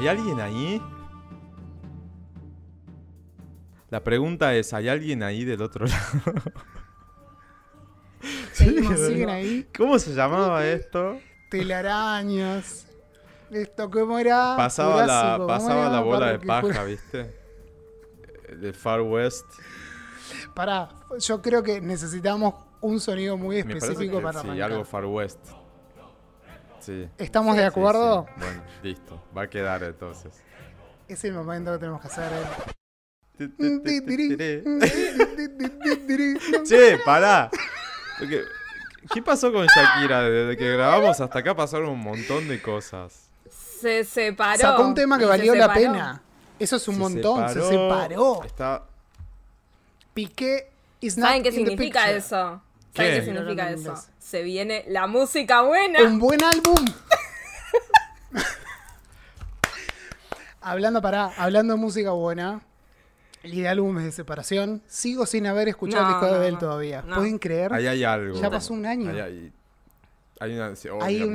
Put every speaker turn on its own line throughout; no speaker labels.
¿Hay alguien ahí? La pregunta es, ¿hay alguien ahí del otro lado?
Seguimos,
Sí,
siguen
¿verdad?
ahí.
¿Cómo se llamaba esto?
Telarañas. Esto, ¿cómo era?
Pasaba la,
Jurásico, ¿cómo
pasaba
era?
la bola
Para
de paja, ¿viste? De Far West.
Pará, yo creo que necesitamos un sonido muy
Me
específico
que
para
sí,
arrancar.
algo Far West. Sí.
¿Estamos de acuerdo?
sí. Bueno, listo. Va a quedar entonces.
Es el momento que tenemos que hacer.
Che, pará. Porque, ¿Qué pasó con Shakira? Desde que grabamos hasta acá pasaron un montón de cosas.
Se separó.
Sacó un tema que valió la pena. Eso es un
Se
montón, se separó.
Está...
Piqué is not
¿Saben qué
in the
significa
picture.
eso?
¿Qué?
¿Saben qué
Sí,
significa eso? Se viene la música buena.
Un buen álbum. hablando para, hablando de música buena y de álbumes de separación, sigo sin haber escuchado el
No,
disco de Adele
no.
todavía.
No.
¿Pueden creer?
Ahí hay algo.
Ya pasó un año.
Ahí hay, hay una,
Hay negación,
Hay un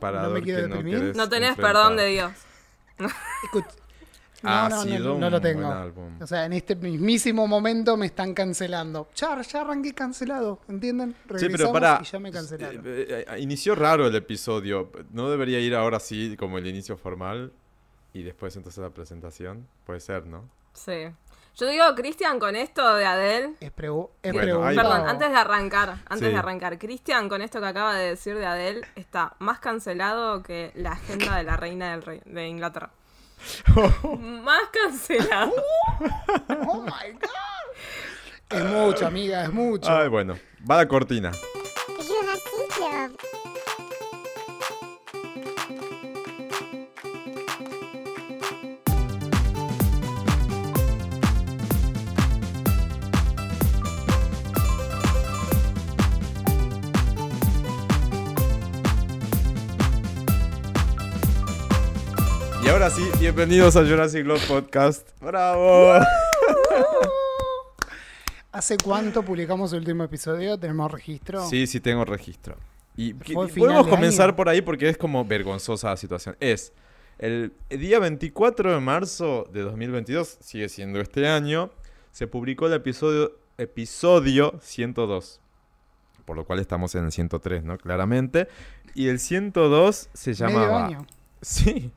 no me quiero
que no
deprimir.
querés
no tenés
enfrentar.
perdón de Dios.
Escuch- No, no, no, no lo tengo.
buen álbum.
O sea, en este mismísimo momento me están cancelando. Ya, ya arranqué cancelado, ¿entienden?
Sí, pero para.
y ya me cancelaron.
eh, eh, inició raro el episodio. ¿No debería ir ahora sí como el inicio formal? Y después entonces la presentación. Puede ser, ¿no?
Sí. Yo digo, Cristian, con esto de Adele.
Es, pregu- es
Bueno.
Perdón, antes de arrancar, antes
Sí.
de arrancar, Cristian, con esto que acaba de decir de Adele, está más cancelado que la agenda de la reina del rey, de Inglaterra. más cancelado.
Oh my god. Es mucho, amiga, es mucho.
Ay, bueno. Va la cortina. Ahora sí, bienvenidos a Jurassic Love Podcast. ¡Bravo!
¿Hace cuánto publicamos el último episodio? ¿Tenemos registro?
Sí, sí tengo registro. Y que-
Fue final
podemos
de
comenzar
año.
por ahí porque es como vergonzosa la situación. Es el día 24 de marzo de 2022, sigue siendo este año, se publicó el episodio, episodio 102. Por lo cual estamos en el 103, ¿no? Claramente. Y el 102 se
Medio
llamaba...
año.
Sí,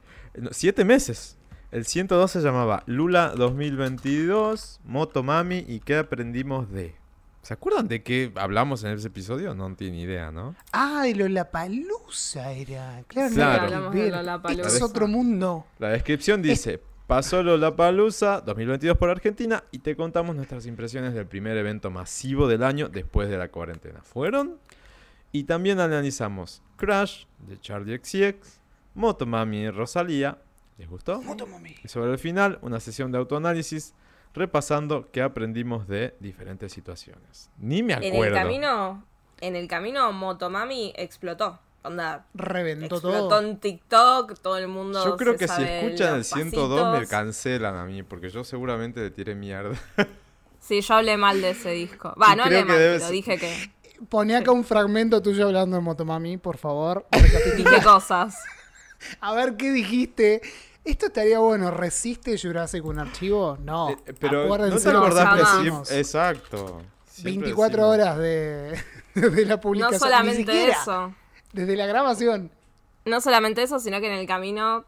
siete meses. El 102 se llamaba Lula 2022, Motomami y qué aprendimos de... ¿Se acuerdan de qué hablamos en ese episodio? No tiene idea, ¿no?
Ah, de Lollapalooza era. Claro.
Lollapalooza.
Esto es otro mundo.
La descripción dice, pasó Lollapalooza 2022 por Argentina y te contamos nuestras impresiones del primer evento masivo del año después de la cuarentena. ¿Fueron? Y también analizamos Crash de Charlie XCX, Motomami y Rosalía. ¿Les gustó?
Motomami.
Y sobre el final, una sesión de autoanálisis repasando qué aprendimos de diferentes situaciones. Ni me
En el
acuerdo.
camino, en el camino, Motomami explotó. Onda,
Reventó
explotó
todo.
en TikTok, todo el mundo.
Yo creo
se
que si escuchan el
los
102 me
pasitos.
cancelan a mí, porque yo seguramente le tiré mierda.
Sí, yo hablé mal de ese disco. Va,
Y
no hablé mal,
debe
pero dije que.
Poné acá un fragmento tuyo hablando de Motomami, por favor.
Dije cosas.
A ver qué dijiste. Esto estaría bueno. ¿Resiste Jurassic un archivo? No.
Eh, pero no te acordás que Exacto. Siempre
24
decimos-
horas de, de la publicación.
No solamente
siquiera,
eso.
Desde la grabación.
No solamente eso, sino que en el camino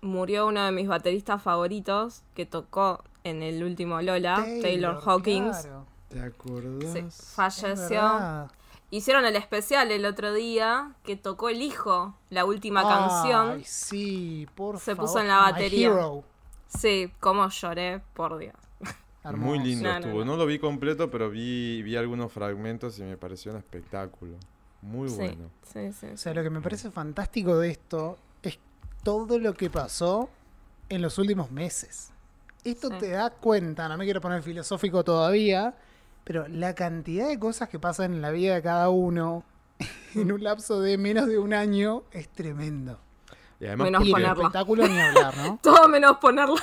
murió uno de mis bateristas favoritos que tocó en el último Lola, Taylor, Hawkins.
claro.
¿Te acordás?
Sí,
Es
falleció. Hicieron el especial el otro día que tocó el hijo, la última
Ay,
canción.
sí, por
Se
favor.
puso en la
My
batería.
hero.
Sí, cómo lloré, por Dios.
Muy lindo
No,
estuvo. No,
no.
lo vi completo, pero vi, vi algunos fragmentos y me pareció un espectáculo. Muy
Sí,
bueno.
sí, sí.
O sea, lo que me parece fantástico de esto es todo lo que pasó en los últimos meses. Esto
Sí.
te da cuenta, no me quiero poner filosófico todavía, pero la cantidad de cosas que pasan en la vida de cada uno en un lapso de menos de un año es tremendo.
Y además,
Menos ponerla.
espectáculo ni hablar, ¿no?
Todo menos ponerla.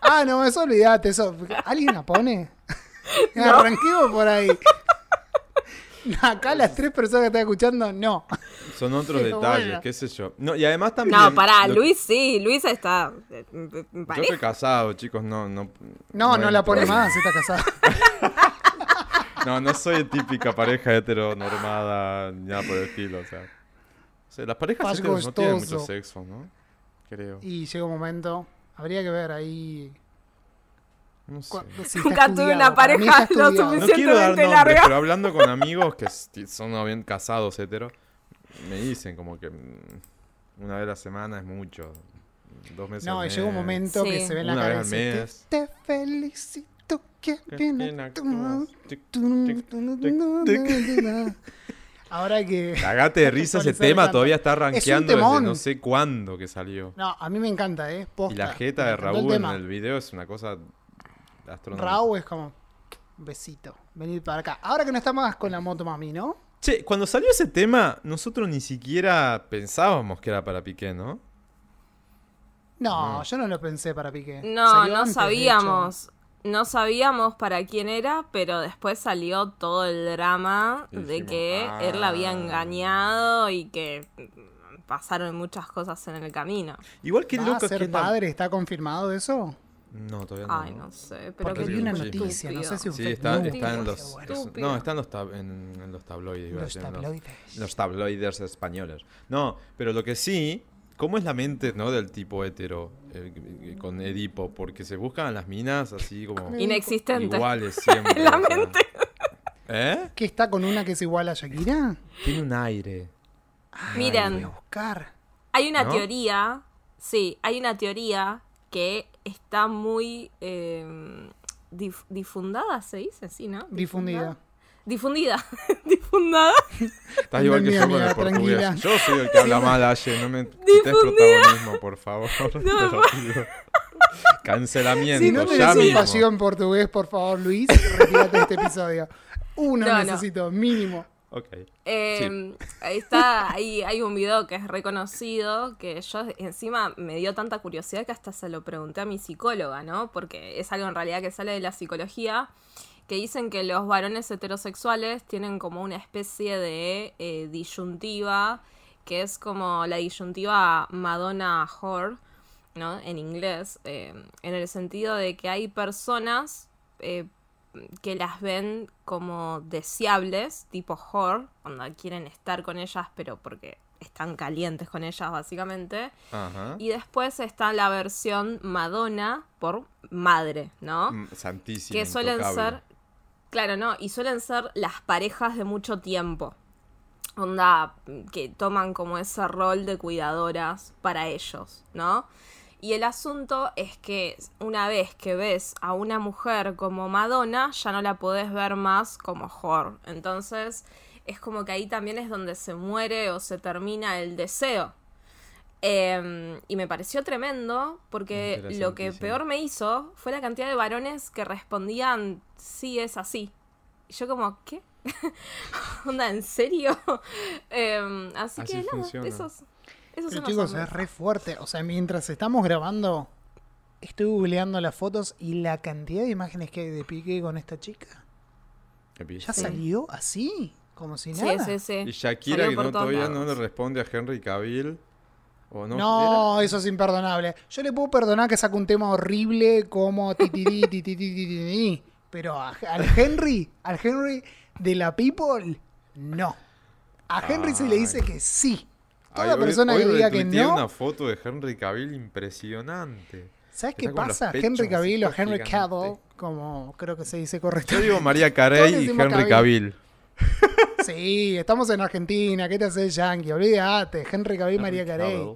Ah, no, eso olvídate, eso. ¿Alguien la pone? Arranquemos por ahí. Acá las tres personas que están escuchando, no.
Son otros
Pero
detalles,
bueno.
qué sé yo. No, y además también.
No, pará,
lo-
Luis sí, Luis está eh, en
Yo estoy casado, chicos, no. No,
No, no, la pone más, está casada.
No, no soy típica pareja heteronormada, ni nada por el estilo, o sea. O sea, las parejas heteros no tienen mucho sexo, ¿no? Creo.
Y llega un momento, habría que ver ahí.
No sé.
si
Nunca tuve una pareja lo
estudiado.
No quiero dar
suficientemente
nombres,
larga.
pero hablando con amigos que son bien casados heteros, me dicen como que mm, una vez a la semana es mucho. Dos meses
No,
al
y llega un momento que se ve en la
mes.
Te, te felicito, que
Qué
bien
bien
actúas".
actúas. Tic, tic,
Ahora que...
Cagate de risa ese tema, todavía está rankeando desde no sé cuándo que salió.
No, a mí me encanta, ¿eh? Posta.
Y la jeta
Me
de
el
Raúl en el video es una cosa astronómica.
Raúl es como, besito, venid para acá. Ahora que no está más con la moto mami, ¿no?
Che, cuando salió ese tema, nosotros ni siquiera pensábamos que era para Piqué, ¿no?
No,
No.
yo no lo pensé para Piqué.
No,
Salió
no
antes,
sabíamos. No sabíamos para quién era, pero después salió todo el drama de que él la había
"Ah".
engañado y que pasaron muchas cosas en el camino.
Igual que
¿Va
loco
ser
que
padre? ¿Está confirmado eso?
No, todavía no.
Ay, no sé, pero
Porque
que
vi una
sí.
noticia, no sé si un
Sí, está, en los.
bueno.
es-
Estúpido.
no, está en los, tab- en, en los tabloides.
los- tabloides.
los tabloides españoles. No, pero lo que sí, ¿cómo es la mente ¿no? del tipo hetero eh, con Edipo? Porque se buscan a las minas así como
Inexistente.
iguales siempre.
La mente.
¿Eh?
¿Qué está con una que es igual a Shakira?
Tiene un aire.
Miren,
Voy a buscar.
Hay una
¿No?
teoría, sí, hay una teoría que está muy eh, dif- difundada, se dice, sí, ¿no?
Difundida.
Difundida. Difundada.
Estás igual que
Mía,
yo con
mía,
el portugués.
tranquila.
Yo soy el que habla mal, Aye. No me quites protagonismo, por favor. Te. Cancelamiento,
Si no
ya
tenés un
mismo.
pasión portugués, por favor, Luis, retírate de este episodio. Uno
No, no.
necesito, mínimo.
Ok.
Eh, ahí está, ahí hay un video que es reconocido, que yo encima me dio tanta curiosidad que hasta se lo pregunté a mi psicóloga, ¿no? Porque es algo en realidad que sale de la psicología, que dicen que los varones heterosexuales tienen como una especie de eh, disyuntiva, que es como la disyuntiva Madonna-Whore, ¿no? En inglés, eh, en el sentido de que hay personas eh, que las ven como deseables, tipo whore, cuando quieren estar con ellas, pero porque están calientes con ellas, básicamente.
Ajá.
Y después está la versión Madonna por madre, ¿no?
Mm, Santísimo.
que suelen
intocable.
ser, claro, no, y suelen ser las parejas de mucho tiempo. Onda, que toman como ese rol de cuidadoras para ellos, ¿no? Y el asunto es que una vez que ves a una mujer como Madonna, ya no la podés ver más como whore. Entonces, es como que ahí también es donde se muere o se termina el deseo. Eh, y me pareció tremendo porque lo que peor me hizo fue la cantidad de varones que respondían sí es así. Y yo como, ¿qué? Onda, ¿en serio? Eh, así,
Así
que nada,
funciona.
esos, esos
Pero
son los
chicos,
hombres.
es re fuerte. O sea, mientras estamos grabando, estoy googleando las fotos y la cantidad de imágenes que hay de Piqué con esta chica. ¿Ya
Sí.
salió así? Como si nada.
sí, sí.
Y Shakira
Salió
que no, todavía no le responde a Henry Cavill. ¿O no?
No, eso es imperdonable. Yo le puedo perdonar que saque un tema horrible como titirí, titirí, titirí, pero a- al Henry, al Henry de la People, no. A Henry se le dice
Ay.
que sí.
Ay,
Toda
hoy-
persona
hoy
que diga que no,
una foto de Henry Cavill impresionante.
¿sabes qué pasa? Henry Cavill o Henry. Cavill, como creo que se dice correcto.
Yo digo María Carey y Henry
Cavill.
Cavill.
Sí, estamos en Argentina, ¿qué te haces yankee? Olvídate, Henry Cavill, María Carey.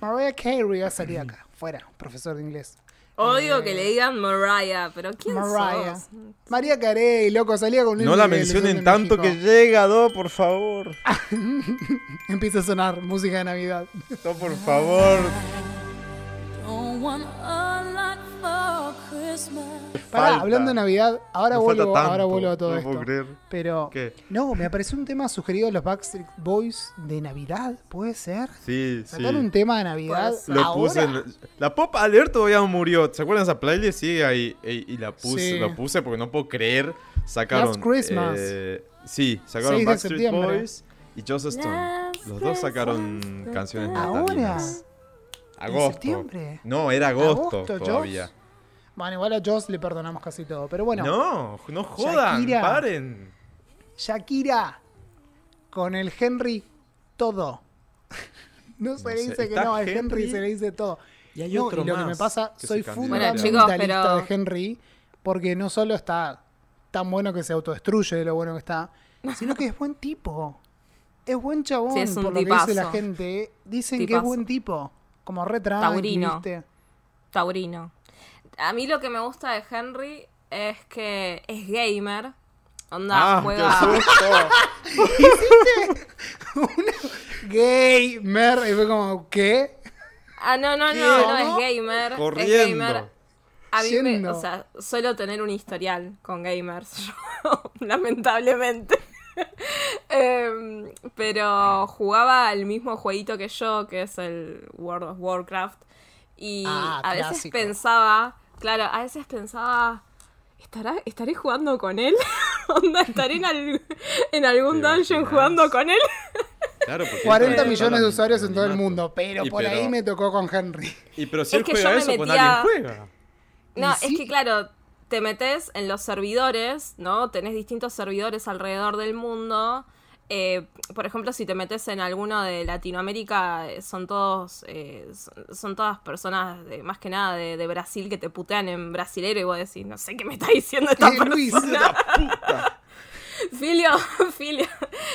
Mariah Carey va a salir acá, fuera, profesor de inglés.
Odio que le digan Mariah, pero ¿quién
Mariah.
sos?
María Carey, loco, salía con Luis
No la mencionen
en
tanto que llega, Do, por favor.
Empieza a sonar música de Navidad.
Do, por favor.
Pará,
Falta.
hablando de Navidad, ahora
Me
vuelvo, ahora vuelvo a todo
no
esto.
puedo creer.
Pero
¿Qué?
no, me apareció un tema sugerido de los Backstreet Boys de Navidad, ¿puede ser?
Sí, sí.
Sacar un tema de Navidad.
Lo
ahora.
puse en- La Pop Alert todavía no murió. ¿Se acuerdan de esa playlist? Sí, ahí. Y, y la puse,
Sí.
lo puse porque no puedo creer. Sacaron.
Last Christmas.
eh, Sí, sacaron
6 de
Backstreet. Boys y Joss Stone. Los dos sacaron canciones
de-
¿Ahora?
Agosto.
septiembre?
No, era agosto,
¿Agosto, Joss?
todavía.
Bueno, igual a Joss le perdonamos casi todo. Pero bueno,
No, no jodan,
Shakira.
paren.
Shakira con el Henry todo. No se
No
le
sé,
dice que no, al Henry
Henry
se le dice todo.
Y hay
No,
otro
y lo que me pasa,
que
soy fundamentalista
chicos, pero-
de Henry, porque no solo está tan bueno que se autodestruye de lo bueno que está, sino que es buen tipo. Es buen chabón,
Sí, es un
por lo que dice la gente. Dicen que es buen tipo. Como re tranqui,
Taurino.
¿viste?
Taurino. A mí lo que me gusta de Henry es que es gamer. Onda,
Ah, qué
juega.
susto.
Gamer. Y fue como, ¿qué?
Ah, no, no,
¿Qué?
no, no, es gamer. Es
Corriendo.
gamer. A mí me,
Yendo.
o sea, suelo tener un historial con gamers, yo, lamentablemente. Em, pero jugaba el mismo jueguito que yo, que es el World of Warcraft. Y
Ah,
a veces
clásico.
pensaba, claro, a veces pensaba, ¿estará, ¿estaré jugando con él? Onda, ¿estaré en, al- en algún
¿Te
dungeon
imaginas?
jugando con él?
Claro, porque
40
está
millones de usuarios en todo el mundo, pero
Y
por
pero-
ahí me tocó con Henry.
Y pero si
Es
él
que
juega
yo me
eso, con
metía-
alguien juega.
No, es
sí.
que claro, te metes en los servidores, ¿no? Tenés distintos servidores alrededor del mundo. Eh, por ejemplo, si te metes en alguno de Latinoamérica, eh, son todos, eh, son, son todas personas, de, más que nada de, de Brasil, que te putean en brasilero y vos decís, no sé qué me está diciendo esta
Eh, Luis,
persona. Filio, filio.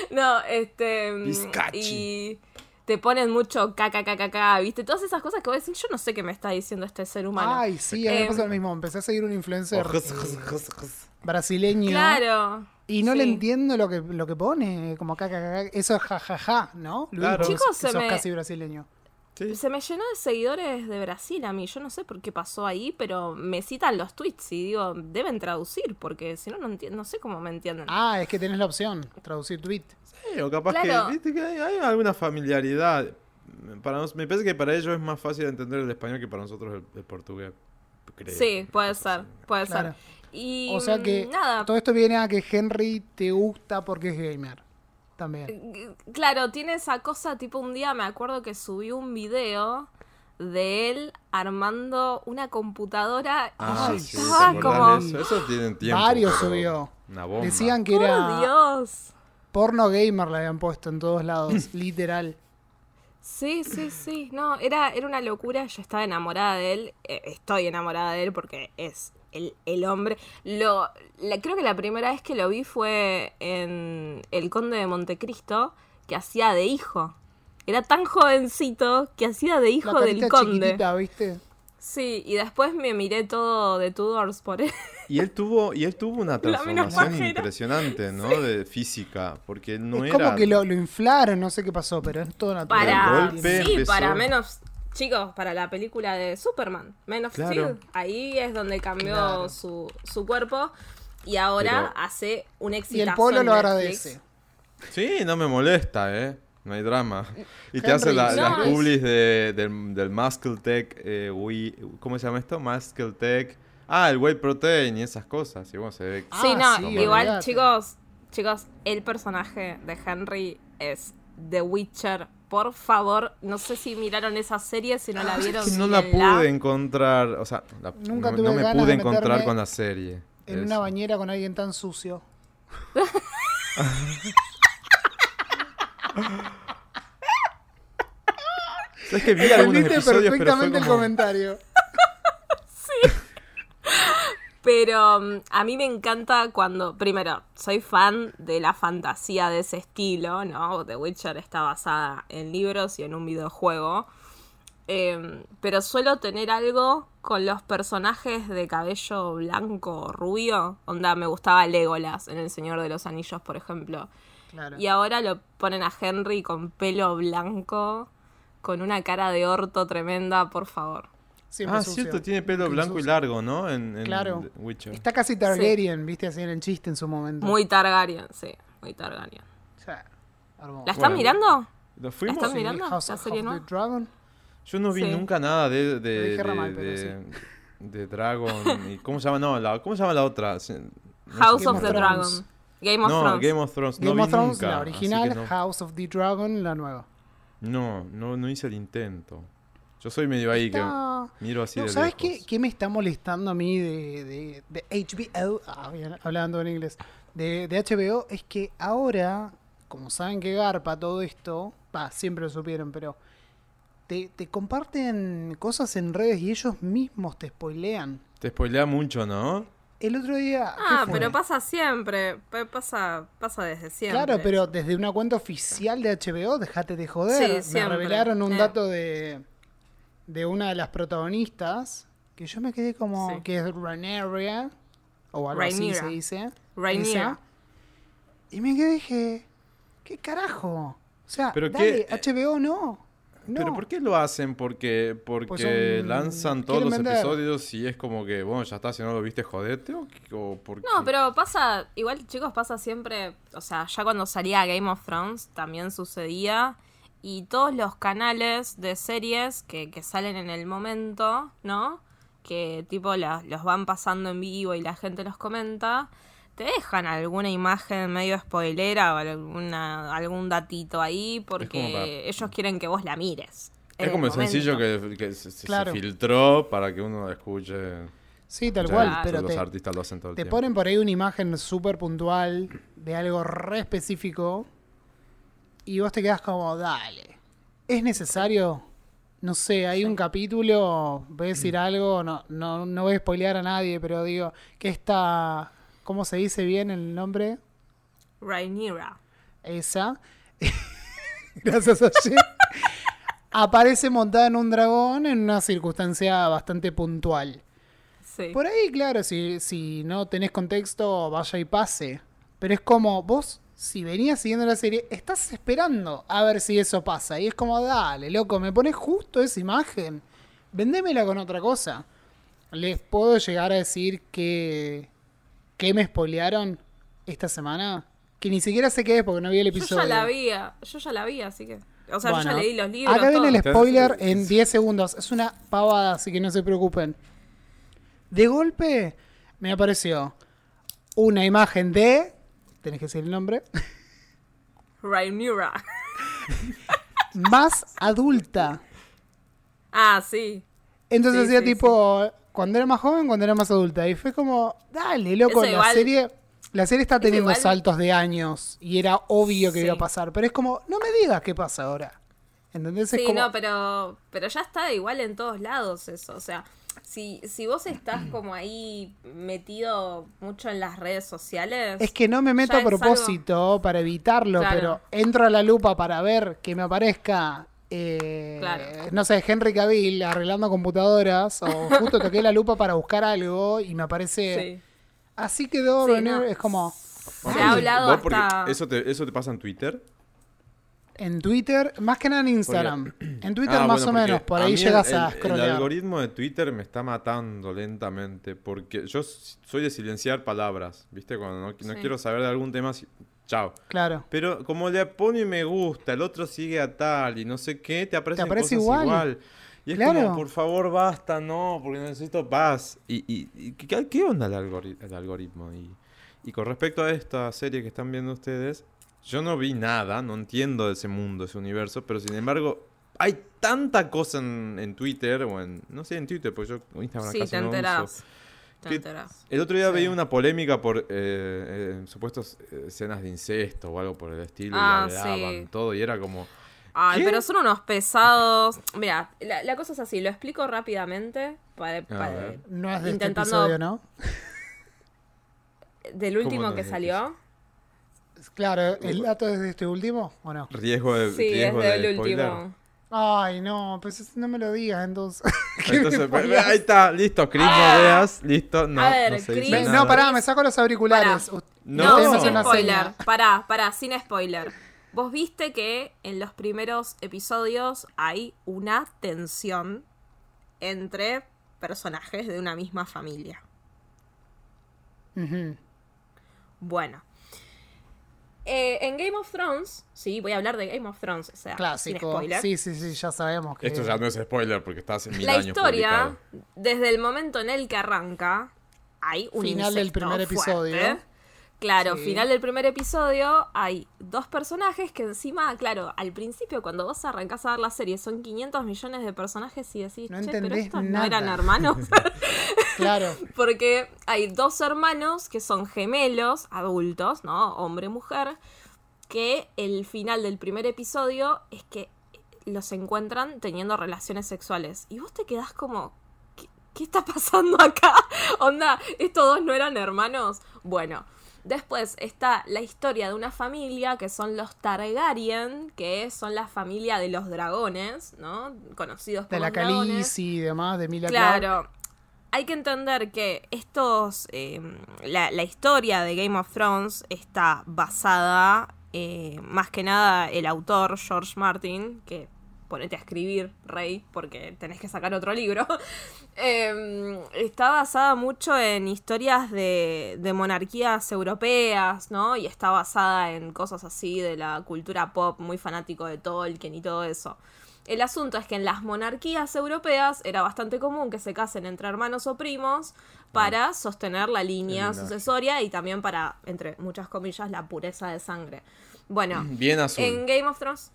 No, este.
Bizcachi.
Y te ponen mucho kkkk, ¿viste? Todas esas cosas que vos decís, yo no sé qué me está diciendo este ser humano.
Ay, sí, a mí me
Em,
pasa lo mismo. Empecé a seguir un influencer
Ojos,
eh, brasileño.
Claro.
Y no le entiendo lo que, lo que pone, como caca, eso es jajaja, ¿no? Luis,
Claro.
vos
Chicos,
que
se
sos
me-
casi brasileño.
Sí.
Se me llenó de seguidores de Brasil a mí. Yo no sé por qué pasó ahí, pero me citan los tweets y digo, deben traducir, porque si no, no entiendo, no sé cómo me entienden.
Ah, es que tenés la opción, traducir tweet.
Sí, o capaz
Claro.
que, viste que hay, hay alguna familiaridad. Para nos- me parece que para ellos es más fácil entender el español que para nosotros el, el portugués. creo.
sí, puede ser, puede
Claro.
ser. Y
O sea que
nada,
todo esto viene a que Henry te gusta porque es gamer. También.
Claro, tiene esa cosa, tipo un día me acuerdo que subí un video de él armando una computadora
Ah,
Ay,
sí,
sí,
¿te
estaba como...
eso? Eso tienen tiempo.
Varios subió.
Una bomba.
Decían que
¡Por
era
Dios!
porno gamer, le habían puesto en todos lados, literal.
Sí, sí, sí. No, era, era una locura. Yo estaba enamorada de él. Eh, estoy enamorada de él porque es el, el hombre. Lo, la- creo que la primera vez que lo vi fue en El Conde de Montecristo, que hacía de hijo. Era tan jovencito que hacía de hijo
la
del conde.
¿viste?
Sí, y después me miré todo de Tudors por él.
Y él tuvo, y él tuvo una transformación impresionante, ¿no? De física. Porque él no
es
era.
como que lo, lo inflaron, no sé qué pasó, pero es todo natural.
Para,
golpe
sí,
empezó-
para menos, chicos, para la película de Superman, Men of
Claro.
Steel, ahí es donde cambió
Claro.
su, su cuerpo y ahora
Pero-
hace un éxito.
Y el polo lo agradece.
Sí, no me molesta, ¿eh? No hay drama. Y te hace la-
no,
las
es-
publis de, del, del Muscle Tech, eh, Wii- ¿cómo se llama esto? Muscle Tech. Ah, el Whey Protein y esas cosas. Y bueno, se ve.
Ah,
Sí, no,
sí,
igual, chicos, chicos, el personaje de Henry es The Witcher. Por favor, no sé si miraron esa serie, si no la vieron.
que no la pude encontrar, o sea, la-
Nunca
no,
tuve
no me
ganas
pude
de
encontrar
meterme
con la serie.
En
Eso.
una bañera con alguien tan sucio.
¿Sabes que vi algunos episodios, pero fue
perfectamente el
como...
comentario.
Pero mm, a mí me encanta cuando, primero, soy fan de la fantasía de ese estilo, ¿no? The Witcher está basada en libros y en un videojuego. Em, pero suelo tener algo con los personajes de cabello blanco o rubio. Onda, me gustaba Legolas en El Señor de los Anillos, por ejemplo.
Claro.
Y ahora lo ponen a Henry con pelo blanco, con una cara de orto tremenda, por favor.
Siempre
Ah,
sucio.
cierto, tiene pelo
Siempre
blanco y
sucio.
largo, ¿no? En, en
Claro.
Witcher.
Está casi Targaryen, viste, así en el chiste en su momento.
Muy Targaryen, sí, muy Targaryen.
O sea, hermoso.
¿La están
Bueno.
mirando?
¿Lo fuimos?
están
Sí,
mirando?
House
¿La
of
serie
the
nueva?
Dragon.
Yo no vi
Sí.
nunca nada de, de, de,
mal, pero
de- de Dragon. y ¿Cómo se llama? No, la, ¿cómo se llama la otra? No
House of the. Dragon. Game of
no,
Thrones.
Game of Thrones. no
Game
vi
of Thrones,
nunca,
la original,
no.
House of the Dragon, la nueva.
No, no, no hice el intento. Yo soy medio ahí
Está-
que miro así
No,
de
¿Sabes qué, qué me está molestando a mí de, de- de HBO? Ah, bien, hablando en inglés. De, de HBO es que ahora, como saben que garpa todo esto, va, siempre lo supieron, pero te, te comparten cosas en redes y ellos mismos te spoilean.
Te spoilea mucho, ¿no?
El otro día. ¿qué
Ah, pero pasa siempre. pa- Pasa, pasa desde siempre.
Claro, pero desde una cuenta oficial de HBO, déjate de joder.
Sí,
Me revelaron un
Eh.
dato de, de una de las protagonistas que yo me quedé como
Sí.
que es Rhaenyra o algo así se dice.
Rhaenyra.
Y me quedé dije, ¿qué carajo? O sea,
Pero
dale,
qué-
HBO no. no.
¿Pero por qué lo hacen? Porque, porque
Pues son-
lanzan todos los
vender.
episodios y es como que, bueno, ya está, si no lo viste, jodete. ¿O, qué- o por
No, pero pasa, igual chicos, pasa siempre, o sea, ya cuando salía Game of Thrones también sucedía. Y todos los canales de series que, que salen en el momento, ¿no? Que tipo la- los van pasando en vivo y la gente los comenta, te dejan alguna imagen medio spoilera o alguna, algún datito ahí porque
para-
ellos quieren que vos la mires.
Es como el sencillo que, que se, filtró para que uno escuche.
Sí, tal
Ya,
cual, pero
los
te,
artistas lo hacen todo el
te
tiempo.
ponen por ahí una imagen súper puntual de algo re específico y vos te quedas como, dale, ¿es necesario? No sé, hay un capítulo, voy a decir algo, no, no, no voy a spoilear a nadie, pero digo, que esta, ¿cómo se dice bien el nombre?
Rhaenyra.
Esa. Gracias a. Aparece montada en un dragón en una circunstancia bastante puntual.
Sí.
Por ahí, claro, si, si no tenés contexto, vaya y pase. Pero es como vos, si venías siguiendo la serie, estás esperando a ver si eso pasa. Y es como, dale, loco, me pones justo esa imagen. Vendémela con otra cosa. Les puedo llegar a decir que, que me spoilearon esta semana. Que ni siquiera sé qué es porque no vi el
Yo
episodio.
ya la vi, yo ya la vi, así que. O sea,
Bueno,
yo ya leí los libros.
Acá viene el spoiler en 10 segundos. Es una pavada, así que no se preocupen. De golpe me apareció una imagen de. Tenés que decir el nombre.
Rhaenyra.
Más adulta.
Ah, sí.
Entonces
Sí,
hacía
sí,
tipo. Cuando era más joven, cuando era más adulta. Y fue como. Dale, loco,
Eso
la
igual-
serie. La serie está teniendo
igual-
saltos de años. Y era obvio que iba a pasar. Pero es como. No me digas qué pasa ahora. ¿Entendés?
Sí,
como-
no, pero, pero ya está igual en todos lados eso. O sea, si, si vos estás como ahí metido mucho en las redes sociales.
Es que no me meto a
algo-
propósito para evitarlo,
Claro.
pero entro a la lupa para ver que me aparezca, eh,
Claro.
no sé, Henry Cavill arreglando computadoras, o justo toqué la lupa para buscar algo y me aparece...
Sí.
Así quedó,
Sí, no.
es como...
Se ha hablado
¿Vos porque
hasta.
eso, te, ¿Eso te pasa en Twitter?
En Twitter, más que nada en Instagram. En Twitter
Ah,
más
bueno,
o menos,
porque
por ahí llegas
el,
a
el- El
scrollear.
algoritmo de Twitter me está matando lentamente porque yo soy de silenciar palabras, ¿viste? Cuando no, no
Sí.
quiero saber de algún tema, si- chao.
Claro.
Pero como le pone me gusta, el otro sigue a tal y no sé qué, te aparecen
aparece
cosas
igual.
igual. Y es
Claro.
como, por favor, basta, no, porque necesito paz. ¿Y, y, y qué, qué onda el, algori- el algoritmo? Y, y con respecto a esta serie que están viendo ustedes, yo no vi nada, no entiendo de ese mundo, ese universo, pero sin embargo, hay tanta cosa en, en Twitter, o en, no sé, en Twitter, porque yo Instagram
Sí,
casi
te
no uso.
enterás. Te
¿Qué-
enterás.
El otro día
Sí.
veía una polémica por eh, eh, supuestos eh, escenas de incesto o algo por el estilo,
Ah,
y hablaban
sí.
todo, y era como...
Ay,
¿Qué?
pero son unos pesados. Mira, la, la cosa es así, lo explico rápidamente. Para, para-.
No es de
Intentando-
este episodio, ¿no?
del último
no
que
es de
salió.
Claro, ¿el dato es de este último o no?
Riesgo de,
Sí, es
riesgo
del
de spoiler.
último.
Ay, no, pues no me lo digas entonces.
Entonces,
spoileás?
ahí está, listo, Chris, no veas, listo, no,
A ver,
no se
Chris-
nada.
no, pará, me saco los auriculares.
Pará.
No.
No, sin spoiler.
seña.
Pará, pará, sin spoiler. Vos viste que en los primeros episodios hay una tensión entre personajes de una misma familia.
Ujú.
Bueno. Eh, en Game of Thrones, sí, voy a hablar de Game of Thrones, o sea, sin
Clásico.
spoiler.
Sí, sí, sí, ya sabemos que.
Esto ya no es spoiler porque está hace mil
La
años
historia,
publicado.
desde el momento en el que arranca, hay un
Final del primer episodio.
Claro,
Sí.
final del primer episodio hay dos personajes que encima, claro, al principio cuando vos arrancás a ver la serie son 500 millones de personajes y decís,
No
che, pero estos no
nada".
eran hermanos.
Claro.
Porque hay dos hermanos que son gemelos, adultos, ¿no? Hombre y mujer, que el final del primer episodio es que los encuentran teniendo relaciones sexuales. Y vos te quedás como, ¿qué, qué está pasando acá? Onda, ¿estos dos no eran hermanos? Bueno. Después está la historia de una familia que son los Targaryen, que son la familia de los dragones, ¿no? Conocidos
De
como
la
los dragones.
Khaleesi y demás, de Clarke.
Claro. Hay que entender que estos. eh, la, la historia de Game of Thrones está basada. eh, más que nada el autor, George Martin, que ponete a escribir, Rey, porque tenés que sacar otro libro. eh, está basada mucho en historias de, de monarquías europeas, ¿no? Y está basada en cosas así de la cultura pop, muy fanático de Tolkien y todo eso. El asunto es que en las monarquías europeas era bastante común que se casen entre hermanos o primos para sostener la línea sucesoria y también para, entre muchas comillas, la pureza de sangre. Bueno,
Bien azul.
en Game of Thrones.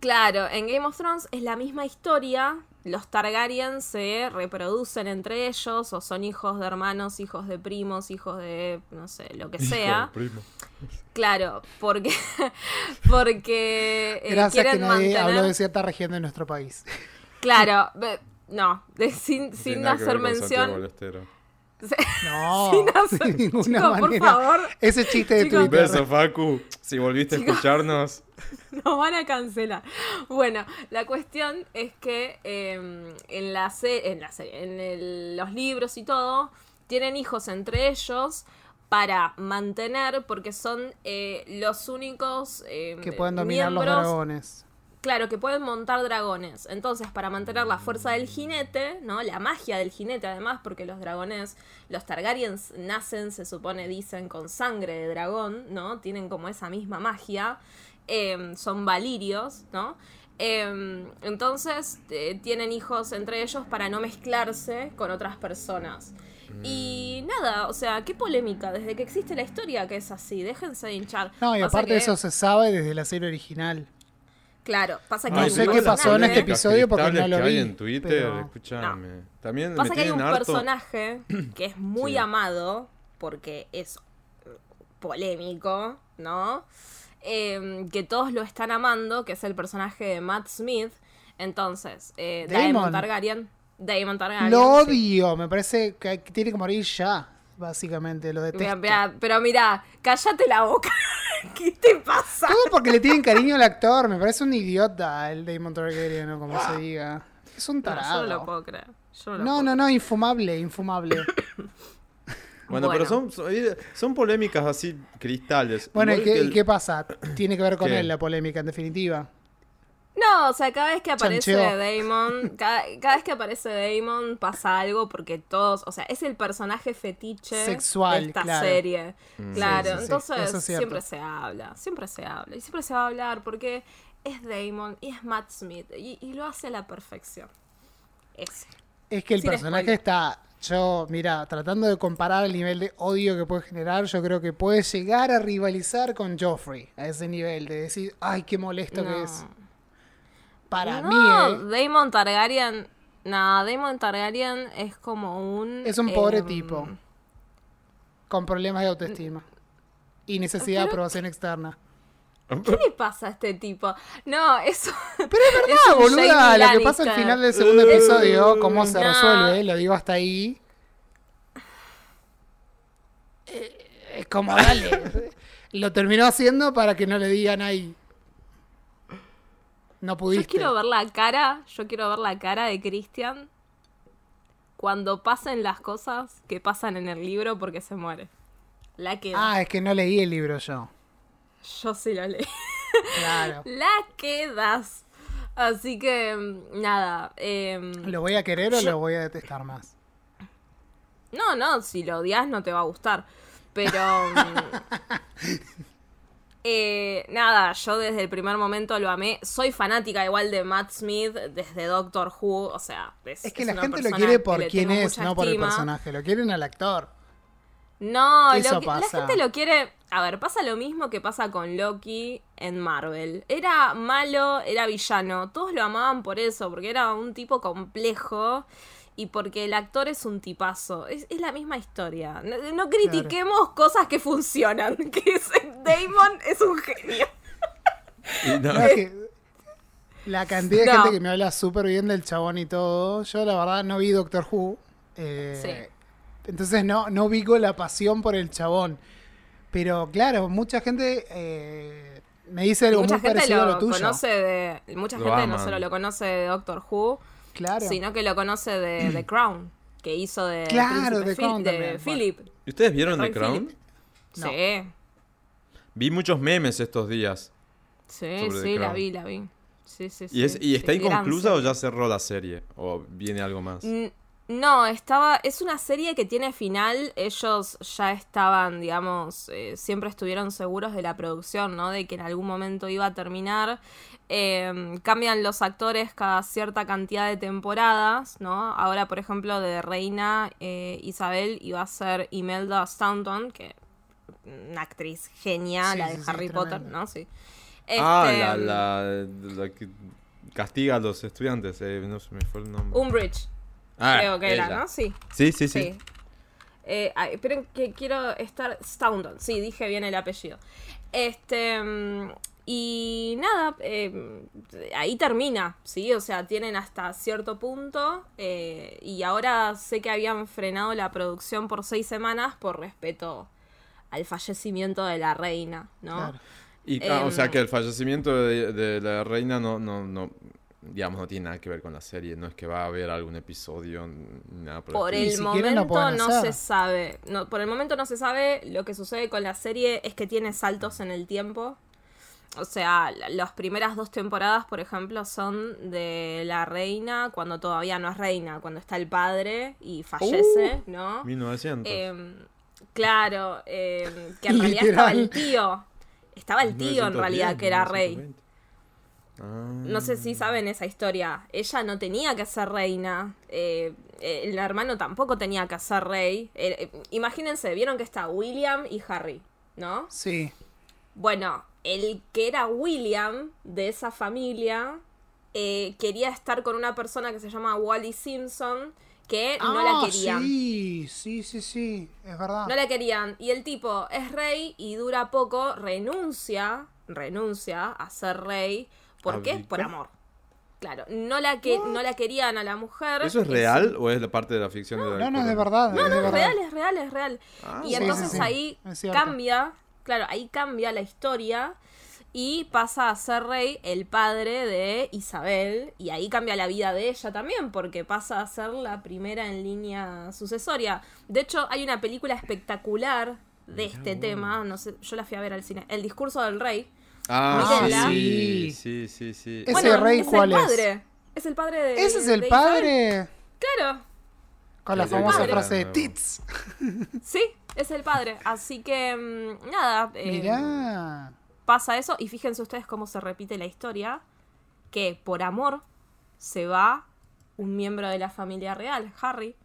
Claro, en Game of Thrones es la misma historia. Los Targaryen se reproducen entre ellos, o son hijos de hermanos, hijos de primos, hijos de no sé, lo que sea.
Primo.
Claro, porque, porque eh,
Gracias que
quieren
nadie
mantener.
habló de cierta región de nuestro país.
Claro, be- no, de- sin, sin
que
hacer mención.
No,
Sin hacer-
ninguna
Chicos, por
manera.
favor.
Ese chiste de
Chicos.
Un
Twitter.
beso, Facu. Si volviste a escucharnos.
Nos van a cancelar. Bueno, la cuestión es que eh, en la en la serie, en el- los libros y todo, tienen hijos entre ellos para mantener, porque son eh, los únicos eh,
Que pueden dominar los
miembros-
dragones.
Claro, que pueden montar dragones. Entonces, para mantener la fuerza del jinete, ¿no? La magia del jinete, además, porque los dragones, los Targaryens nacen, se supone, dicen, con sangre de dragón, ¿no? Tienen como esa misma magia. Em, son valirios, ¿no? Em, entonces, eh, tienen hijos entre ellos para no mezclarse con otras personas. Y nada, o sea, qué polémica, desde que existe la historia que es así, déjense de hinchar.
No, y
Pasa
aparte
que-
eso se sabe desde la serie original.
Claro, pasa que
No
hay
sé
un
qué pasó en
personaje-
este episodio porque no lo
que hay
vi,
en Twitter,
pero-
escúchame. También
Pasa
me
que hay un
harto.
personaje que es muy
Sí.
amado porque es polémico, ¿no? Eh, que todos lo están amando, que es el personaje de Matt Smith. Entonces, eh, Daemon.
Daemon.
Targaryen. Daemon Targaryen.
Lo
sí.
odio, me parece que que tiene que morir ya, básicamente, lo detesto.
Mira, mira, pero mira, cállate la boca. ¿Qué te pasa?
Todo porque le tienen cariño al actor, me parece un idiota el Damon Targaryen o como se diga. Es un
No, yo
tarado.
no lo puedo creer. Yo no, lo
No,
puedo
no, no, infumable, infumable.
Bueno,
Bueno.
pero son, son, son polémicas así cristales.
Bueno, ¿y qué,
que
y
el-
qué pasa? Tiene que ver con
¿Qué?
él la polémica, en definitiva.
No, o sea, cada vez que aparece. Damon, cada, cada vez que aparece Damon pasa algo porque todos, o sea, es el personaje fetiche
Sexual,
de esta
claro.
serie. Claro,
Sí, sí, sí,
entonces
es
siempre se habla, siempre se habla, y siempre se va a hablar porque es Damon y es Matt Smith y, y lo hace a la perfección. Ese.
Es que el
Sin
personaje
spoiler.
está, yo, mira, tratando de comparar el nivel de odio que puede generar, yo creo que puede llegar a rivalizar con Joffrey a ese nivel de decir, ay, qué molesto que
No.
es. Para
No,
mí, ¿eh?
Damon Targaryen, no, Damon Targaryen es como un...
Es un pobre
em,
tipo. Con problemas de autoestima. Y necesidad de aprobación externa.
¿Qué le pasa a este tipo? No, eso...
Pero es verdad, boluda, lo que pasa al final del segundo episodio, cómo se
No.
resuelve, lo digo hasta ahí. Eh, Es como, dale. lo terminó haciendo para que no le digan ahí. No
Yo quiero ver la cara, yo quiero ver la cara de Christian cuando pasen las cosas que pasan en el libro porque se muere. La.
Ah, es que no leí el libro yo.
Yo sí lo leí.
Claro.
La quedas. Así que, mm, nada. em,
¿Lo voy a querer o lo voy a detestar más?
No, no, si lo odias no te va a gustar. Pero. eh, nada, yo desde el primer momento lo amé. Soy fanática igual de Matt Smith desde Doctor Who. O sea, es,
Es que
es
la gente lo quiere por quién es, no por el personaje. Lo quieren al actor.
No, lo
Eso
que- la
pasa.
gente lo quiere. A ver, pasa lo mismo que pasa con Loki en Marvel. Era malo, era villano. Todos lo amaban por eso, porque era un tipo complejo y porque el actor es un tipazo. Es, es la misma historia. No, no critiquemos cosas que funcionan. Que es- Damon es un genio.
Y no-
No, es que la cantidad de
No.
gente que me habla súper bien del chabón y todo. Yo la verdad no vi Doctor Who. eh,
Sí.
Entonces no, no vi con la pasión por el chabón. Pero claro, mucha gente eh, me dice algo
mucha
muy
gente
parecido a
lo
lo tuyo.
conoce de. Mucha
Lo
gente no solo lo conoce de Doctor Who,
Claro.
sino que lo conoce de The Crown, que hizo de.
Claro, Crown
de. Philip.
¿Y ustedes vieron The Crown?
No.
Sí.
Vi muchos memes estos días.
Sí, sí, la vi, la vi. Sí, sí, sí.
¿Y, es, ¿Y está inconclusa o ya cerró la serie? ¿O viene algo más?
No, estaba. Es una serie que tiene final. Ellos ya estaban, digamos, eh, siempre estuvieron seguros de la producción, ¿no? De que en algún momento iba a terminar. Eh, cambian los actores cada cierta cantidad de temporadas, ¿no? Ahora, por ejemplo, de Reina eh, Isabel iba a ser Imelda Staunton, que una actriz genial,
Sí,
la de
sí,
Harry. Potter, ¿no? Sí.
ah,
Este,
la, la, la que castiga a los estudiantes. eh, no se me fue el nombre.
Umbridge,
Ah,
creo que era. ¿no? Sí.
Sí, sí, sí.
Sí. Eh, esperen que quiero estar. Staunton, sí, dije bien el apellido. Este. Y nada, eh, ahí termina, ¿sí? O sea, tienen hasta cierto punto. eh, y ahora sé que habían frenado la producción por seis semanas por respeto al fallecimiento de la reina, ¿no?
Claro.
Y, ah, o
Em,
sea que el fallecimiento de, de la reina no, no, no, digamos, no tiene nada que ver con la serie. No es que va a haber algún episodio ni nada por,
Por
el
momento no
hacer.
se sabe. No, por el momento no se sabe. Lo que sucede con la serie es que tiene saltos en el tiempo. O sea, la- las primeras dos temporadas, por ejemplo, son de la reina cuando todavía no es reina, cuando está el padre y fallece,
Uh.
¿no?
1900.
Em, claro, em, que en realidad estaba el tío. Estaba el tío en
1910,
realidad que era rey.
1920. Ah.
No sé si saben esa historia. Ella no tenía que ser reina. eh, eh, el hermano tampoco tenía que ser rey. Eh, eh, imagínense, vieron que está William y Harry, ¿no?
Sí.
Bueno, el que era William de esa familia eh, quería estar con una persona que se llama Wally Simpson que no la
Ah,
querían.
Sí, sí, sí, sí. Es verdad.
No la querían. Y el tipo es rey y dura poco, renuncia, renuncia a ser rey. ¿Por qué? Por amor. Claro, no la, que, no la querían a la mujer.
¿Eso es real o es la parte de la ficción de la
No, no, es de verdad.
No,
es
no, es
verdad.
real, es real, es real.
Ah,
y
sí,
entonces
sí, sí.
ahí
Es
cambia, claro, ahí cambia la historia y pasa a ser rey el padre de Isabel y ahí cambia la vida de ella también porque pasa a ser la primera en línea sucesoria. De hecho, hay una película espectacular de este tema, no sé, yo la fui a ver al cine, El discurso del rey.
Ah,
Mírenla.
sí, sí, sí, sí.
Ese rey,
es
¿cuál
el
es?
padre. Es el padre de
Ese es el
de Isabel.
padre.
Claro.
Con la famosa frase de. Tits.
Sí, es el padre. Así que, mm, nada. eh,
Mirá.
Pasa eso y fíjense ustedes cómo se repite la historia. Que por amor se va un miembro de la familia real, Harry.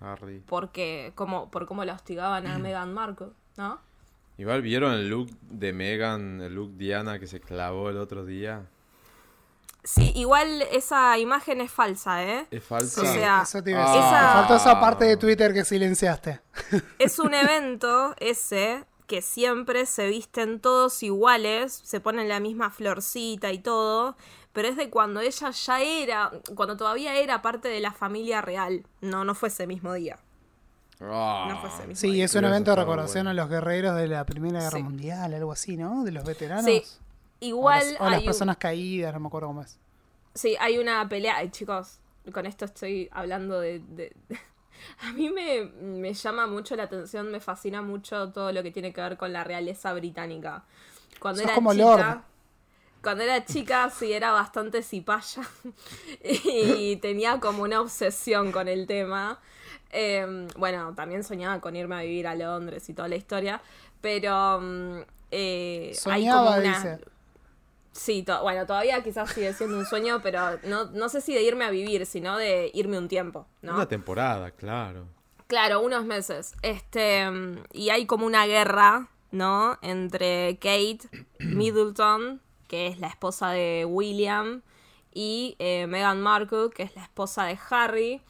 Harry.
Porque, como, por cómo la hostigaban a Meghan Markle, ¿no?
Igual vieron el look de Megan, el look Diana que se clavó el otro día.
Sí, igual esa imagen es falsa, ¿eh?
Es falsa.
O sea,
eso te iba a decir.
esa-
faltó esa parte de Twitter que silenciaste.
Es un evento ese que siempre se visten todos iguales, se ponen la misma florcita y todo, pero es de cuando ella ya era, cuando todavía era parte de la familia real. No, no fue ese mismo día.
Ah.
No fue ese mismo
Sí,
día.
es un evento de recordación
bueno.
a los guerreros de la Primera Guerra
Sí.
Mundial, algo así, ¿no? De los veteranos.
Sí,
O
igual
las, o las
hay, un-
personas caídas, no me acuerdo cómo es.
sí, hay una pelea. Ay, chicos, con esto estoy hablando de. de- A mí me, me llama mucho la atención, me fascina mucho todo lo que tiene que ver con la realeza británica. Cuando
Sos
era
como
chica.
Lord.
Cuando era chica sí era bastante cipaya y tenía como una obsesión con el tema. Eh, bueno, también soñaba con irme a vivir a Londres y toda la historia, pero mm, eh, hay
Soñaba,
como una...
dice.
Sí, to- bueno, todavía quizás sigue siendo un sueño, pero no, no sé si de irme a vivir, sino de irme un tiempo, ¿no?
Una temporada, claro.
Claro, unos meses. Este, y hay como una guerra, ¿no? Entre Kate Middleton, que es la esposa de William, y eh, Meghan Markle, que es la esposa de Harry,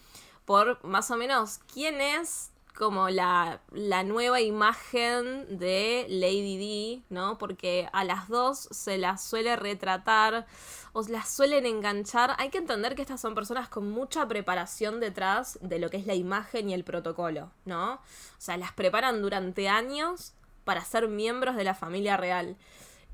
por más o menos quién es como la, la nueva imagen de Lady D, ¿no? Porque a las dos se las suele retratar o las suelen enganchar. Hay que entender que estas son personas con mucha preparación detrás de lo que es la imagen y el protocolo, ¿no? O sea, las preparan durante años para ser miembros de la familia real.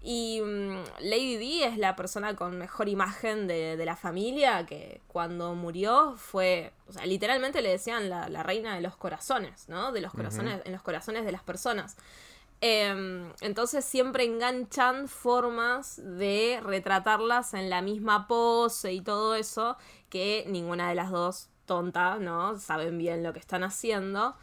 Y mm, Lady D es la persona con mejor imagen de, de la familia que cuando murió fue, o sea, literalmente le decían la, la reina de los corazones, ¿no? De los corazones, en los corazones de las personas. Em, entonces siempre enganchan formas de retratarlas en la misma pose y todo eso, que ninguna de las dos tonta, ¿no? Saben bien lo que están haciendo.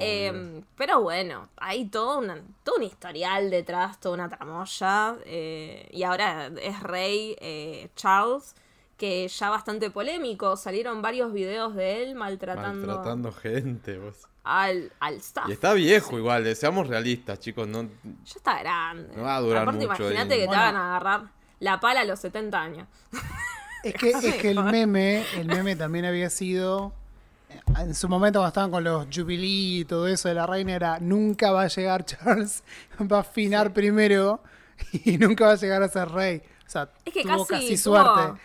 Em, pero bueno, hay todo, una, todo un historial detrás, toda una tramoya. eh, y ahora es rey eh, Charles, que ya bastante polémico. Salieron varios videos de él maltratando,
Maltratando gente, vos.
al, al staff.
Y está viejo igual, eh, seamos realistas, chicos. No,
Ya está grande.
No va a durar
Aparte,
mucho
imagínate que te
Bueno.
hagan agarrar la pala a los 70 años.
Es que, es que el meme, el meme también había sido. En su momento, cuando estaban con los Jubilee y todo eso de la reina, era nunca va a llegar Charles, va a afinar primero y nunca va a llegar a ser rey. O sea,
Es que
tuvo
casi,
suerte.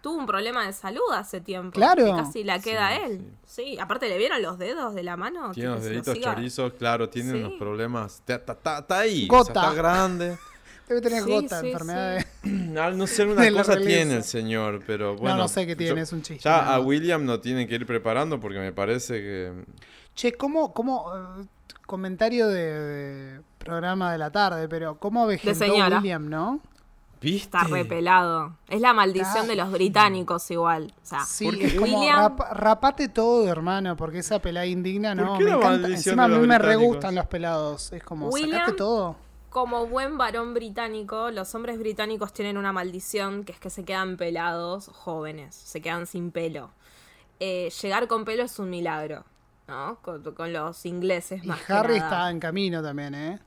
tuvo un problema de salud hace tiempo.
Claro.
que casi la queda
Sí,
él. Sí. aparte le vieron los dedos de la mano.
tiene los deditos chorizos, claro, tiene
Sí.
unos problemas. Está, está- está- está ahí, o
Gota.
sea, está grande.
Debe tener
Sí,
gota,
sí,
enfermedad
sí.
de-
no ser una cosa tiene el señor, pero bueno.
no sé qué tiene,
yo-
es un chiste,
Ya a. William lo tienen que ir preparando porque me parece que.
Che, ¿cómo, cómo eh, comentario de, de programa de la tarde, pero cómo avejentó. William, ¿no?
¿Viste?
Está repelado. Es la maldición de los británicos igual. O sea,
Sí,
Porque
es como
William-
rapa- rapate todo, hermano, porque esa pelada indigna,
¿Por
no,
qué
me
la
encanta.
maldición
Encima a mí me re gustan los pelados, es como,
William-
sacaste todo.
Como buen varón británico, los hombres británicos tienen una maldición que es que se quedan pelados jóvenes, se quedan sin pelo. Eh, llegar con pelo es un milagro, ¿no? Con, con los ingleses
Y
más que
Harry
nada.
está en camino también, ¿eh?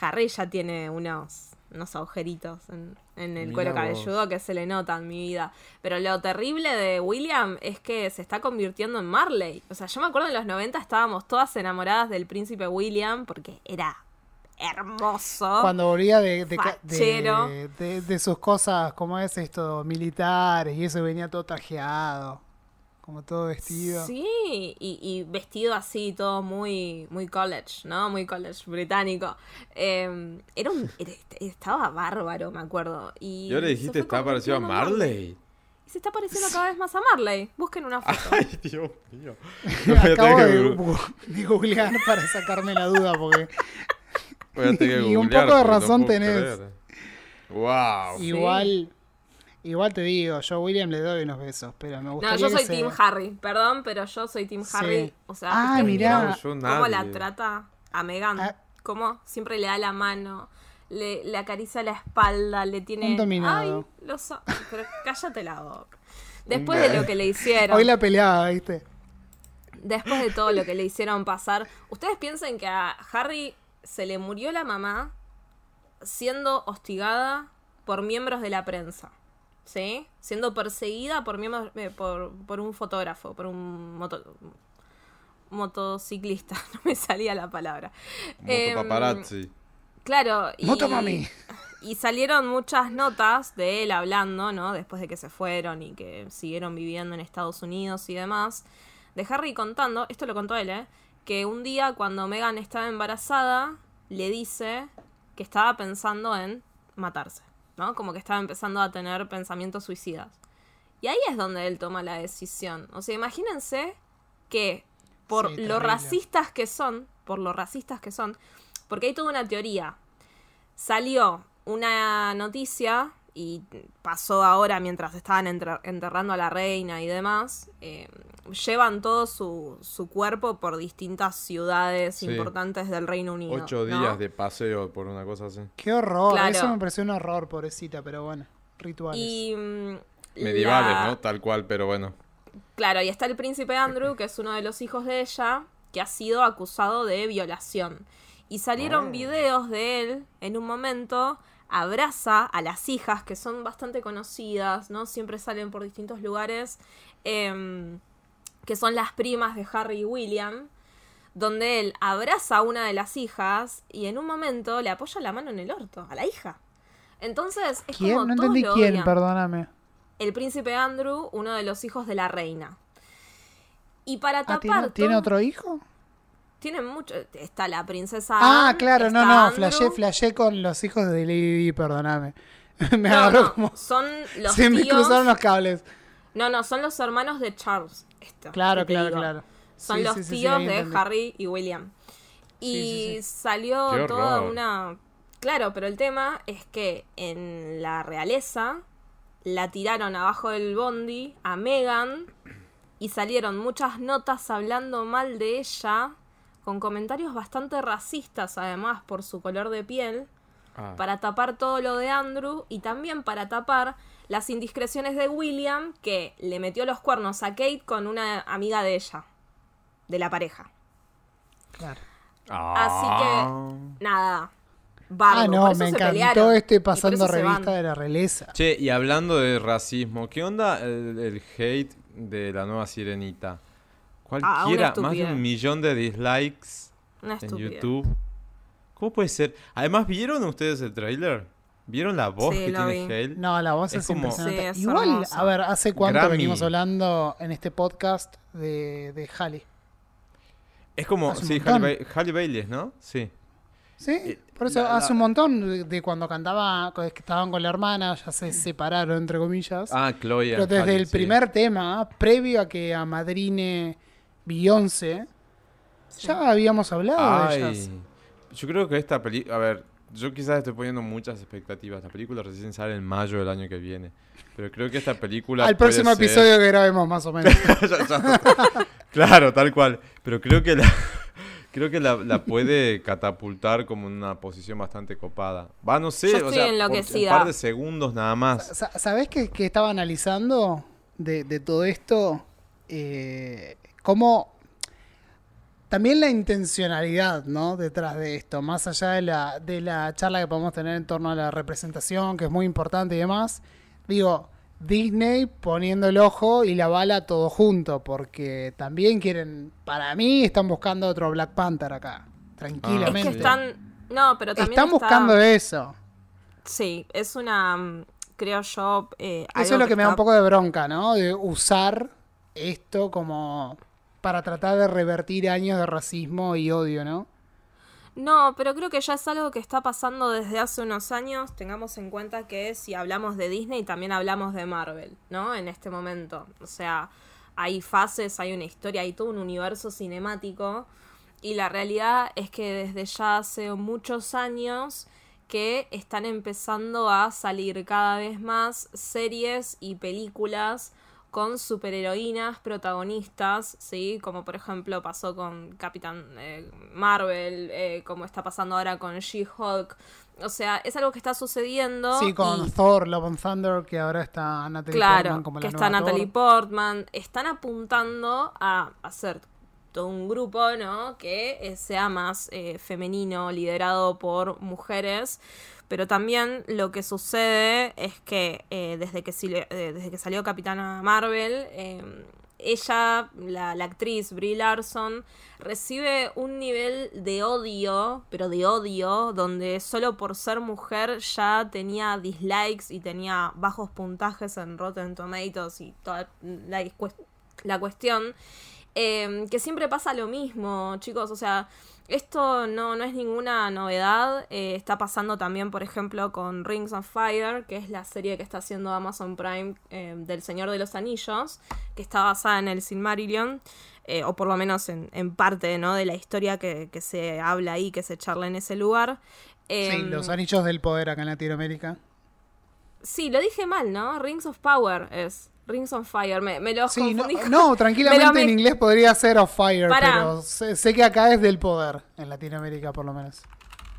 Harry ya tiene unos, unos agujeritos en, en el
Mirá
cuero
vos.
cabelludo que se le notan, mi vida. Pero lo terrible de William es que se está convirtiendo en Marley. O sea, yo me acuerdo en los 90 estábamos todas enamoradas del príncipe William porque era hermoso.
Cuando volvía de, de, ca- de-
Fachero.
de- de sus cosas, como es esto, militares, y eso venía todo trajeado, como todo vestido.
Sí, y, y vestido así, todo muy, muy college, ¿no? Muy college británico. Eh, era un, era- estaba bárbaro, me acuerdo. Y
Yo le dijiste, está parecido a Marley.
Y se está pareciendo cada vez más a Marley. Busquen una foto.
Ay, Dios mío. Voy a
Acabo
tener
de,
que,
de googlear para sacarme la duda, porque Y un poco de
no
razón tenés.
creer. Wow.
igual, igual te digo, yo a William le doy unos besos, pero me
No,
gustaría
yo soy Team Harry. Perdón, pero yo soy Team
Sí.
Harry. O sea,
Ah,
¿ustedes
mirá.
No, yo
¿Cómo la trata a Megan?
Ah.
¿Cómo? Siempre le da la mano. Le, le acaricia la espalda, le tiene...
Un dominado.
Ay, los Pero cállate la boca. Después de lo que le hicieron,
Hoy la peleaba, ¿viste?
después de todo lo que le hicieron pasar, ustedes piensen que a Harry se le murió la mamá siendo hostigada por miembros de la prensa. ¿Sí? Siendo perseguida por miembros eh, por, por un fotógrafo, por un moto- motociclista, no me salía la palabra.
Motopaparazzi.
Claro, y,
Motomami.
y salieron muchas notas de él hablando, ¿no? Después de que se fueron y que siguieron viviendo en Estados Unidos y demás. De Harry contando, esto lo contó él, ¿eh? Que un día cuando Megan estaba embarazada, le dice que estaba pensando en matarse, ¿no? Como que estaba empezando a tener pensamientos suicidas. Y ahí es donde él toma la decisión. O sea, imagínense que por
Sí,
lo racistas que son, por lo racistas que son, porque hay toda una teoría. Salió una noticia y pasó ahora mientras estaban enterrando a la reina y demás. eh, llevan todo su, su cuerpo por distintas ciudades
Sí.
importantes del Reino Unido.
Ocho
¿no?
días de paseo por una cosa así.
Qué horror,
Claro.
eso me pareció un horror, pobrecita, pero bueno, rituales.
Y. mm,
Medievales,
la-
¿no? Tal cual, pero bueno.
Claro, y está el príncipe Andrew, que es uno de los hijos de ella, que ha sido acusado de violación. Y salieron
Oh.
videos de él en un momento abraza a las hijas que son bastante conocidas, ¿no? Siempre salen por distintos lugares, em, que son las primas de Harry y William, donde él abraza a una de las hijas y en un momento le apoya la mano en el orto a la hija. Entonces, es
¿Quién?
como
No entendí quién,
odian.
perdóname.
El príncipe Andrew, uno de los hijos de la reina. Y para
Ah,
tapar
¿tiene, ¿tiene
todo-
otro hijo?
Tienen mucho. Está la princesa.
Ah,
Anne,
claro, no, no, flashé, flashé con los hijos de Lady perdóname. Me
No,
agarró
no,
como...
Son los
Se me
tíos.
cruzaron los cables.
No, no, son los hermanos de Charles. estos
Claro, claro,
digo.
claro.
Son
Sí,
los
sí, sí, sí,
tíos de
entendí.
Harry y William. Y
Sí, sí,
salió
Qué
toda
horror.
una. Claro, pero el tema es que en la realeza la tiraron abajo del bondi a Megan y salieron muchas notas hablando mal de ella, con comentarios bastante racistas además por su color de piel
Ah.
para tapar todo lo de Andrew y también para tapar las indiscreciones de William que le metió los cuernos a Kate con una amiga de ella, de la pareja.
Claro.
Así
Ah.
que, nada. Bardo,
Ah,
por
no,
eso
me encantó este pasando revista de la realeza.
Che, y hablando de racismo, ¿qué onda el, el hate de la nueva sirenita?
Ah,
Cualquiera, más de un millón de dislikes
Una
en. YouTube. ¿Cómo puede ser? Además, ¿vieron ustedes el tráiler? ¿Vieron la voz
Sí,
que tiene
vi.
Hale?
No, la voz
Es
es,
como-
impresionante.
Sí, es
Igual,
hermoso.
a ver, ¿hace cuánto
Grammy.
venimos hablando en este podcast de, de Halle?
Es como,
Hace
sí. Halle, Ba- Halle Bailey, ¿no? Sí.
Sí,
Eh,
por eso
la-
hace
la-
un montón de, cuando cantaba, que estaban con la hermana, ya se separaron, entre comillas.
Ah, Chloe.
Pero desde
Halle,
el
sí.
primer tema, previo a que amadrine Beyoncé, ya habíamos hablado de ellas.
Yo creo que esta película, a ver, yo quizás estoy poniendo muchas expectativas. La película recién sale en mayo del año que viene. Pero creo que esta película.
Al
puede
próximo
ser-
episodio que grabemos, más o menos.
Ya- ya- claro, tal cual. Pero creo que la, creo que la, la puede catapultar como en una posición bastante copada. Va, no sé,
Yo
o
estoy
sea, por un par de segundos nada más.
Sa- ¿Sabés qué, qué estaba analizando de, de todo esto? Eh, cómo también la intencionalidad, ¿no? Detrás de esto, más allá de la, de la charla que podemos tener en torno a la representación, que es muy importante y demás. Digo, Disney poniendo el ojo y la bala todo junto, porque también quieren, para mí, están buscando otro Black Panther acá,
Es
tranquilamente.
que están. No, pero también.
están
está-
buscando eso.
Sí, es una. Creo yo. eh,
Eso es lo que me da un poco de bronca, ¿no? De usar esto como para tratar de revertir años de racismo y odio, ¿no?
No, pero creo que ya es algo que está pasando desde hace unos años. Tengamos en cuenta que si hablamos de Disney, también hablamos de Marvel, ¿no? En este momento. O sea, hay fases, hay una historia, hay todo un universo cinemático. Y la realidad es que desde ya hace muchos años que están empezando a salir cada vez más series y películas con superheroínas protagonistas, ¿sí? Como por ejemplo pasó con Capitán eh, Marvel, eh, como está pasando ahora con She-Hulk. O sea, es algo que está sucediendo.
Sí, con
y-
Thor, Love and Thunder, que ahora está Natalie
Claro,
Portman como
que está Natalie
Thor.
Portman. Están apuntando a hacer todo un grupo, ¿no? Que eh, sea más eh, femenino, liderado por mujeres. Pero también lo que sucede es que eh, desde, que eh, desde que salió Capitana Marvel, eh, ella, la, actriz Brie Larson, recibe un nivel de odio, pero de odio, donde solo por ser mujer ya tenía dislikes y tenía bajos puntajes en Rotten Tomatoes y toda la, la cuestión. eh, que siempre pasa lo mismo, chicos, o sea, esto no, no es ninguna novedad. eh, está pasando también, por ejemplo, con Rings of Fire, que es la serie que está haciendo Amazon Prime eh, del Señor de los Anillos, que está basada en el Silmarillion, eh, o por lo menos en, en parte ¿no? de la historia que, que se habla ahí, que se charla en ese lugar.
Sí,
Em,
los anillos del poder acá en Latinoamérica.
sí, lo dije mal, ¿no? Rings of Power es. Rings of Fire, me, me los
Sí, no,
confundí. con-
no, tranquilamente
me-
en inglés podría ser of fire,
Pará.
pero sé, sé que acá es del poder, en Latinoamérica por lo menos.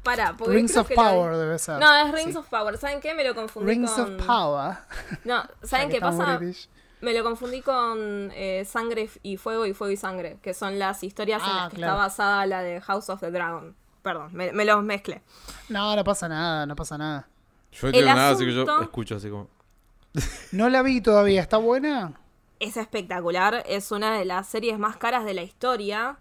Pará, porque
Rings
creo
of
que lo-
Power debe ser.
No, es Rings
Sí.
of Power. ¿Saben qué? Me lo confundí
Rings
con...
of Power.
No, ¿saben qué pasa?
british.
Me lo confundí con eh, Sangre y Fuego y Fuego y Sangre, que son las historias en
Ah,
las que
claro.
está basada la de House of the Dragon. Perdón, me, me los mezclé.
No, no pasa nada, no pasa nada.
Yo no entiendo
El
nada, así que yo
asunto-
escucho así como.
No la vi todavía, ¿está buena?
Es espectacular, es una de las series más caras de la historia.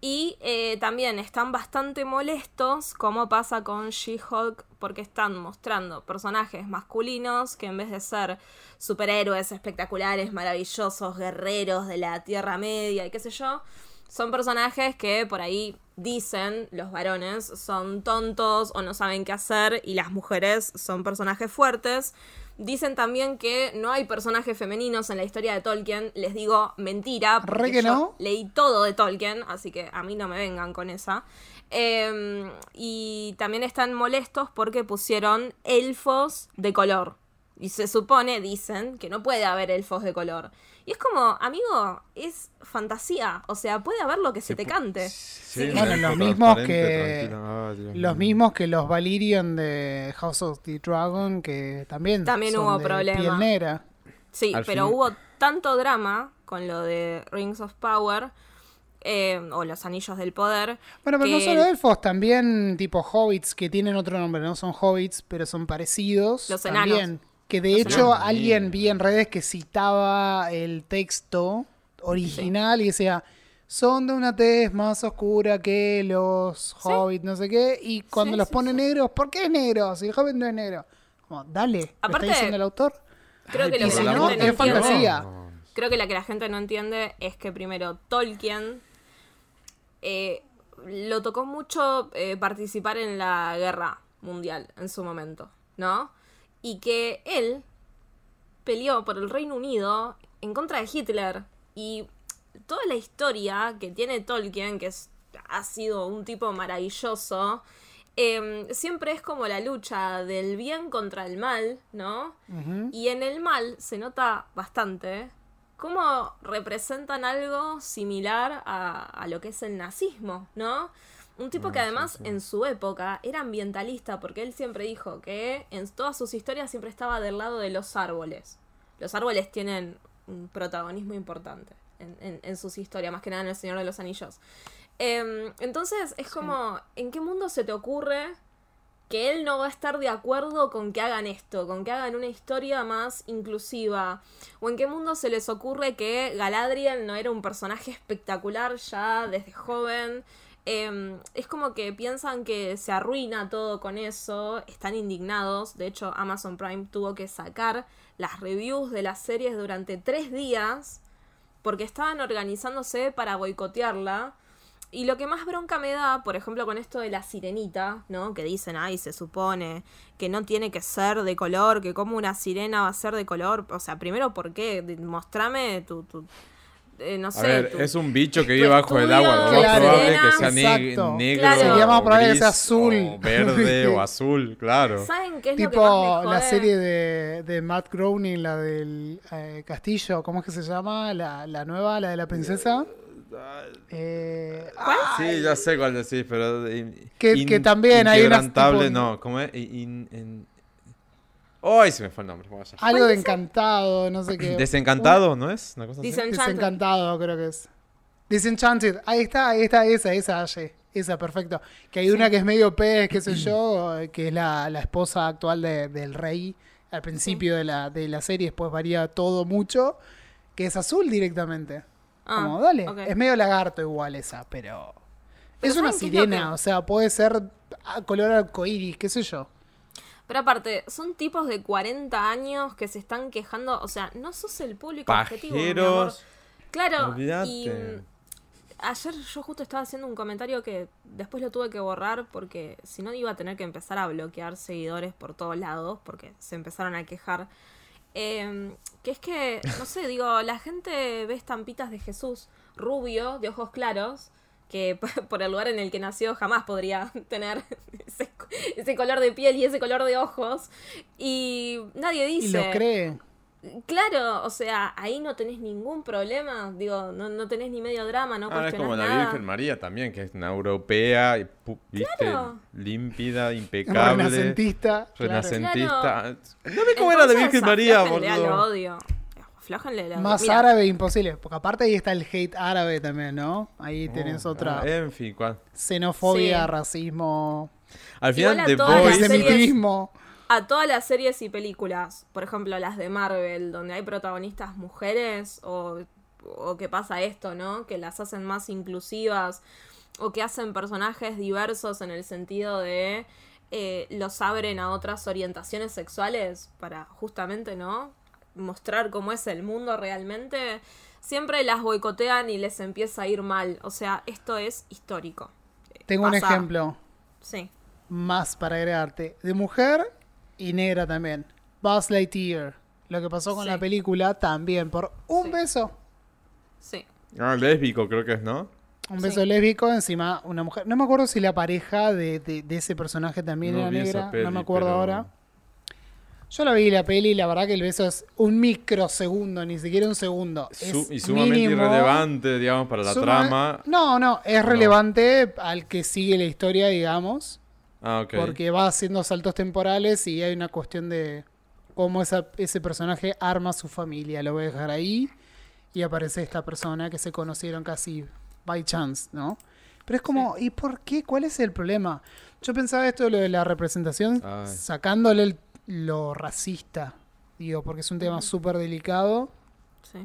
Y eh, también están bastante molestos, como pasa con She-Hulk, porque están mostrando personajes masculinos que en vez de ser superhéroes espectaculares, maravillosos, guerreros de la Tierra Media y qué sé yo, son personajes que por ahí dicen los varones son tontos o no saben qué hacer y las mujeres son personajes fuertes. Dicen también que no hay personajes femeninos en la historia de Tolkien. Les digo mentira,
Re
porque
que
yo
no.
leí todo de Tolkien, así que a mí no me vengan con esa. Eh, y también están molestos porque pusieron elfos de color. Y se supone, dicen, que no puede haber elfos de color. Y es como, amigo, es fantasía. O sea, puede haber lo que se te cante.
Sí,
Bueno,
una
los mismos que-
Dios
Los mismos que los Valyrian de House of the Dragon, que también,
También
son
hubo
de
problema.
piel negra.
Sí,
Al
pero
fin-
hubo tanto drama con lo de Rings of Power eh, o los Anillos del Poder.
Bueno, pero no
que
solo elfos, también tipo hobbits que tienen otro nombre, no son hobbits, pero son parecidos.
Los
también. Que de hecho alguien vi en redes que citaba el texto original y decía, son de una tez más oscura que los hobbits, no sé qué, y cuando
Sí,
los
sí,
pone
sí.
negros, ¿por qué es negro? Si el hobbit no es negro. Como, dale, ¿lo
Aparte,
está diciendo el autor?
Creo que lo que la
no,
gente no
es.
Creo que la que la gente no entiende es que primero Tolkien eh, lo tocó mucho eh, participar en la guerra mundial en su momento, ¿no? Y que él peleó por el Reino Unido en contra de Hitler y toda la historia que tiene Tolkien, que es- ha sido un tipo maravilloso, em, siempre es como la lucha del bien contra el mal, ¿no? Y en el mal se nota bastante cómo representan algo similar a, a lo que es el nazismo, ¿no? Un tipo que además en su época era ambientalista porque él siempre dijo que en todas sus historias siempre estaba del lado de los árboles. Los árboles tienen un protagonismo importante en, en- en sus historias, más que nada en El Señor de los Anillos. Em, entonces es como, ¿en qué mundo se te ocurre que él no va a estar de acuerdo con que hagan esto, con que hagan una historia más inclusiva. ¿O en qué mundo se les ocurre que Galadriel no era un personaje espectacular ya desde joven? Eh, es como que piensan que se arruina todo con eso, están indignados. De hecho, Amazon Prime tuvo que sacar las reviews de las series durante tres días porque estaban organizándose para boicotearla. Y lo que más bronca me da, por ejemplo, con esto de la sirenita, ¿no? Que dicen, ay, se supone que no tiene que ser de color, que como una sirena va a ser de color. O sea, primero, ¿por qué? Mostrame tu eh, no
A ver,
tu-
es un bicho que vive bajo el agua. Lo más probable es que sea negro.
Claro. Sería
más probable que sea azul.
O verde o azul, claro.
¿Saben qué es lo que
Tipo
más me
la serie de, de Matt Groening, la del eh, castillo, ¿cómo es que se llama? La, la nueva, la de la princesa. Eh,
Sí, ya sé cuál decís, pero. in-
Que- que también hay unas tipo-
no. ¿Cómo es? In- in- ¡Ay! se me fue el nombre.
algo de encantado, no sé qué.
Desencantado, ¿no es? Una cosa así.
Dicen-
Desencantado, creo que es. Disenchanted. Ahí está, ahí está, esa, esa, Aye. Esa, perfecto. Que hay una que es medio pez, qué sé yo, que es la, la esposa actual de- del rey al principio de, la, de la serie, después varía todo mucho, que es azul directamente.
Ah,
Como, dale, es medio lagarto igual esa, pero...
Pero
es una
¿saben qué es lo
sirena, o sea, puede ser a color arcoíris, qué sé yo.
Pero aparte, son tipos de 40 años que se están quejando. O sea, no sos el público objetivo. mi amor.
Pajeros.
Claro, y mm, ayer yo justo estaba haciendo un comentario que después lo tuve que borrar porque si no iba a tener que empezar a bloquear seguidores por todos lados porque se empezaron a quejar. Eh, que es que, no sé, digo, la gente ve estampitas de Jesús rubio, de ojos claros, que por el lugar en el que nació jamás podría tener ese, ese color de piel y ese color de ojos. Y nadie
Y
dice...
lo cree.
Claro, o sea, ahí no tenés ningún problema, digo, no, no tenés ni medio drama, no
Ahora es como la. Virgen María también, que es una europea, y viste,
Claro.
límpida, impecable,
Renacentista. claro.
renacentista.
Claro.
No ve cómo era la Virgen María, boludo.
odio. La
Más
mira,
árabe imposible. Porque aparte ahí está el hate árabe también, ¿no? Ahí tenés
Oh,
otra
ah, en fin, ¿cuál?
xenofobia,
Sí.
racismo,
Al final,
series-
antisemitismo.
A todas las series y películas, por ejemplo las de Marvel, donde hay protagonistas mujeres, o, o que pasa esto, ¿no? Que las hacen más inclusivas, o que hacen personajes diversos en el sentido de eh, los abren a otras orientaciones sexuales para justamente, ¿no? Mostrar cómo es el mundo realmente, siempre las boicotean y les empieza a ir mal. O sea, esto es histórico.
Tengo un ejemplo
Sí.
más para agregarte. De mujer y negra también. Buzz Lightyear. Lo que pasó con
Sí.
la película también. Por un
Sí.
beso.
Sí.
Ah, lésbico creo que es, ¿no?
Un
Sí.
beso lésbico, encima una mujer. No me acuerdo si la pareja de, de- de ese personaje también
No
era negra.
peli,
no me acuerdo
pero-
ahora. Yo la vi la peli y la verdad que el beso es un microsegundo, ni siquiera un segundo.
Su- y sumamente
mínimo.
irrelevante, digamos, para la
Suma-
trama.
No, no, es
No.
relevante al que sigue la historia, digamos.
Ah, ok.
Porque va haciendo saltos temporales y hay una cuestión de cómo esa- ese personaje arma su familia. Lo voy a dejar ahí y aparece esta persona que se conocieron casi by chance, ¿no? Pero es como, ¿y por qué? ¿Cuál es el problema? Yo pensaba esto de lo de la representación,
Ay.
sacándole el- lo racista, digo, porque es un tema súper delicado.
Sí.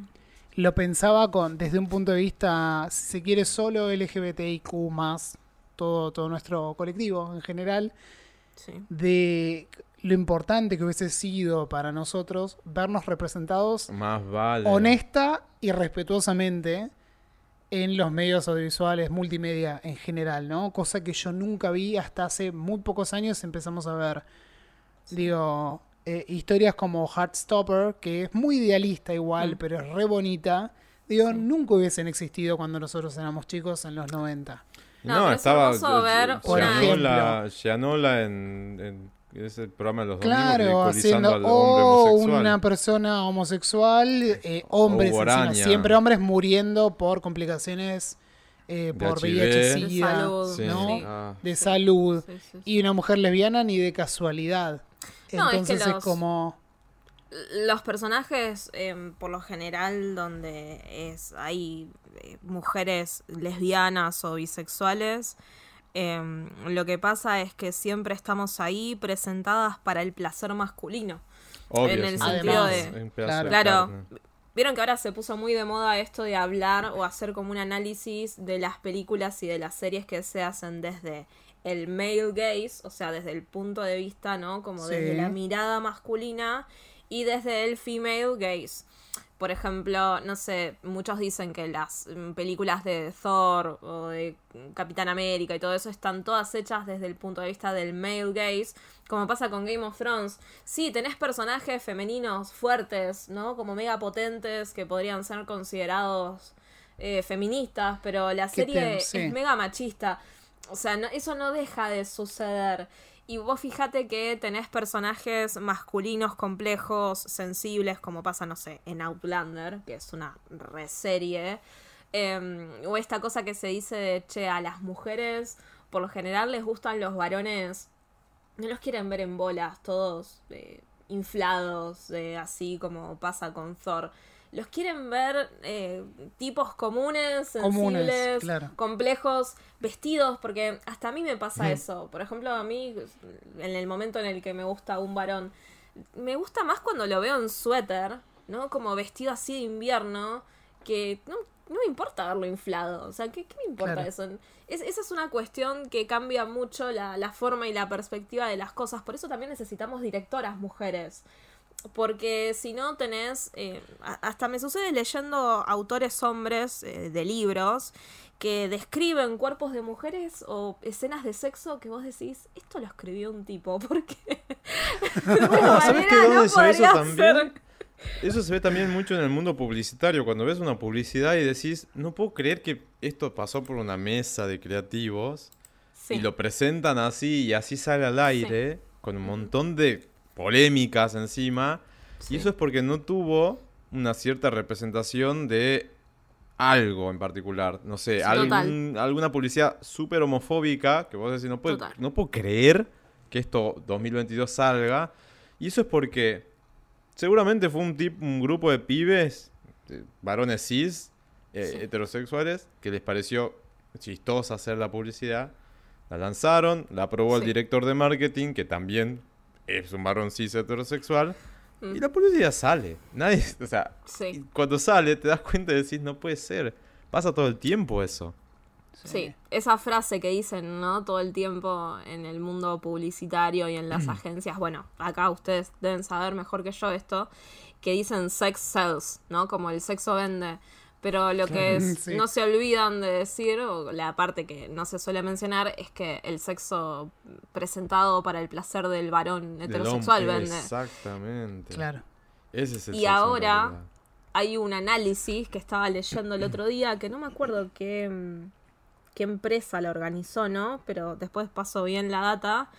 Lo pensaba con desde un punto de vista, si se quiere, solo LGBTIQ más, todo, todo nuestro colectivo en general
Sí.
de lo importante que hubiese sido para nosotros vernos representados
Más vale.
honesta y respetuosamente en los medios audiovisuales, multimedia en general, ¿no? Cosa que yo nunca vi hasta hace muy pocos años empezamos a ver. Digo, eh, historias como Heartstopper, que es muy idealista igual,
Mm.
pero es re bonita. Digo,
Sí.
nunca hubiesen existido cuando nosotros éramos chicos en los 90.
No,
No,
es
estaba
hermoso ver
Gianola, Gianola en, en ese programa de los domingos
Claro,
ridiculizando
haciendo
al hombre
o
homosexual.
una persona homosexual, eh, hombres encima, siempre hombres muriendo por complicaciones eh, por
HIV.
VIH,
De salud,
Sí.
¿no?
sí.
Ah.
de salud,
Sí, sí, sí.
y una mujer lesbiana ni de casualidad.
No, es que
Entonces es, como...
Los personajes, em, por lo general, donde es hay eh, mujeres lesbianas o bisexuales, em, lo que pasa es que siempre estamos ahí presentadas para el placer masculino.
Obvio,
en el
sí,
sentido
de Claro. Vieron que ahora se puso muy de moda esto de hablar o hacer como un análisis de las películas y de las series que se hacen desde el male gaze, o sea, desde el punto de vista, ¿no? Como
Sí.
desde la mirada masculina y desde el female gaze. Por ejemplo, no sé, muchos dicen que las películas de Thor o de Capitán América y todo eso están todas hechas desde el punto de vista del male gaze, como pasa con Game of Thrones. Sí, tenés personajes femeninos fuertes, ¿no? Como mega potentes que podrían ser considerados eh, feministas, pero la serie
sí.
es mega machista. O sea, no- eso no deja de suceder. Y vos fíjate que tenés personajes masculinos complejos, sensibles, como pasa, no sé, en Outlander, que es una reserie. em, o esta cosa que se dice de, che, a las mujeres por lo general les gustan los varones, no los quieren ver en bolas, todos eh, inflados, eh, así como pasa con Thor. Los quieren ver eh, tipos comunes,
Comunes,
sensibles,
claro.
complejos, vestidos, porque hasta a mí me pasa eso. Por ejemplo, a mí, en el momento en el que me gusta un varón, me gusta más cuando lo veo en suéter, ¿no? Como vestido así de invierno, que no, no me importa verlo inflado. O sea, ¿qué, qué me importa
Claro.
eso? Es- esa es una cuestión que cambia mucho la, la forma y la perspectiva de las cosas. Por eso también necesitamos directoras mujeres. Porque si no tenés, eh, hasta me sucede leyendo autores hombres eh, de libros que describen cuerpos de mujeres o escenas de sexo que vos decís, esto lo escribió un tipo, porque
¿sabés que
manera
dónde
no
se eso también?
ser.
Eso se ve también mucho en el mundo publicitario. Cuando ves una publicidad y decís, no puedo creer que esto pasó por una mesa de creativos
Sí.
y lo presentan así y así sale al aire, con un montón de polémicas encima.
Sí.
Y eso es porque no tuvo una cierta representación de algo en particular. No sé,
Sí,
algún- alguna publicidad súper homofóbica que vos decís, no puedo,
Total.
no puedo creer que esto 2022 salga. Y eso es porque seguramente fue un, tip, un grupo de pibes, de varones cis, eh,
Sí.
heterosexuales, que les pareció chistosa hacer la publicidad. La lanzaron, la aprobó el director de marketing, que también es un varón cis heterosexual.
Mm.
Y la publicidad sale. Nadie, o sea,
Sí.
cuando sale te das cuenta y decís, no puede ser. Pasa todo el tiempo eso.
Sí, esa frase que dicen, ¿no? Todo el tiempo en el mundo publicitario y en las agencias, bueno, acá ustedes deben saber mejor que yo esto, que dicen sex sells, ¿no? Como el sexo vende. Pero lo que es-
Sí.
no se olvidan de decir, o la parte que no se suele mencionar, es que el sexo presentado para el placer del varón
Del
heterosexual
hombre,
vende.
Exactamente.
Claro.
Ese es el
Y
sexo
ahora- hay un análisis que estaba leyendo el otro día, que no me acuerdo qué, qué empresa la organizó, ¿no? Pero después pasó bien la data,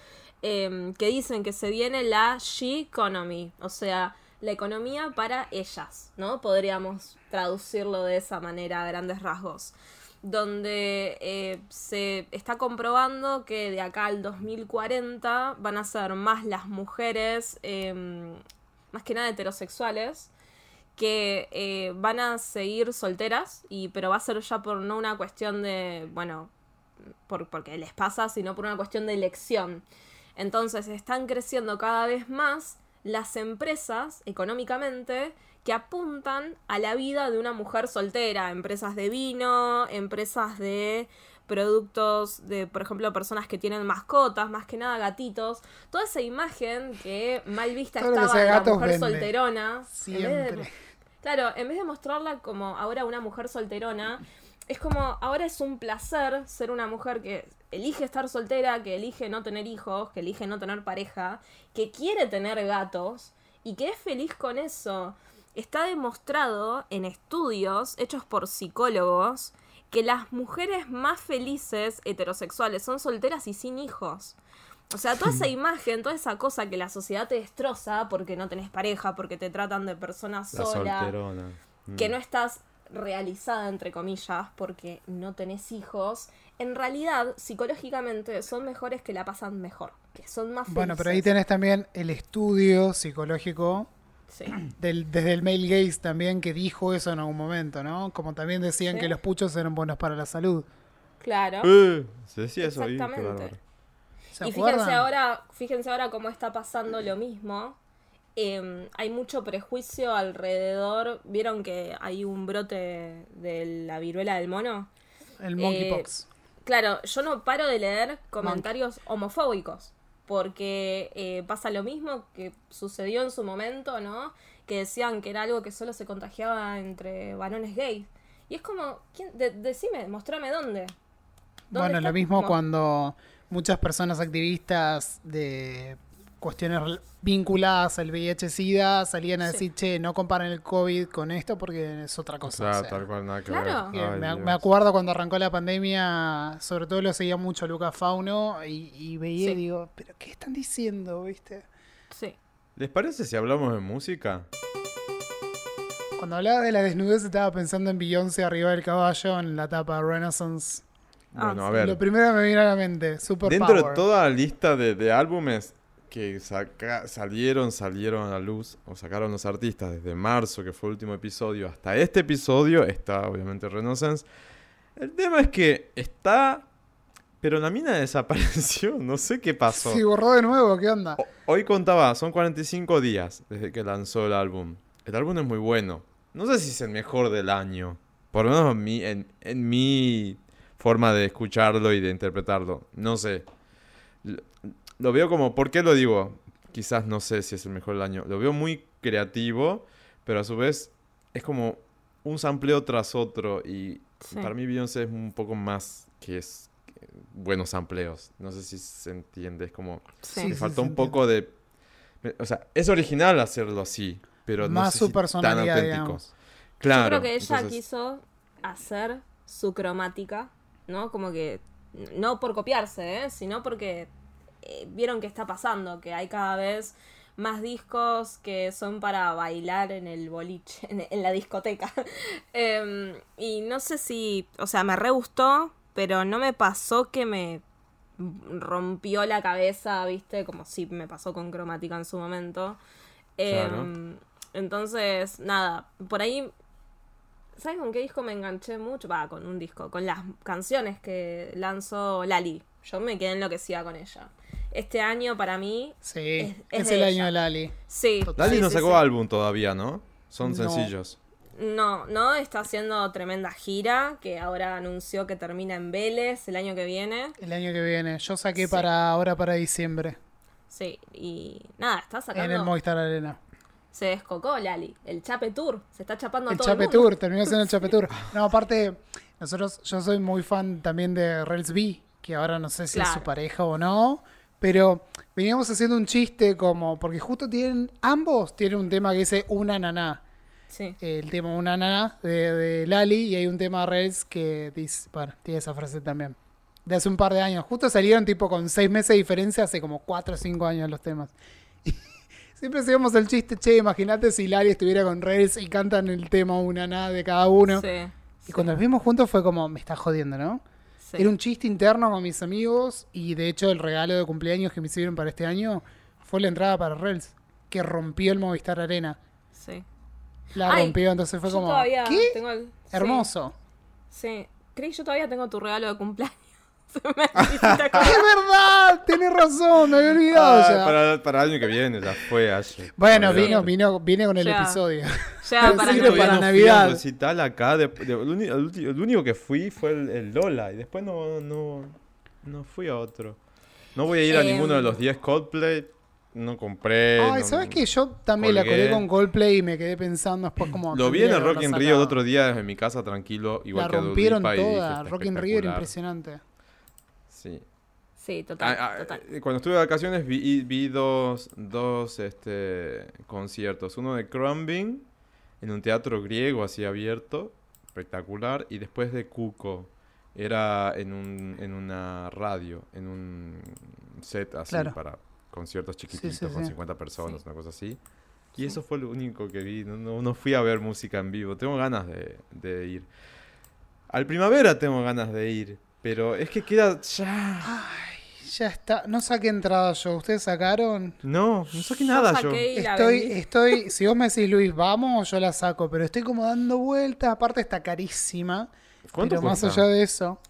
em, que dicen que se viene la she economy, o sea, la economía para ellas, ¿no? Podríamos traducirlo de esa manera a grandes rasgos. Donde eh, se está comprobando que de acá al 2040 van a ser más las mujeres, em, más que nada heterosexuales, que eh, van a seguir solteras, y, pero va a ser ya por no una cuestión de, bueno, por, porque les pasa, sino por una cuestión de elección. Entonces están creciendo cada vez más las empresas económicamente que apuntan a la vida de una mujer soltera, empresas de vino, empresas de productos de, por ejemplo, personas que tienen mascotas, más que nada gatitos, toda esa imagen que mal vista
Todo
estaba de la mujer
vende.
solterona. en de-
Siempre.
Claro, en vez de mostrarla como ahora una mujer solterona, es como ahora es un placer ser una mujer que elige estar soltera, que elige no tener hijos, que elige no tener pareja, que quiere tener gatos y que es feliz con eso. Está demostrado en estudios hechos por psicólogos que las mujeres más felices heterosexuales son solteras y sin hijos. O sea, toda esa imagen, toda esa cosa que la sociedad te destroza porque no tenés pareja, porque te tratan de persona
La
sola.
Mm.
que no estás realizada, entre comillas, porque no tenés hijos, en realidad, psicológicamente, son mejores que la pasan mejor, que son más felices.
Bueno, pero ahí tenés también el estudio psicológico
Sí.
del, desde el male gaze también que dijo eso en algún momento, ¿no? Como también decían
Sí.
que los puchos eran buenos para la salud.
Claro.
Eh, se decía eso ahí.
Exactamente.
bárbaro.
¿Se
Y fíjense ahora, fíjense ahora cómo está pasando lo mismo. Eh, hay mucho prejuicio alrededor. ¿Vieron que hay un brote de la viruela del mono?
El
eh,
monkeypox.
Claro, yo no paro de leer comentarios homofóbicos. Porque eh, pasa lo mismo que sucedió en su momento, ¿no? Que decían que era algo que solo se contagiaba entre varones gays. Y es como, ¿quién? De- decime, mostrame dónde. ¿Dónde
Bueno, lo mismo
Como-
cuando muchas personas activistas de cuestiones vinculadas al VIH-Sida salían a
Sí.
decir, che, no comparen el COVID con esto porque es otra cosa.
sea,
o sea.
tal cual, nada que
Claro.
Ver. Ay,
me, acuerdo cuando arrancó la pandemia, sobre todo lo seguía mucho Lucas Fauno y, y veía
Sí.
y digo, pero ¿qué están diciendo? ¿Viste?
Sí.
¿Les parece si hablamos de música?
Cuando hablaba de la desnudez estaba pensando en Beyoncé arriba del caballo en la etapa Renaissance.
Ah,
Bueno, a
sí.
ver.
Lo primero que me vino a la mente, Super
Dentro
Power.
de toda la lista de, de álbumes que saca- salieron, salieron a la luz, o sacaron los artistas desde marzo, que fue el último episodio, hasta este episodio, está obviamente Renaissance. El tema es que está, pero la mina desapareció, no sé qué pasó.
Sí, borró de nuevo, ¿qué onda?
O- Hoy contaba, son 45 días desde que lanzó el álbum. El álbum es muy bueno. No sé si es el mejor del año. Por lo menos en mi, en, en mi forma de escucharlo y de interpretarlo. No sé. Lo, veo como, ¿por qué lo digo? Quizás no sé si es el mejor del año. Lo veo muy creativo, pero a su vez es como un sampleo tras otro. Y
Sí.
para mí Beyoncé es un poco más que es que buenos sampleos. No sé si se entiende. Es como...
Sí.
Sí,
faltó un poco de. O sea, es original hacerlo así, pero no
Más
sé
su
si tan
personalidad,
auténtico.
digamos.
Claro.
Yo creo que ella
entonces-
quiso hacer su cromática, ¿no? Como que, no por copiarse, ¿eh? sino porque eh, vieron que está pasando, que hay cada vez más discos que son para bailar en el boliche, en, en la discoteca. Em, y no sé si, o sea, me re gustó, pero no me pasó que me rompió la cabeza, ¿viste? Como si me pasó con cromática en su momento.
Claro.
Em, Entonces, nada, por ahí. ¿Sabes con qué disco me enganché mucho? Va, con un disco, con las canciones que lanzó Lali. Yo me quedé enloquecida con ella. Este año para mí.
Sí,
Es-
es,
es de
el
ella.
año de Lali.
Sí.
Lali
sí,
no
sí,
sacó
sí.
álbum todavía, ¿no? Son
No.
sencillos.
No, no, está haciendo tremenda gira que ahora anunció que termina en Vélez el año que viene.
El año que viene. Yo saqué
Sí.
para ahora para diciembre.
Sí, y nada, está sacando.
En el Movistar Arena.
Se descocó Lali. El Chape Tour. Se está chapando a
El
todo
Chape
el mundo.
Tour, terminó siendo el Chape Tour. No, aparte, nosotros, yo soy muy fan también de Rels B, que ahora no sé si es su pareja o no, pero veníamos haciendo un chiste como, porque justo tienen, ambos tienen un tema que dice una naná.
Sí.
El tema una naná de, de Lali y hay un tema de Rels que dice, bueno, tiene esa frase también. De hace un par de años. Justo salieron tipo con seis meses de diferencia, hace como cuatro o cinco años los temas. Siempre hacíamos el chiste, che, imagínate si Lali estuviera con Rels y cantan el tema una nada de cada uno.
Sí.
Y cuando los vimos juntos fue como, me está jodiendo, ¿no?
Sí.
Era un chiste interno con mis amigos y de hecho el regalo de cumpleaños que me hicieron para este año fue la entrada para Rels, que rompió el Movistar Arena.
Sí.
La
Ay,
rompió, entonces fue como, ¿qué?
el- sí,
Hermoso.
Sí. Creí yo todavía tengo tu regalo de cumpleaños. Se me.
¡Es verdad! Tienes razón, me había olvidado
Ah,
ya.
para, para el año que viene, ya fue ayer.
Bueno, vino, vino, viene con el
Ya.
episodio.
Ya, para
para
no
Navidad.
Fui recital acá, de- de- el, único que fui fue el, el Lola y después no, no, no fui a otro. No voy a ir a
Em.
ninguno de los 10 Coldplay, no compré.
Ay,
no-
¿sabes qué? Yo también la colé
colgué.
con Coldplay y me quedé pensando después como...
Lo vi en el Rock in Rio el otro día desde mi casa tranquilo, igual
La
que
rompieron
dije,
toda.
"Está
Rock in Rio era
espectacular".
impresionante.
Sí.
Sí, total,
Ah, ah,
total.
eh, Cuando estuve de vacaciones vi, vi dos, dos este, conciertos. Uno de Crumbing en un teatro griego así abierto, espectacular. Y después de Cuco. Era en, un, en una radio, en un set así
Claro.
para conciertos chiquititos
sí,
con
sí.
50 personas,
Sí.
una cosa así. Y eso fue lo único que vi. No, no, no fui a ver música en vivo. Tengo ganas de, de ir. Al primavera tengo ganas de ir. Pero es que queda ya.
Ya está. No saqué entrada yo. ¿Ustedes sacaron?
No, no saqué
Yo
nada yo.
Estoy, estoy, si vos me decís Luis, vamos, yo la saco, pero estoy como dando vueltas, aparte está carísima,
¿Cuánto
pero más allá de eso.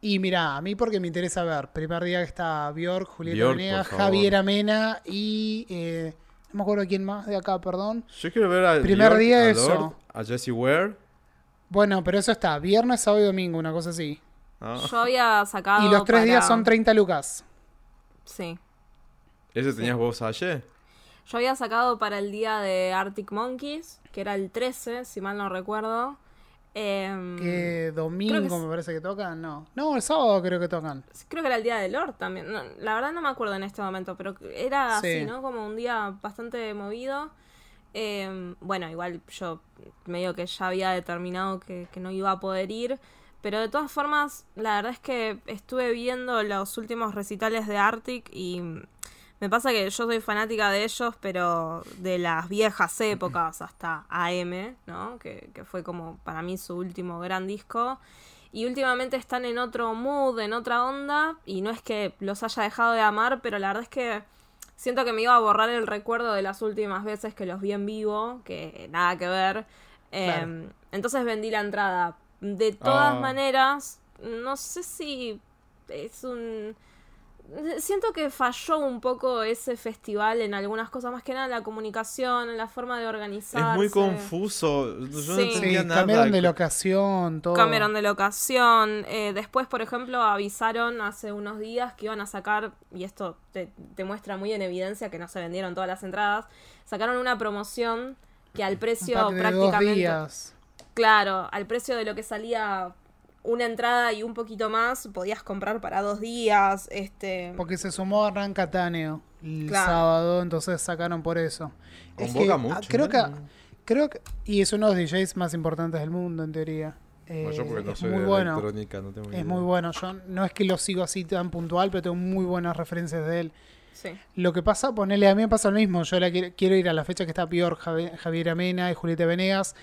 Y mira, a mí porque me interesa ver, primer día que está Bjork, Julieta
favor.
Javier Amena y eh, no me acuerdo quién más de acá, perdón.
Yo quiero ver a
Primer día
a
eso.
Lord, a Jessie Ware.
Bueno, pero eso está, viernes, sábado y domingo, una cosa así.
Ah,
Yo había sacado.
Y los tres días
para-
son 30 lucas.
Sí.
¿Ese tenías vos ayer?
Yo había sacado para el día de Arctic Monkeys, que era el 13, si mal no recuerdo. Em,
Que domingo
creo que es-
me parece que tocan, no. No, el sábado creo que tocan.
Creo que era el día de Lord también. No, la verdad no me acuerdo en este momento, pero era
Sí.
así, ¿no? Como un día bastante movido. Eh, bueno, igual yo medio que ya había determinado que, que no iba a poder ir. Pero de todas formas, la verdad es que estuve viendo los últimos recitales de Arctic y me pasa que yo soy fanática de ellos, pero de las viejas épocas hasta AM, ¿no? Que, que fue como para mí su último gran disco. Y últimamente están en otro mood, en otra onda. Y no es que los haya dejado de amar, pero la verdad es que siento que me iba a borrar el recuerdo de las últimas veces que los vi en vivo, que nada que ver. Eh,
Claro.
Entonces vendí la entrada. De todas
Ah.
maneras, no sé si es un... Siento que falló un poco ese festival en algunas cosas, más que nada en la comunicación, en la forma de organizar.
Es muy confuso. Yo no.
Sí,
entendía nada.
cambiaron de locación, todo.
Cambiaron de locación. eh, después, por ejemplo, avisaron hace unos días que iban a sacar, y esto te, te muestra muy en evidencia que no se vendieron todas las entradas, sacaron una promoción que al
Un
precio prácticamente... Claro, al precio de lo que salía una entrada y un poquito más, podías comprar para dos días. Este,
Porque se sumó a Hernán Catáneo el
Claro.
sábado, entonces sacaron por eso. Es que,
mucho,
creo
¿no?
que creo que y es uno de los DJs más importantes del mundo en teoría.
Bueno, yo
Eh,
porque no
es
soy
muy
de
bueno.
electrónica, no tengo ni
Es
idea.
muy bueno. Yo no es que lo sigo así tan puntual, pero tengo muy buenas referencias de él.
sí.
Lo que pasa, ponele, a mí me pasa lo mismo. Yo la quiero, quiero ir a la fecha que está peor Javier Amena y Julieta Venegas.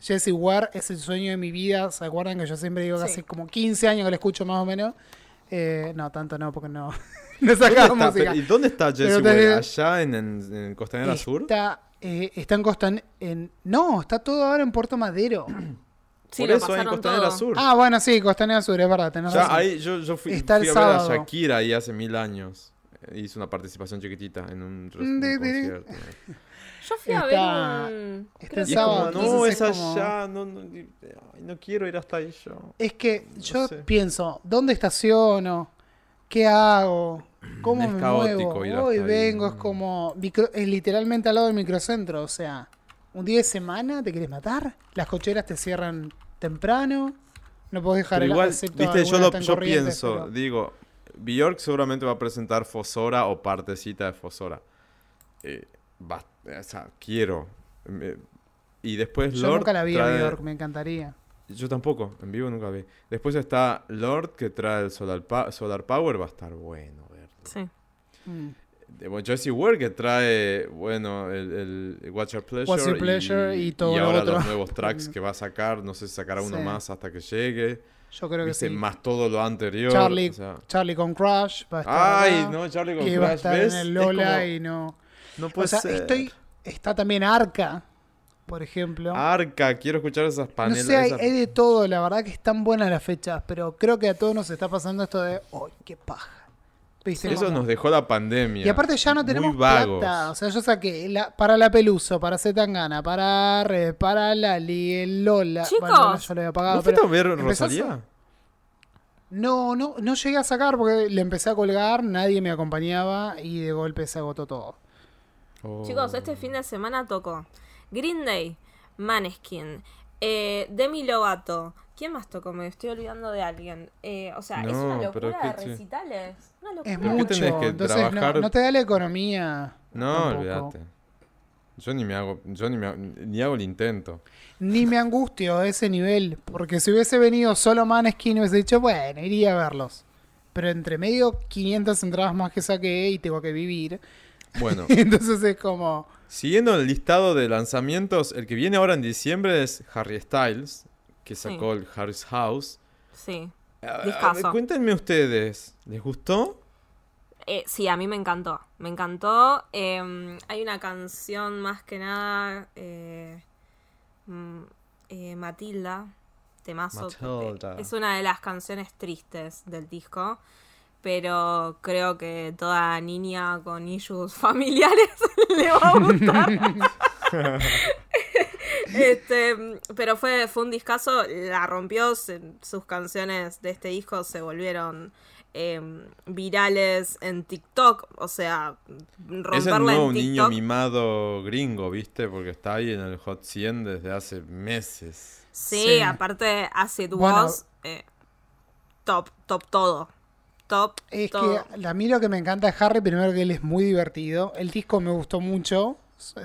Jessie Ware es el sueño de mi vida. ¿Se acuerdan que yo siempre digo que
Sí.
hace como 15 años que la escucho más o menos? Eh, no, tanto no, porque no, no
¿Dónde
sacaba música.
¿Y dónde está
te-
Ware? ¿Allá en, en, en Costanera Sur?
Está Eh, está en Costa... En... No, está todo ahora en Puerto Madero.
Sí,
Por eso en Costanera
todo.
Sur.
ah, bueno, sí, Costanera Sur, es verdad. tenés
Ya
razón.
ahí yo, yo fui,
Está el
fui a ver a. Shakira ahí hace mil años. Eh, Hice una participación chiquitita en un, un concierto.
Yo fui a ver un.
está el
como,
sábado,
no, es
es como-
allá, no, no, no quiero ir hasta ahí yo.
Es que yo
sé.
pienso, ¿dónde estaciono? ¿Qué hago? ¿Cómo
Es
me
caótico
muevo?
ir
Hoy
ahí.
vengo, es como... micro- es literalmente al lado del microcentro, o sea... Un día de semana te quieres matar, las cocheras te cierran temprano, no podés dejar
Pero
el
igual, viste, yo, lo, yo pienso,
pero-
digo, Bjork seguramente va a presentar Fosora o partecita de Fosora. Eh, va- o sea, quiero. Me- y después
Yo
Lord
nunca la vi a
trae-
Bjork, me encantaría.
Yo tampoco, en vivo nunca vi. Después está Lord que trae el Solar, Pa- Solar Power, va a estar bueno verlo.
Sí.
Mm.
Jessie Ware que trae, bueno, el, el What's Your Pleasure.
What's Your Pleasure y todo lo
ahora
otro.
los nuevos tracks que va a sacar, no sé si sacará uno
Sí.
más hasta que llegue.
Yo creo que sí.
más todo lo anterior.
Charlie,
o sea.
Charlie con Crush va a estar
Ay,
acá,
no, Charlie con
y va a
Crash,
estar
¿ves?
en el
Es
Lola
como-
y no...
No puede
O sea,
ser.
estoy... Está también Arca, por ejemplo.
Arca, quiero escuchar esas
No
paneles.
sé, hay,
esas-
hay de todo, la verdad que están buenas las fechas, pero creo que a todos nos está pasando esto de, ¡ay, qué paja! ¿Viste?
Eso nos dejó la pandemia.
Y aparte ya no tenemos plata, o sea, yo saqué la- para la Peluso, para Zetangana, para Red, para Lali, el Lola.
Chicos,
bueno, yo lo había pagado,
¿No
pero
ver
¿empezás a-
Rosalía?
No, no, no llegué a sacar porque le empecé a colgar, nadie me acompañaba y de golpe se agotó todo.
Oh.
Chicos, este fin de semana tocó Green Day, Maneskin, eh, Demi Lovato. ¿Quién más tocó? Me estoy olvidando de alguien. Eh, o sea, es una locura
que
de
sí.
recitales. Una locura.
Es
¿Por qué
mucho,
tenés que
entonces no-
trabajar?
no, te da la economía.
No, olvídate. Yo ni me hago, yo ni, me hago- ni hago el intento.
Ni me angustio a ese nivel, porque si hubiese venido solo Maneskin hubiese dicho, bueno, iría a verlos. Pero entre medio 500 entradas más que saqué y tengo que vivir.
Bueno,
Entonces es como...
siguiendo el listado de lanzamientos, el que viene ahora en diciembre es Harry Styles, que
Sí.
sacó el Harry's House.
Sí. Discazo.
cuéntenme ustedes, ¿les gustó?
Eh, sí, a mí me encantó. Me encantó. Eh, hay una canción más que nada. eh, mm, eh, Matilda. Temazo.
Matilda.
Es una de las canciones tristes del disco. Pero creo que toda niña con issues familiares le va a gustar. este, pero fue, fue un discazo, la rompió, se- sus canciones de este disco se volvieron eh, virales en TikTok, o sea,
Es el
romperla
nuevo
en
niño
TikTok.
mimado gringo, ¿viste? Porque está ahí en el Hot 100 desde hace meses.
Sí,
Sí.
aparte Acid
Bueno.
Was, eh, top, top todo. Top
Es
todo.
que a mí lo que me encanta de Harry, primero que él es muy divertido. El disco me gustó mucho.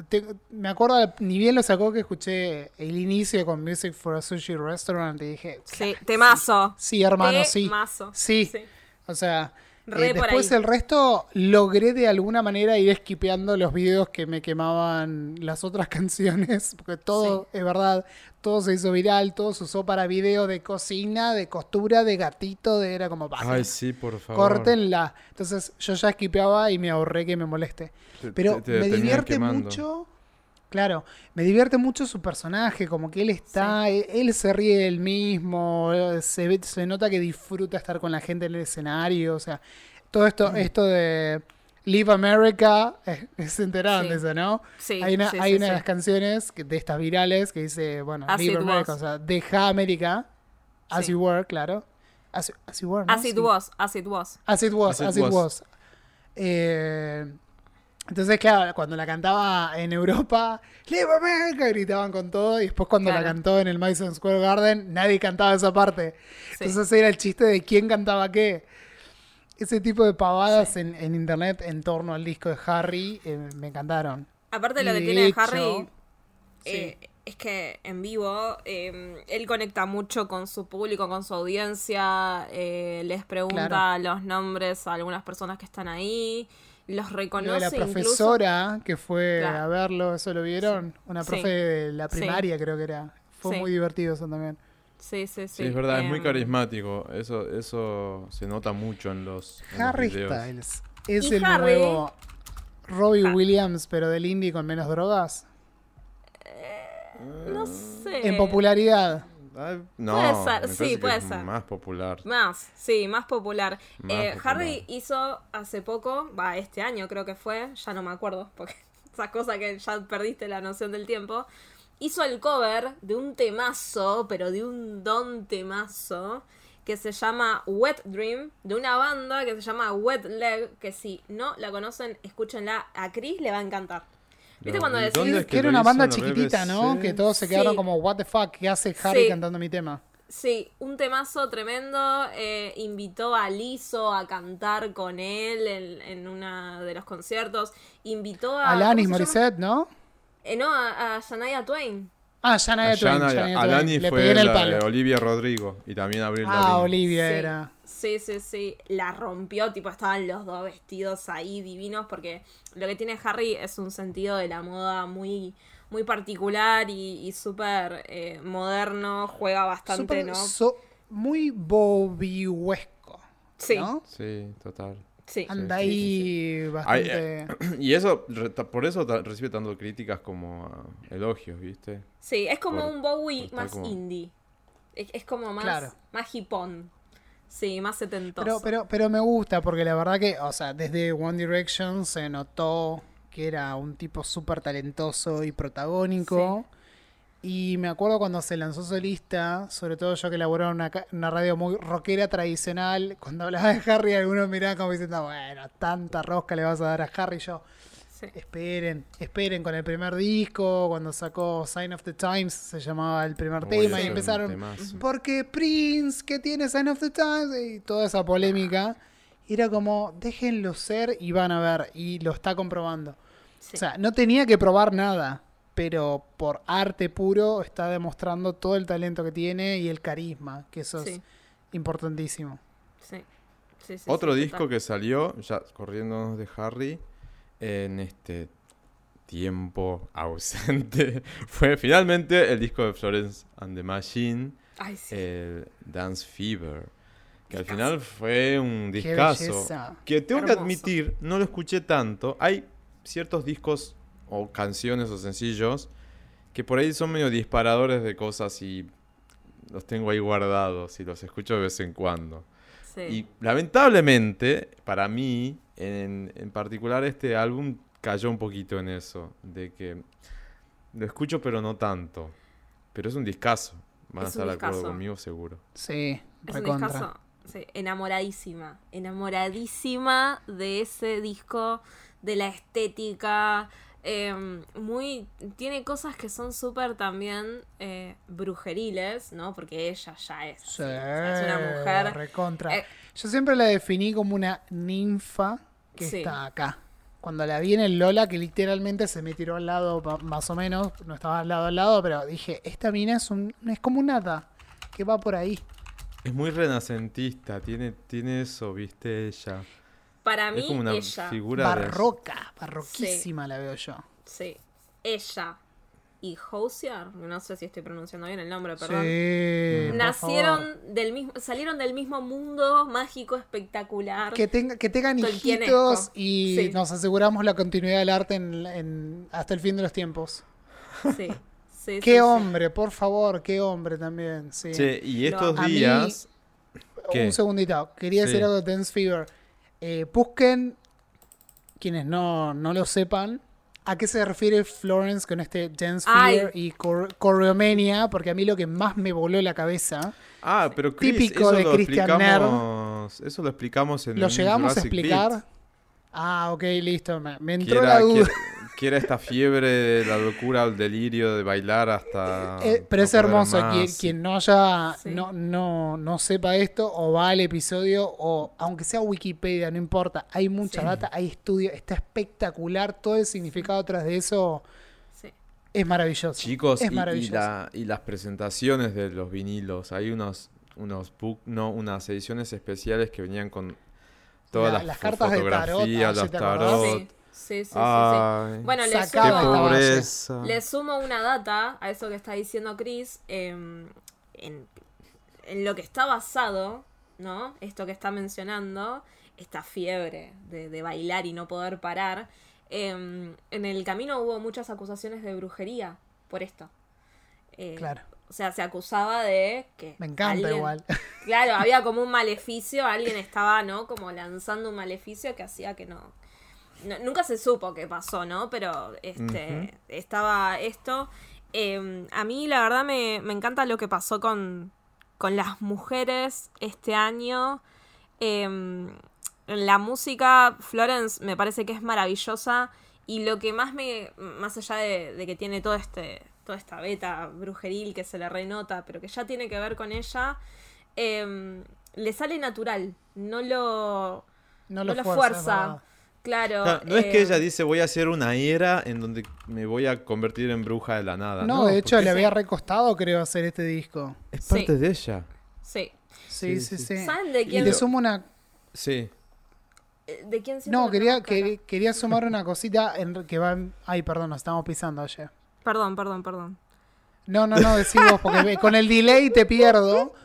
Te- me acuerdo, ni bien lo sacó, que escuché el inicio con Music for a Sushi Restaurant y dije,
Sí, temazo.
sí, hermano, sí.
Temazo.
Sí. O sea,
Re
eh,
por
después
ahí.
el resto logré de alguna manera ir esquipeando los videos que me quemaban las otras canciones, porque todo, es verdad, todo se hizo viral, todo se usó para video de cocina, de costura, de gatito, de era como, "Basta,
Ay, sí, por favor.
córtenla. Entonces yo ya esquipeaba y me ahorré que me moleste.
Te-
Pero
te- te
me divierte
quemando.
mucho. Claro, me divierte mucho su personaje, como que él está, él, él se ríe del mismo, se, ve- se nota que disfruta estar con la gente en el escenario, o sea, todo esto,
Mm.
esto de Live America, eh, se enteraron
Sí.
de eso, ¿no?
Sí,
hay una,
sí,
hay
sí,
una de las canciones que- de estas virales que dice, bueno,
As
Live America,
was.
o sea, deja América, as
Sí.
you were, claro. As, as you were, ¿no?
As it
Sí.
was, as it was.
As it was,
As
as
it
it,
was.
was. Eh, entonces, claro, cuando la cantaba en Europa, Live America, gritaban con todo. Y después, cuando la cantó en el Madison Square Garden, nadie cantaba esa parte.
Sí.
Entonces, era el chiste de quién cantaba qué. Ese tipo de pavadas en, en internet en torno al disco de Harry eh, me encantaron.
Aparte lo
Y
que
de
tiene
hecho,
Harry eh, es que en vivo eh, él conecta mucho con su público, con su audiencia, eh, les pregunta
Claro.
los nombres a algunas personas que están ahí, los
Lo
reconoce
la
incluso.
profesora que fue
Claro.
a verlo, ¿eso lo vieron? Una
Sí.
profe de la
Sí.
primaria, creo que era. Fue
Sí.
muy divertido eso también.
Sí, sí, sí.
Sí, es verdad, es muy
Em,
carismático. Eso, eso se nota mucho en los, en los
Harry
videos.
Styles es
Y
el
Harry-
nuevo Robbie
Ah.
Williams, pero del indie con menos drogas.
No sé.
En popularidad.
No,
Puede ser, sí, puede ser.
Más popular.
Más, sí, más popular.
Más
Eh,
popular.
Harry hizo hace poco, va, este año creo que fue, ya no me acuerdo, porque esas cosas que ya perdiste la noción del tiempo. Hizo el cover de un temazo, pero de un don temazo, que se llama Wet Dream, de una banda que se llama Wet Leg, que si no la conocen, escúchenla. A Chris le va a encantar. ¿Viste cuando
¿y
decís
es
Que era una banda
la
chiquitita, ¿no? Que todos se quedaron
Sí.
como, what the fuck, ¿qué hace Harry
Sí.
cantando mi tema?
Sí, un temazo tremendo. eh, invitó a Lizzo a cantar con él en, en uno de los conciertos. Invitó a.
Alanis. Morissette, ¿no?
Eh, no, a, a Shania Twain.
Ah, Shania Twain. Shania Twain.
Alani
Le
fue
pegué en el
la
palo.
de Olivia Rodrigo y también Abril
Ah. Olivia
Sí.
era.
Sí, sí, sí. La rompió, tipo, estaban los dos vestidos ahí divinos, porque lo que tiene Harry es un sentido de la moda muy, muy particular y, y súper eh, moderno. Juega bastante, ¿no?
so- muy bobihuesco.
Sí,
¿no?
Sí, total.
sí.
Anda
sí, sí,
ahí bastante.
eh, y eso, por eso recibe tanto críticas como ah, elogios, ¿viste?
Sí, es como
Por-
un Bowie más
como-
indie. Es, es como más,
Claro.
más hipón. Sí, más setentoso.
Pero, pero, pero me gusta porque la verdad que, o sea, desde One Direction se notó que era un tipo súper talentoso y protagónico. Y me acuerdo cuando se lanzó solista, sobre todo yo que laboraba en una, una radio muy rockera tradicional, cuando hablaba de Harry, algunos miraban como diciendo, bueno, tanta rosca le vas a dar a Harry. Yo,
Sí.
esperen, esperen con el primer disco, cuando sacó Sign of the Times, se llamaba el primer
Uy,
tema, y empezaron, porque Prince, que tiene Sign of the Times, y toda esa polémica. Y era como, déjenlo ser y van a ver, y lo está comprobando.
Sí.
O sea, no tenía que probar nada, pero por arte puro está demostrando todo el talento que tiene y el carisma, que eso es importantísimo.
Sí. Sí, sí,
Otro
sí,
disco
total.
que salió, ya corriéndonos de Harry, en este tiempo ausente, fue finalmente el disco de Florence and the Machine,
Ay, sí.
el Dance Fever. Que al final fue un discazo. Que tengo que admitir, no lo escuché tanto. Hay ciertos discos o canciones o sencillos que por ahí son medio disparadores de cosas y los tengo ahí guardados y los escucho de vez en cuando.
Sí.
Y lamentablemente, para mí, en, en particular este álbum cayó un poquito en eso, de que lo escucho pero no tanto. Pero es un discazo. Van a
Es un
estar de acuerdo conmigo seguro.
Sí,
Es un discazo. Sí, enamoradísima. Enamoradísima de ese disco, de la estética. eh, muy. Tiene cosas que son súper también eh, brujeriles, ¿no? Porque ella ya es.
Sí,
así, o sea, es una mujer.
recontra.
eh,
Yo siempre la definí como una ninfa que
Sí.
está acá. Cuando la vi en el Lola, que literalmente se me tiró al lado, más o menos, no estaba al lado al lado, pero dije, esta mina es, un, es como un hada que va por ahí.
Es muy renacentista, tiene, tiene eso, viste, ella.
Para mí,
es como una
ella.
figura de...
Barroca, barroquísima la veo yo.
Sí. Ella y Hosier, no sé si estoy pronunciando bien el nombre, perdón.
Sí, por
Nacieron
favor.
del mismo, salieron del mismo mundo mágico espectacular.
Que, tenga, que tengan hijitos y
Sí.
nos aseguramos la continuidad del arte en, en- hasta el fin de los tiempos.
Sí, sí,
Qué
sí, sí.
hombre, por favor, qué hombre también. Sí.
Y estos días... ¿Qué?
Un segundito, quería
Sí.
decir algo de Dance Fever. Eh, busquen, quienes no, no lo sepan, a qué se refiere Florence con este Dance. Fever y Chor- Choreomania, porque a mí lo que más me voló la cabeza,
Ah, pero Chris,
Típico
eso
de
lo
Christian
explicamos, Eso lo explicamos en
¿lo llegamos a explicar?
Beat.
Ah, ok, listo, me, entró
era,
la duda.
que- que era esta fiebre de la locura, el delirio de bailar hasta...
Eh, pero
no
es hermoso, quien, quien no haya,
Sí.
no, no, no sepa esto, o va al episodio, o aunque sea Wikipedia, no importa, hay mucha
Sí.
data, hay estudios, está espectacular, todo el significado tras de eso
Sí.
es maravilloso.
Chicos,
es
y- la- y las presentaciones de los vinilos, hay unos, unos book, no, unas ediciones especiales que venían con todas
La-
las,
las cartas de tarot, ah, ¿sí
los tarot.
Sí, sí, sí, sí, Bueno, le sumo, le sumo una data a eso que está diciendo Chris. em, en, en lo que está basado, ¿no? Esto que está mencionando, esta fiebre de, de bailar y no poder parar. em, en el camino hubo muchas acusaciones de brujería por esto. Eh,
Claro.
O sea, se acusaba de que.
Me encanta
alguien-
igual.
Claro, había como un maleficio, alguien estaba, ¿no? Como lanzando un maleficio que hacía que no. No- nunca se supo qué pasó, ¿no? Pero este estaba esto. Eh, a mí, la verdad, me, me encanta lo que pasó con, con las mujeres este año. Eh, en la música, Florence me parece que es maravillosa. Y lo que más me. Más allá de, de que tiene todo este. Toda esta beta brujeril que se le renota, pero que ya tiene que ver con ella, em, le sale natural. No lo.
No
No
lo
lo
fuerza,
fuerza. Claro.
No es que
eh,
ella dice voy a hacer una era en donde me voy a convertir en bruja de la nada.
No, de hecho le había recostado, creo, hacer este disco.
es
Sí.
parte de ella.
Sí.
Sí,
Sí,
sí,
sí.
sí.
¿Saben de
Y
quién?
te sumo una...
Sí.
eh, ¿De quién siento
No,
que
quería, que- quería sumar una cosita en, que va... Ay, perdón, nos estamos pisando ayer.
Perdón, perdón, perdón.
No, no, no, decí vos, porque con el delay te pierdo.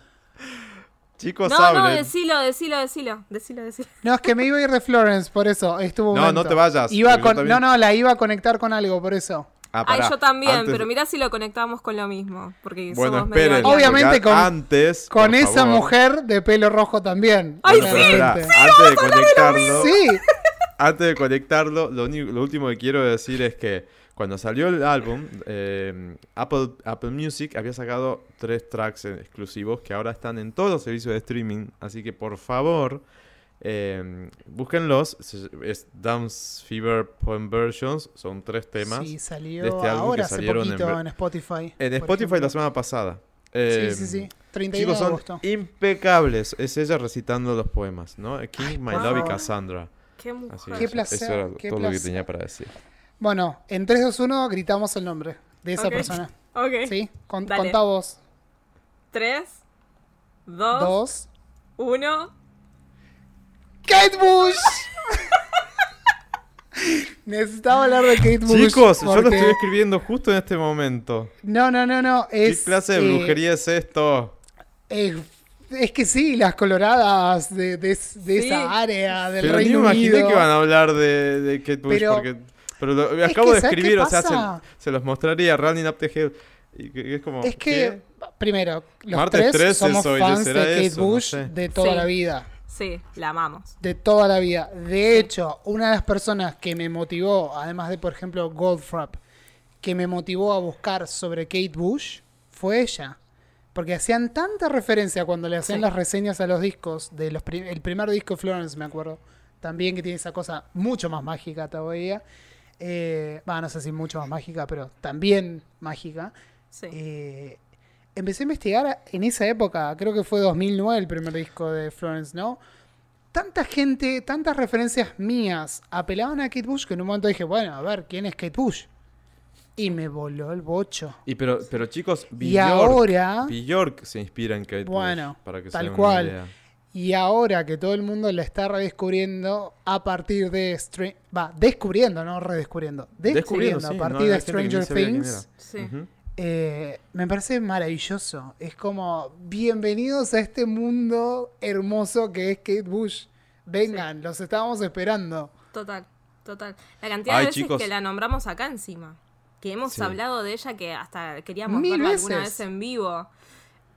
Chicos,
No, no, decilo, decilo, decilo. Decilo, decilo.
No, es que me iba a ir de Florence, por eso. Estuvo
No,
momento.
no te vayas,
Iba con- No, no, la iba a conectar con algo, por eso.
Ah,
Ay, yo también,
Antes-
pero mirá si lo conectamos con lo mismo. Porque
Bueno,
somos medio
esperen.
Obviamente con-
antes,
Con esa
favor.
mujer de pelo rojo también.
Ay,
Bueno,
sí,
pero espera,
obviamente.
antes de conectarlo,
Sí,
antes de conectarlo, lo, único- lo último que quiero decir es que cuando salió el álbum, eh, Apple, Apple Music había sacado tres tracks exclusivos que ahora están en todos los servicios de streaming. Así que por favor, eh, búsquenlos. Es Dance Fever Poem Versions. Son tres temas.
sí, salió
de este álbum
ahora
que
hace
salieron en
poquito en, Spotify.
En Spotify
ejemplo.
la semana pasada. Eh,
Sí, sí, sí. 31
Chicos,
de
son
agosto.
impecables. Es ella recitando los poemas, ¿no? King, My Love y. Cassandra.
Qué mujer.
Así
Qué placer,
Eso era
qué
todo lo que tenía para decir.
Bueno, en 3, 2, 1 gritamos el nombre de esa
Ok.
persona.
Ok.
¿Sí? Con, contá vos.
Tres, dos,
Dos.
uno.
¡Kate Bush! Necesitaba hablar de Kate Bush.
Chicos, yo lo
porque-
estoy escribiendo justo en este momento.
No, no, no, no. Es,
¿Qué clase de
eh,
brujería es esto?
eh, es que sí, las coloradas de, de, de
Sí.
esa área del
Pero ni me
Reino
imaginé
Unido.
que iban a hablar de, de Kate Bush
Pero-
porque... Pero lo
Es
acabo
que,
de
¿sabes qué
escribir, o sea, se, se los mostraría Running Up the Hill. Y es como...
Es que,
¿qué?
primero, los
Martes
tres
13
somos
soy,
fans de
¿será
Kate
eso? No
Bush
sé.
de toda
Sí.
la vida.
Sí, la amamos.
De toda la vida. De hecho, una de las personas que me motivó, además de, por ejemplo, Goldfrapp, que me motivó a buscar sobre Kate Bush, fue ella. Porque hacían tanta referencia cuando le hacían
Sí.
las reseñas a los discos, de los pri- el primer disco de Florence, me acuerdo, también que tiene esa cosa mucho más mágica todavía. Eh, bah, no sé si mucho más mágica, pero también mágica.
Sí.
Eh, empecé a investigar en esa época, creo que fue 2009 el primer disco de Florence, ¿no? Tanta gente, tantas referencias mías apelaban a Kate Bush que en un momento dije, bueno, a ver, ¿quién es Kate Bush? Y me voló el bocho.
Y pero, pero chicos,
Y
Bjork,
ahora,
Bjork se inspira en Kate
Bueno,
Bush, para que se
tal
den una
cual.
idea.
Y ahora que todo el mundo la está redescubriendo a partir de Str- va, descubriendo, no redescubriendo, descubriendo,
Descubriendo, sí,
a partir de Stranger Things.
Sí.
Eh, me parece maravilloso. Es como, bienvenidos a este mundo hermoso que es Kate Bush. Vengan, los estábamos esperando.
Total, total. La cantidad
Ay,
de veces
chicos.
que la nombramos acá encima. Que hemos
Sí.
hablado de ella que hasta queríamos
Mil
verla alguna vez en vivo.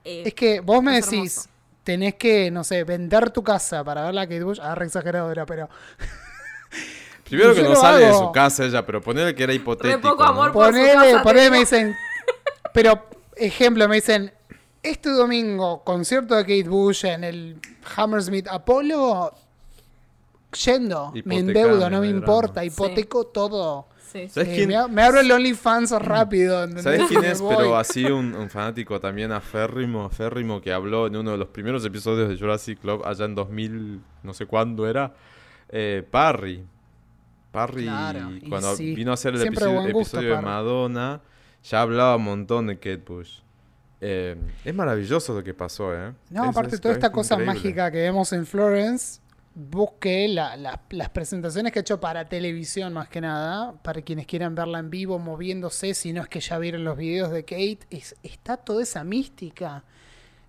Eh,
Es que vos me
Es
decís,
hermoso.
Tenés que, no sé, vender tu casa para ver la Kate Bush. Ah, re exagerado era, pero.
Primero que no sale de su casa ella, pero ponerle que era hipotético.
poco
¿no?
amor por- su
Ponele,
casa
ponele, me dicen. Pero, ejemplo, me dicen. Este domingo, concierto de Kate Bush en el Hammersmith Apollo. Yendo, me endeudo, no me importa, hipoteco todo.
Sí.
¿Sabes quién-
me, me abro el OnlyFans rápido. ¿entendés?
¿Sabes quién es? Pero así un, un fanático también aférrimo, aférrimo que habló en uno de los primeros episodios de Jurassic Club allá en 2000, no sé cuándo era, eh, Parry. Parry,
Claro,
cuando
sí.
vino a hacer el
Siempre
episodio,
buen gusto,
episodio de. Madonna, ya hablaba un montón de Kate Bush. Eh, es maravilloso lo que pasó, ¿eh?
No,
Es-
aparte
es-
toda esta
es
cosa
increíble.
mágica que vemos en Florence, busqué la- la- las presentaciones que he hecho para televisión más que nada, para quienes quieran verla en vivo moviéndose, si no es que ya vieron los videos de Kate, es- está toda esa mística.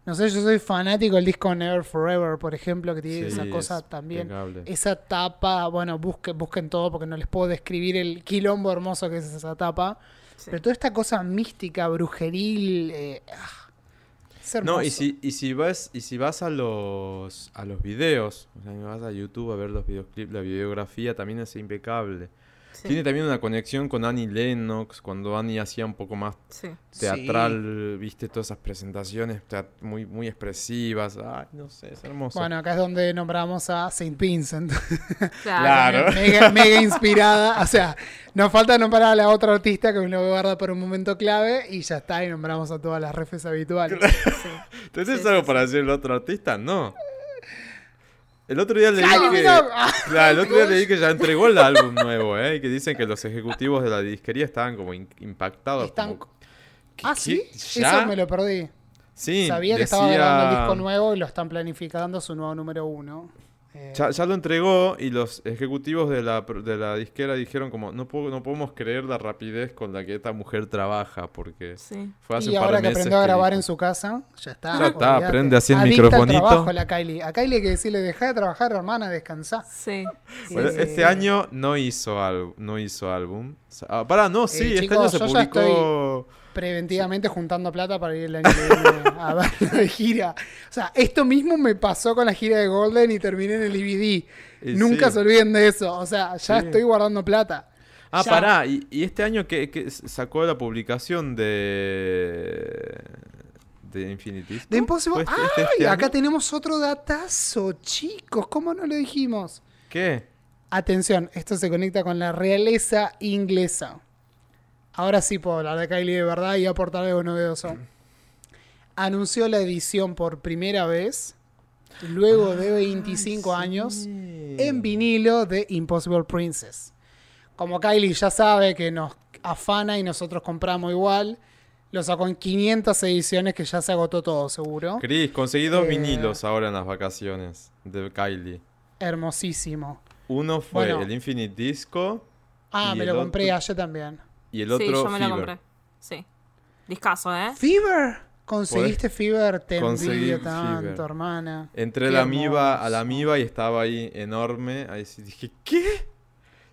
No sé, yo soy fanático del disco Never Forever, por ejemplo, que tiene
Sí,
esa cosa
es
también.
impecable.
Esa tapa, bueno, busquen, busquen todo porque no les puedo describir el quilombo hermoso que es esa tapa.
Sí.
Pero toda esta cosa mística, brujeril, eh, ah, es hermoso.
No, y si, y si vas, y si vas a los a los videos, o sea, vas a YouTube a ver los videoclips, la videografía también es impecable.
Sí.
Tiene también una conexión con Annie Lennox, cuando Annie hacía un poco más
Sí.
teatral, viste, todas esas presentaciones muy, muy expresivas. Ay, no sé, es hermoso.
Bueno, acá es donde nombramos a Saint Vincent.
Claro.
Claro.
mega, mega inspirada. O sea, nos falta nombrar a la otra artista que lo guarda por un momento clave y ya está, y nombramos a todas las refes habituales.
Sí.
¿Tenés
sí,
algo
sí,
para decir el otro artista? No. El otro día leí
¡Kylie
que... Claro, el otro día leí que ya entregó el álbum nuevo, ¿eh? Y que dicen que los ejecutivos de la disquería estaban como in- impactados.
Están-
como, ¿qué-
Ah, sí,
¿Ya?
eso me lo perdí.
Sí,
Sabía que
decía-
estaba grabando el disco nuevo y lo están planificando su nuevo número uno. Eh,
Ya, ya lo entregó y los ejecutivos de la, pro- de la disquera dijeron como, no, puedo, no podemos creer la rapidez con la que esta mujer trabaja, porque
Sí.
fue hace
y
un par
ahora
de
que
meses
aprendió a grabar en su casa, ya está.
Ya está,
olvídate.
prende así el
Adicta
microfonito.
trabajo la Kylie. A Kylie hay que decirle, deja de trabajar, hermana, descansá.
Sí.
Bueno,
Sí.
este año no hizo, al- no hizo álbum. Ah, pará, no, sí, este
chicos,
año se publicó...
Preventivamente juntando plata para ir el año que viene a verlo de gira. O sea, esto mismo me pasó con la gira de Golden y terminé en el DVD.
Y
Nunca
sí.
se olviden de eso. O sea, ya
Sí.
estoy guardando plata.
Ah,
Ya.
pará, y, y este año que, sacó la publicación de... de Infinity.
De Impossible.
¿Fue este- este-
¡Ay! acá tenemos otro datazo, chicos. ¿Cómo no lo dijimos?
¿Qué?
Atención, esto se conecta con la realeza inglesa. Ahora sí puedo hablar de Kylie de verdad y aportar algo novedoso. Anunció la edición por primera vez, luego de 25 años, en vinilo de Impossible Princess. Como Kylie ya sabe que nos afana y nosotros compramos igual, lo sacó en 500 ediciones que ya se agotó todo, seguro.
Cris, conseguí dos
Eh.
vinilos ahora en las vacaciones de Kylie.
Hermosísimo.
Uno fue
Bueno.
el Infinite Disco
Ah, me lo compré
otro-
ayer también.
Y el
Sí,
otro
yo me lo
Fever.
compré. Sí. Discaso, ¿eh?
Fever. ¿Conseguiste Fever? Te
Conseguí
envidio
Fever.
tanto, hermana.
Entré la amiba, a la amiba y estaba ahí enorme. Ahí sí dije, ¿qué?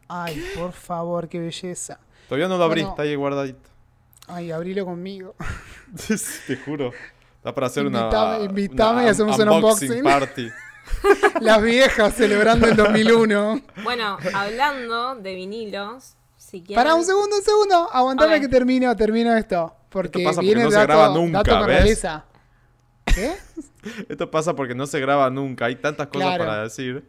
Ay, por favor, qué belleza.
Todavía no lo abrí,
Bueno.
está ahí guardadito.
Ay, abrilo conmigo.
Te juro. Da para hacer
Invitame-
una.
invitame
una
y hacemos un unboxing.
party.
Las viejas celebrando el 2001.
Bueno, hablando de vinilos, si.
Pará un segundo, un segundo. Aguantame que termino, termino esto. Porque
Esto pasa porque
viene
no se graba nunca, ¿ves? Esto pasa porque no se graba nunca. Hay tantas cosas
Claro.
para decir.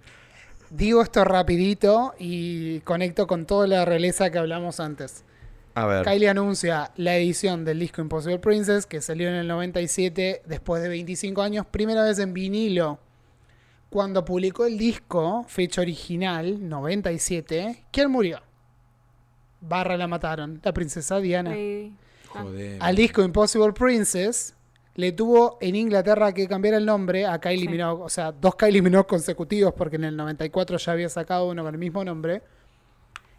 Digo esto rapidito y conecto con toda la realeza que hablamos antes.
A ver.
Kylie anuncia la edición del disco Impossible Princess, que salió en el 97, después de 25 años, primera vez en vinilo. Cuando publicó el disco, fecha original, 97, ¿quién murió? Barra la mataron, la princesa Diana.
Sí.
Joder.
Al disco Impossible Princess le tuvo en Inglaterra que cambiar el nombre a Kylie
Sí.
Minogue, o sea, dos Kylie Minogue consecutivos, porque en el 94 ya había sacado uno con el mismo nombre.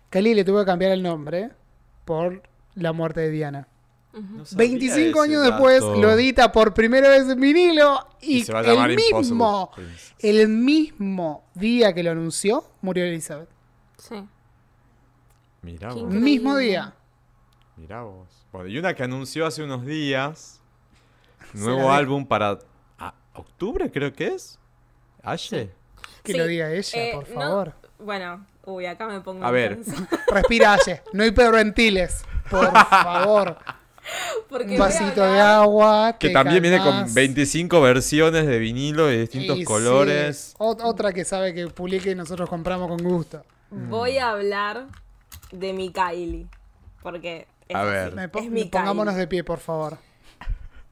Kylie le tuvo que cambiar el nombre por la muerte de Diana.
No sabía
25
ese
años después lo edita por primera vez en vinilo y,
Y se va a llamar
el mismo,
Impossible
el mismo día que lo anunció, murió Elizabeth.
Sí.
Mirá vos.
Mismo día.
Mirá vos. Bueno, y una que anunció hace unos días. Nuevo álbum para. ah, ¿Octubre creo que es? ¿Aye?
Que
Sí,
lo diga ella,
eh,
por
no-
favor.
Bueno, uy, acá me pongo
A ver.
Respira, Aye. No hiperventiles. Por favor.
Porque
Un vasito de agua.
Que también viene con 25 versiones de vinilo de distintos
Y
colores.
ot- otra que sabe que publique y nosotros compramos con gusto.
Voy a hablar de mi Kylie. Porque es
A ver.
Me po-
es mi
pongámonos
Kylie.
de pie, por favor.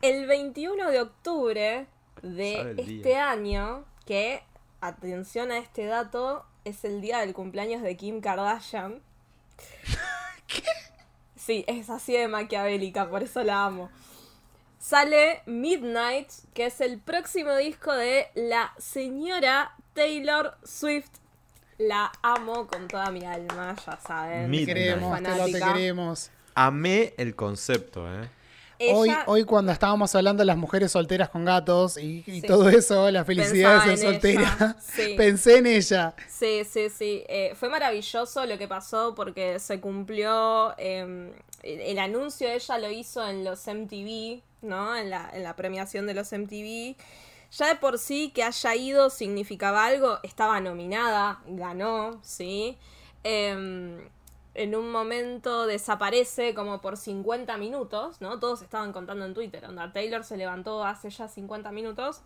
El 21 de octubre de este
día.
año, que, atención a este dato, es el día del cumpleaños de Kim Kardashian. ¿Qué? Sí, es así de maquiavélica, por eso la amo. Sale Midnight, que es el próximo disco de la señora Taylor Swift. La amo con toda mi alma, ya saben.
Midnight.
Te queremos, te lo te
Fanática.
queremos.
Amé el concepto, ¿eh?
Hoy,
ella
hoy cuando estábamos hablando de las mujeres solteras con gatos y, y
Sí.
todo eso, la felicidad de ser soltera,
sí.
pensé en ella.
Sí, sí, sí. Eh, fue maravilloso lo que pasó porque se cumplió. eh, el, el anuncio ella lo hizo en los MTV, ¿no? En la, en la premiación de los MTV. Ya de por sí que haya ido significaba algo. Estaba nominada, ganó, ¿sí? Em, en un momento desaparece como por 50 minutos, ¿no? Todos estaban contando en Twitter. Onda, Taylor se levantó hace ya 50 minutos.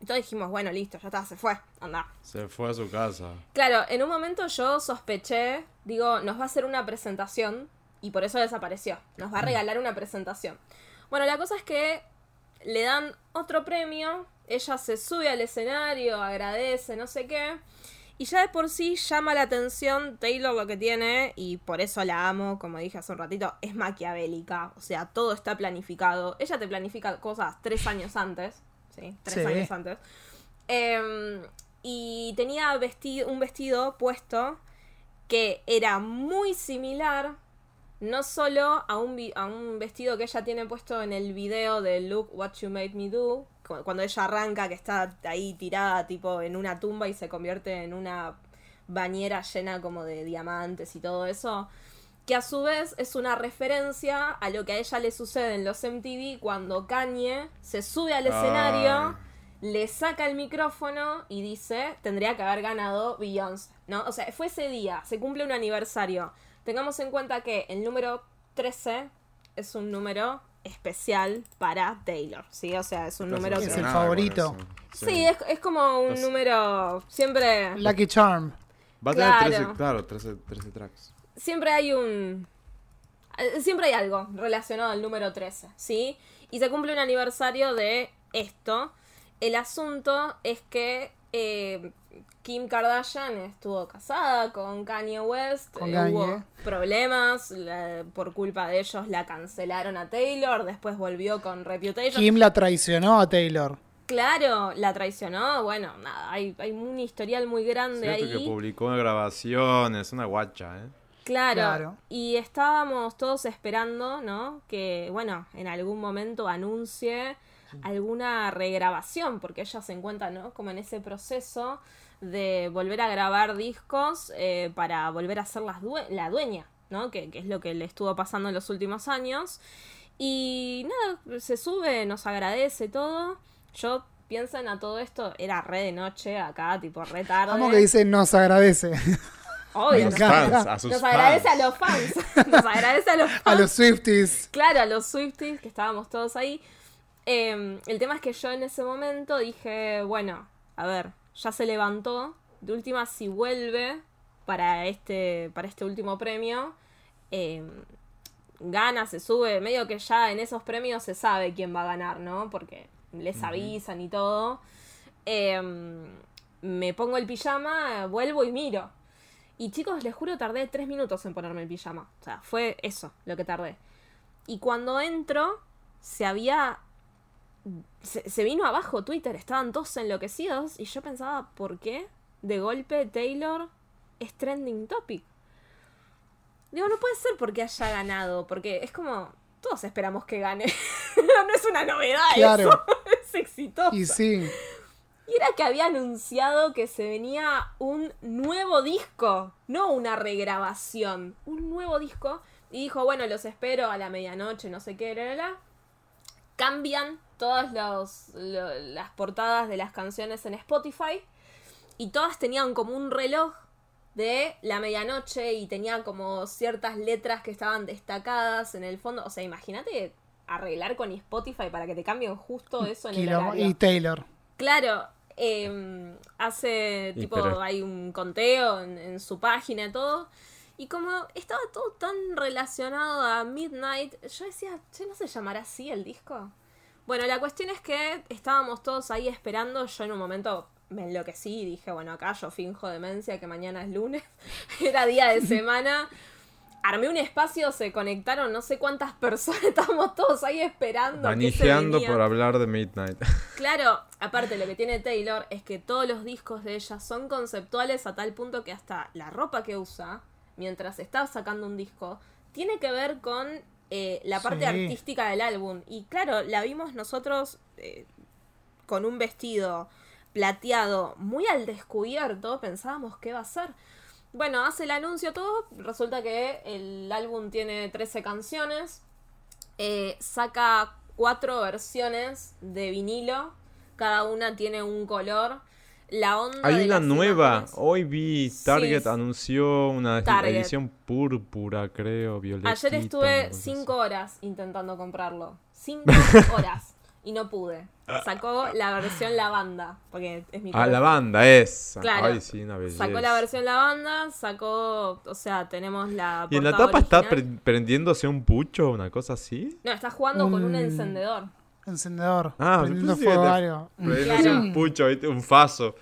Entonces dijimos, bueno, listo, ya está, se fue. Anda,
Se fue a su casa.
Claro, en un momento yo sospeché, digo, nos va a hacer una presentación y por eso desapareció. Nos va a regalar una presentación. Bueno, la cosa es que le dan otro premio, ella se sube al escenario, agradece, no sé qué. Y ya de por sí llama la atención Taylor lo que tiene, y por eso la amo, como dije hace un ratito, es maquiavélica. O sea, todo está planificado. Ella te planifica cosas tres años antes. ¿Sí? Tres
Sí.
años antes. Em, y tenía un vestido puesto que era muy similar, no solo a un, a un vestido que ella tiene puesto en el video de Look What You Made Me Do, cuando ella arranca, que está ahí tirada tipo en una tumba y se convierte en una bañera llena como de diamantes y todo eso. Que a su vez es una referencia a lo que a ella le sucede en los MTV cuando Kanye se sube al escenario
Ay.
le saca el micrófono y dice, tendría que haber ganado Beyoncé, ¿no? O sea, fue ese día, se cumple un aniversario. Tengamos en cuenta que el número 13 es un número especial para Taylor, ¿sí? O sea, es un número
Es
que...
el
emocionada con
favorito.
eso.
Sí, es, es como un
Estás-
número siempre...
Lucky Charm.
Va a tener
Claro.
13, claro, 13, 13 tracks.
siempre hay un. eh, Siempre hay algo relacionado al número 13, ¿sí? Y se cumple un aniversario de esto. El asunto es que eh, Kim Kardashian estuvo casada con Kanye West.
Con
eh,
Kanye.
Hubo problemas. la- por culpa de ellos la cancelaron a Taylor. Después volvió con Reputation.
Kim la traicionó a Taylor.
Claro, la traicionó. Bueno, nada, hay, hay un historial muy grande
Cierto
ahí.
que publicó grabaciones, una guacha, ¿eh?
Claro,
Claro.
y estábamos todos esperando, ¿no? Que, bueno, en algún momento anuncie alguna regrabación, porque ella se encuentra, ¿no? Como en ese proceso de volver a grabar discos eh, para volver a ser las due- la dueña, ¿no? Que, que es lo que le estuvo pasando en los últimos años. Y nada, se sube, nos agradece todo. Yo piensen a todo esto, era re de noche acá, tipo re tarde.
Vamos que dice nos agradece.
Obvio, nos.
Fans, a sus
nos
fans.
agradece a los fans. Nos agradece a los fans.
A los Swifties.
Claro, a los Swifties, que estábamos todos ahí. Eh, el tema es que yo en ese momento dije, bueno, a ver, ya se levantó. De última, si vuelve para este, para este último premio, eh, gana, se sube. Medio que ya en esos premios se sabe quién va a ganar, ¿no? Porque les avisan y todo. Eh, me pongo el pijama, vuelvo y miro. Y chicos, les juro, tardé tres minutos en ponerme el pijama. O sea, fue eso lo que tardé. Y cuando entro, se había. Se, se vino abajo Twitter, estaban todos enloquecidos. Y yo pensaba, ¿por qué de golpe Taylor es trending topic? Digo, no puede ser porque haya ganado, porque es como. Todos esperamos que gane. no es una novedad
Claro.
eso. es exitoso.
Y sí.
Y era que había anunciado que se venía un nuevo disco, no una regrabación, un nuevo disco. Y dijo, bueno, los espero a la medianoche, no sé qué, la, la, la. Cambian todas los, lo- las portadas de las canciones en Spotify y todas tenían como un reloj de la medianoche y tenía como ciertas letras que estaban destacadas en el fondo. O sea, imagínate arreglar con Spotify para que te cambien justo eso en el horario.
Y Taylor.
Claro, eh, hace
Y
tipo,
pero-
hay un conteo en, en su página y todo. Y como estaba todo tan relacionado a Midnight, yo decía, che, ¿no se llamará así el disco? Bueno, la cuestión es que estábamos todos ahí esperando. Yo en un momento me enloquecí y dije, bueno, acá yo finjo demencia que mañana es lunes. Era día de semana. Armé un espacio, se conectaron no sé cuántas personas, estábamos todos ahí esperando. venía.
por hablar de Midnight.
Claro, aparte lo que tiene Taylor es que todos los discos de ella son conceptuales a tal punto que hasta la ropa que usa mientras está sacando un disco tiene que ver con eh, la parte
Sí.
artística del álbum. Y claro, la vimos nosotros eh, con un vestido plateado muy al descubierto, pensábamos qué va a ser. Bueno, hace el anuncio todo, resulta que el álbum tiene 13 canciones, eh, saca cuatro versiones de vinilo, cada una tiene un color. La onda
Hay
de
una
las
nueva.
imágenes-
Hoy vi Target
Sí.
anunció una
Target.
edición púrpura, creo, violeta.
Ayer estuve cinco horas intentando comprarlo. Cinco horas. Y no pude. Sacó la versión lavanda. Porque es mi
Ah,
color
la banda esa.
Claro.
Ay, sí, una belleza.
Sacó la versión lavanda, sacó, o sea, tenemos la
Y en la tapa está
original.
prendiéndose un pucho, una cosa así.
No, está jugando con Un- encendedor.
Encendedor.
Ah,
prendiendo fuego algo.
Claro.
un pucho, ¿viste? un faso.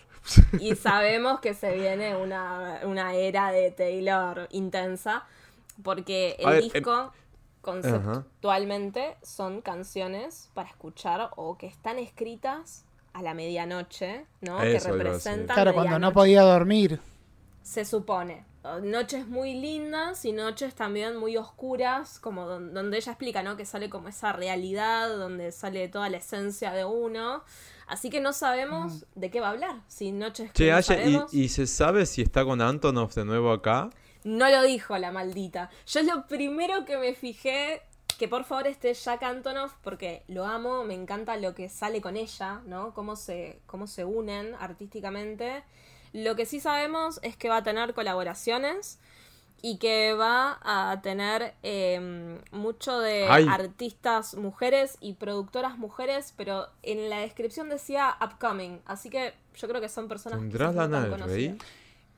Y sabemos que se viene una, una era de Taylor intensa. Porque el
ver, em-
disco, conceptualmente, son canciones para escuchar o que están escritas a la medianoche, ¿no?
Eso
que representan
Claro, cuando no podía dormir.
se supone. Noches muy lindas y noches también muy oscuras, como don- donde ella explica, ¿no? Que sale como esa realidad, donde sale toda la esencia de uno. Así que no sabemos de qué va a hablar. Si noches que
Che,
no
Aye,
sabemos.
¿y, ¿y se sabe si está con Antonov de nuevo acá?
No lo dijo la maldita. Yo es lo primero que me fijé, que por favor esté Jack Antonoff, porque lo amo, me encanta lo que sale con ella, ¿no? Cómo se, cómo se unen artísticamente. Lo que sí sabemos es que va a tener colaboraciones y que va a tener eh, mucho de
Ay.
artistas mujeres y productoras mujeres, pero en la descripción decía upcoming, así que yo creo que son personas
¿Tendrá
quizás no
Lana
tan
del Rey?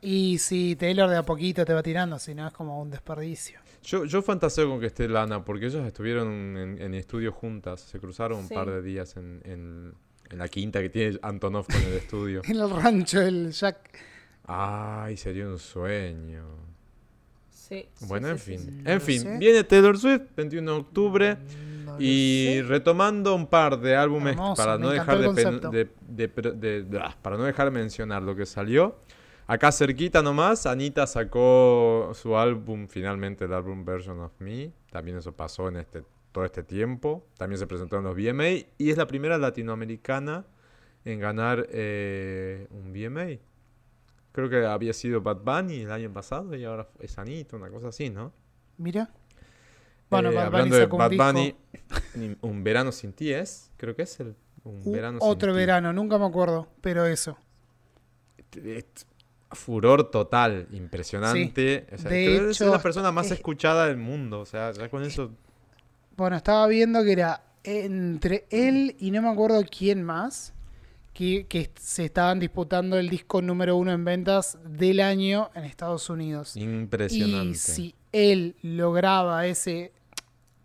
Y si Taylor de a poquito te va tirando, si no es como un desperdicio.
Yo, yo fantaseo con que esté Lana, porque ellas estuvieron en, en estudio juntas. Se cruzaron un par de días en, en- en la quinta que tiene Antonov con el estudio.
En el rancho del Jack.
Ay, sería un sueño.
Sí, sí,
Bueno,
sí,
en
sí,
fin.
sí.
En fin,
sé.
viene Taylor Swift, 21 de octubre.
No
Y
sé.
retomando un par de álbumes
Hermoso,
para no dejar de, de- de- de- de- de- para no dejar de mencionar lo que salió. Acá cerquita nomás, Anita sacó su álbum, finalmente el álbum Version of Me. También eso pasó en este todo este tiempo. También se presentó en los VMA y es la primera latinoamericana en ganar eh, un VMA. Creo que había sido Bad Bunny el año pasado y ahora es Anita, una cosa así, ¿no?
Mira. Bueno,
Eh,
Bad Bunny
hablando de Bad. Bunny, Un verano sin ti es, creo que es el Un
U-
verano sin
otro
ti.
verano, nunca me acuerdo, pero eso.
Es- Furor total, impresionante. O sea,
De
creo que es la persona más
es-
escuchada del mundo. O sea, ya con eso.
Bueno, estaba viendo que era entre él y no me acuerdo quién más, que, que se estaban disputando el disco número uno en ventas del año en Estados Unidos.
Impresionante.
Y si él lograba ese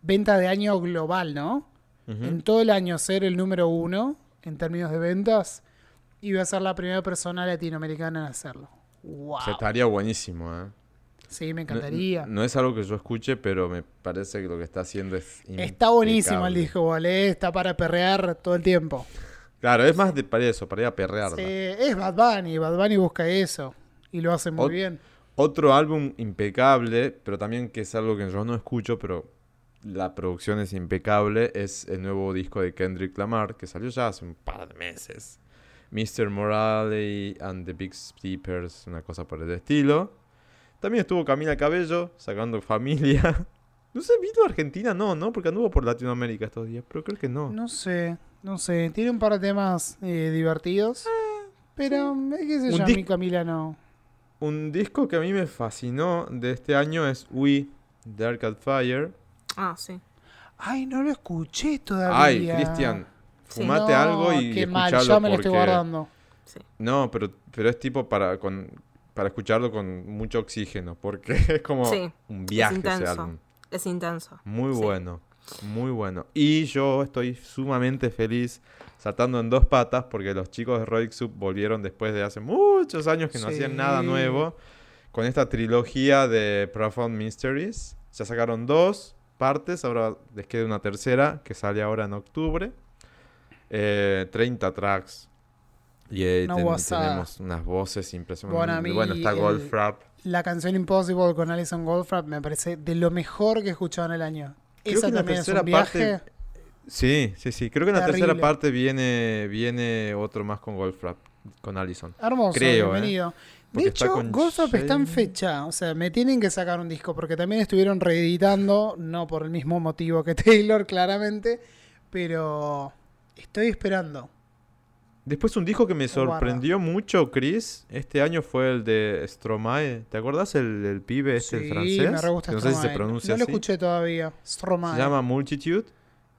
venta de año global, ¿no? En todo el año ser el número uno en términos de ventas, iba a ser la primera persona latinoamericana en hacerlo. ¡Wow!
Estaría buenísimo, ¿eh?
Sí, me encantaría.
No, es algo que yo escuche, pero me parece que lo que está haciendo es.
Está buenísimo el disco, ¿vale? Está para perrear todo el tiempo.
Claro, es más de para eso, para ir a perrearla.
Sí, es Bad Bunny, Bad Bunny busca eso. Y lo hace muy
Ot-
bien.
Otro álbum impecable, pero también que es algo que yo no escucho, pero la producción es impecable, es el nuevo disco de Kendrick Lamar, que salió ya hace un par de meses. Mr. Morale and the Big Steppers, una cosa por el estilo. También estuvo Camila Cabello, sacando familia. No sé, ¿vino a Argentina? No, ¿no? Porque anduvo por Latinoamérica estos días, pero creo que no.
No sé, no sé. Tiene un par de temas eh, divertidos. Pero, eh, qué sé yo, a mí Camila no.
Un disco que a mí me fascinó de este año es We, de Arcade Fire.
Ah, sí.
Ay, no lo escuché todavía.
Ay, Cristian,
Sí.
fumate
No,
algo y
qué mal, ya me lo estoy
porque-
guardando.
sí.
No, pero, pero es tipo para con para escucharlo con mucho oxígeno, porque es como
Sí,
un viaje ese
intenso.
álbum.
Es intenso.
Muy
Sí.
bueno, muy bueno. Y yo estoy sumamente feliz saltando en dos patas porque los chicos de Rodix Sub volvieron después de hace muchos años que no
Sí.
hacían nada nuevo con esta trilogía de Profound Mysteries. Ya sacaron dos partes, ahora les queda una tercera que sale ahora en octubre. Eh, 30 tracks. Y eh, ten-
guasada.
tenemos unas voces impresionantes.
Bueno, a mí
Bueno, está
el-
Goldfrapp.
La canción Impossible con Alison Goldfrapp me parece de lo mejor que he escuchado en el año.
Creo
Esa
que en la
también es
tercera
un viaje.
parte- Sí, sí, sí. Creo que en la tercera parte viene, viene otro más con Goldfrapp, con Allison.
Hermoso,
Creo, ¿eh?
bienvenido.
Porque
De hecho, Goldfrapp está en fecha. O sea, me tienen que sacar un disco porque también estuvieron reeditando, no por el mismo motivo que Taylor, claramente. Pero estoy esperando.
Después un disco que me
Guarda.
sorprendió mucho, Chris, este año fue el de Stromae. ¿Te acordás el, el pibe este, el
sí,
francés?
me re gusta
no sé si se pronuncia
No lo
así.
escuché todavía. Stromae.
Se llama Multitude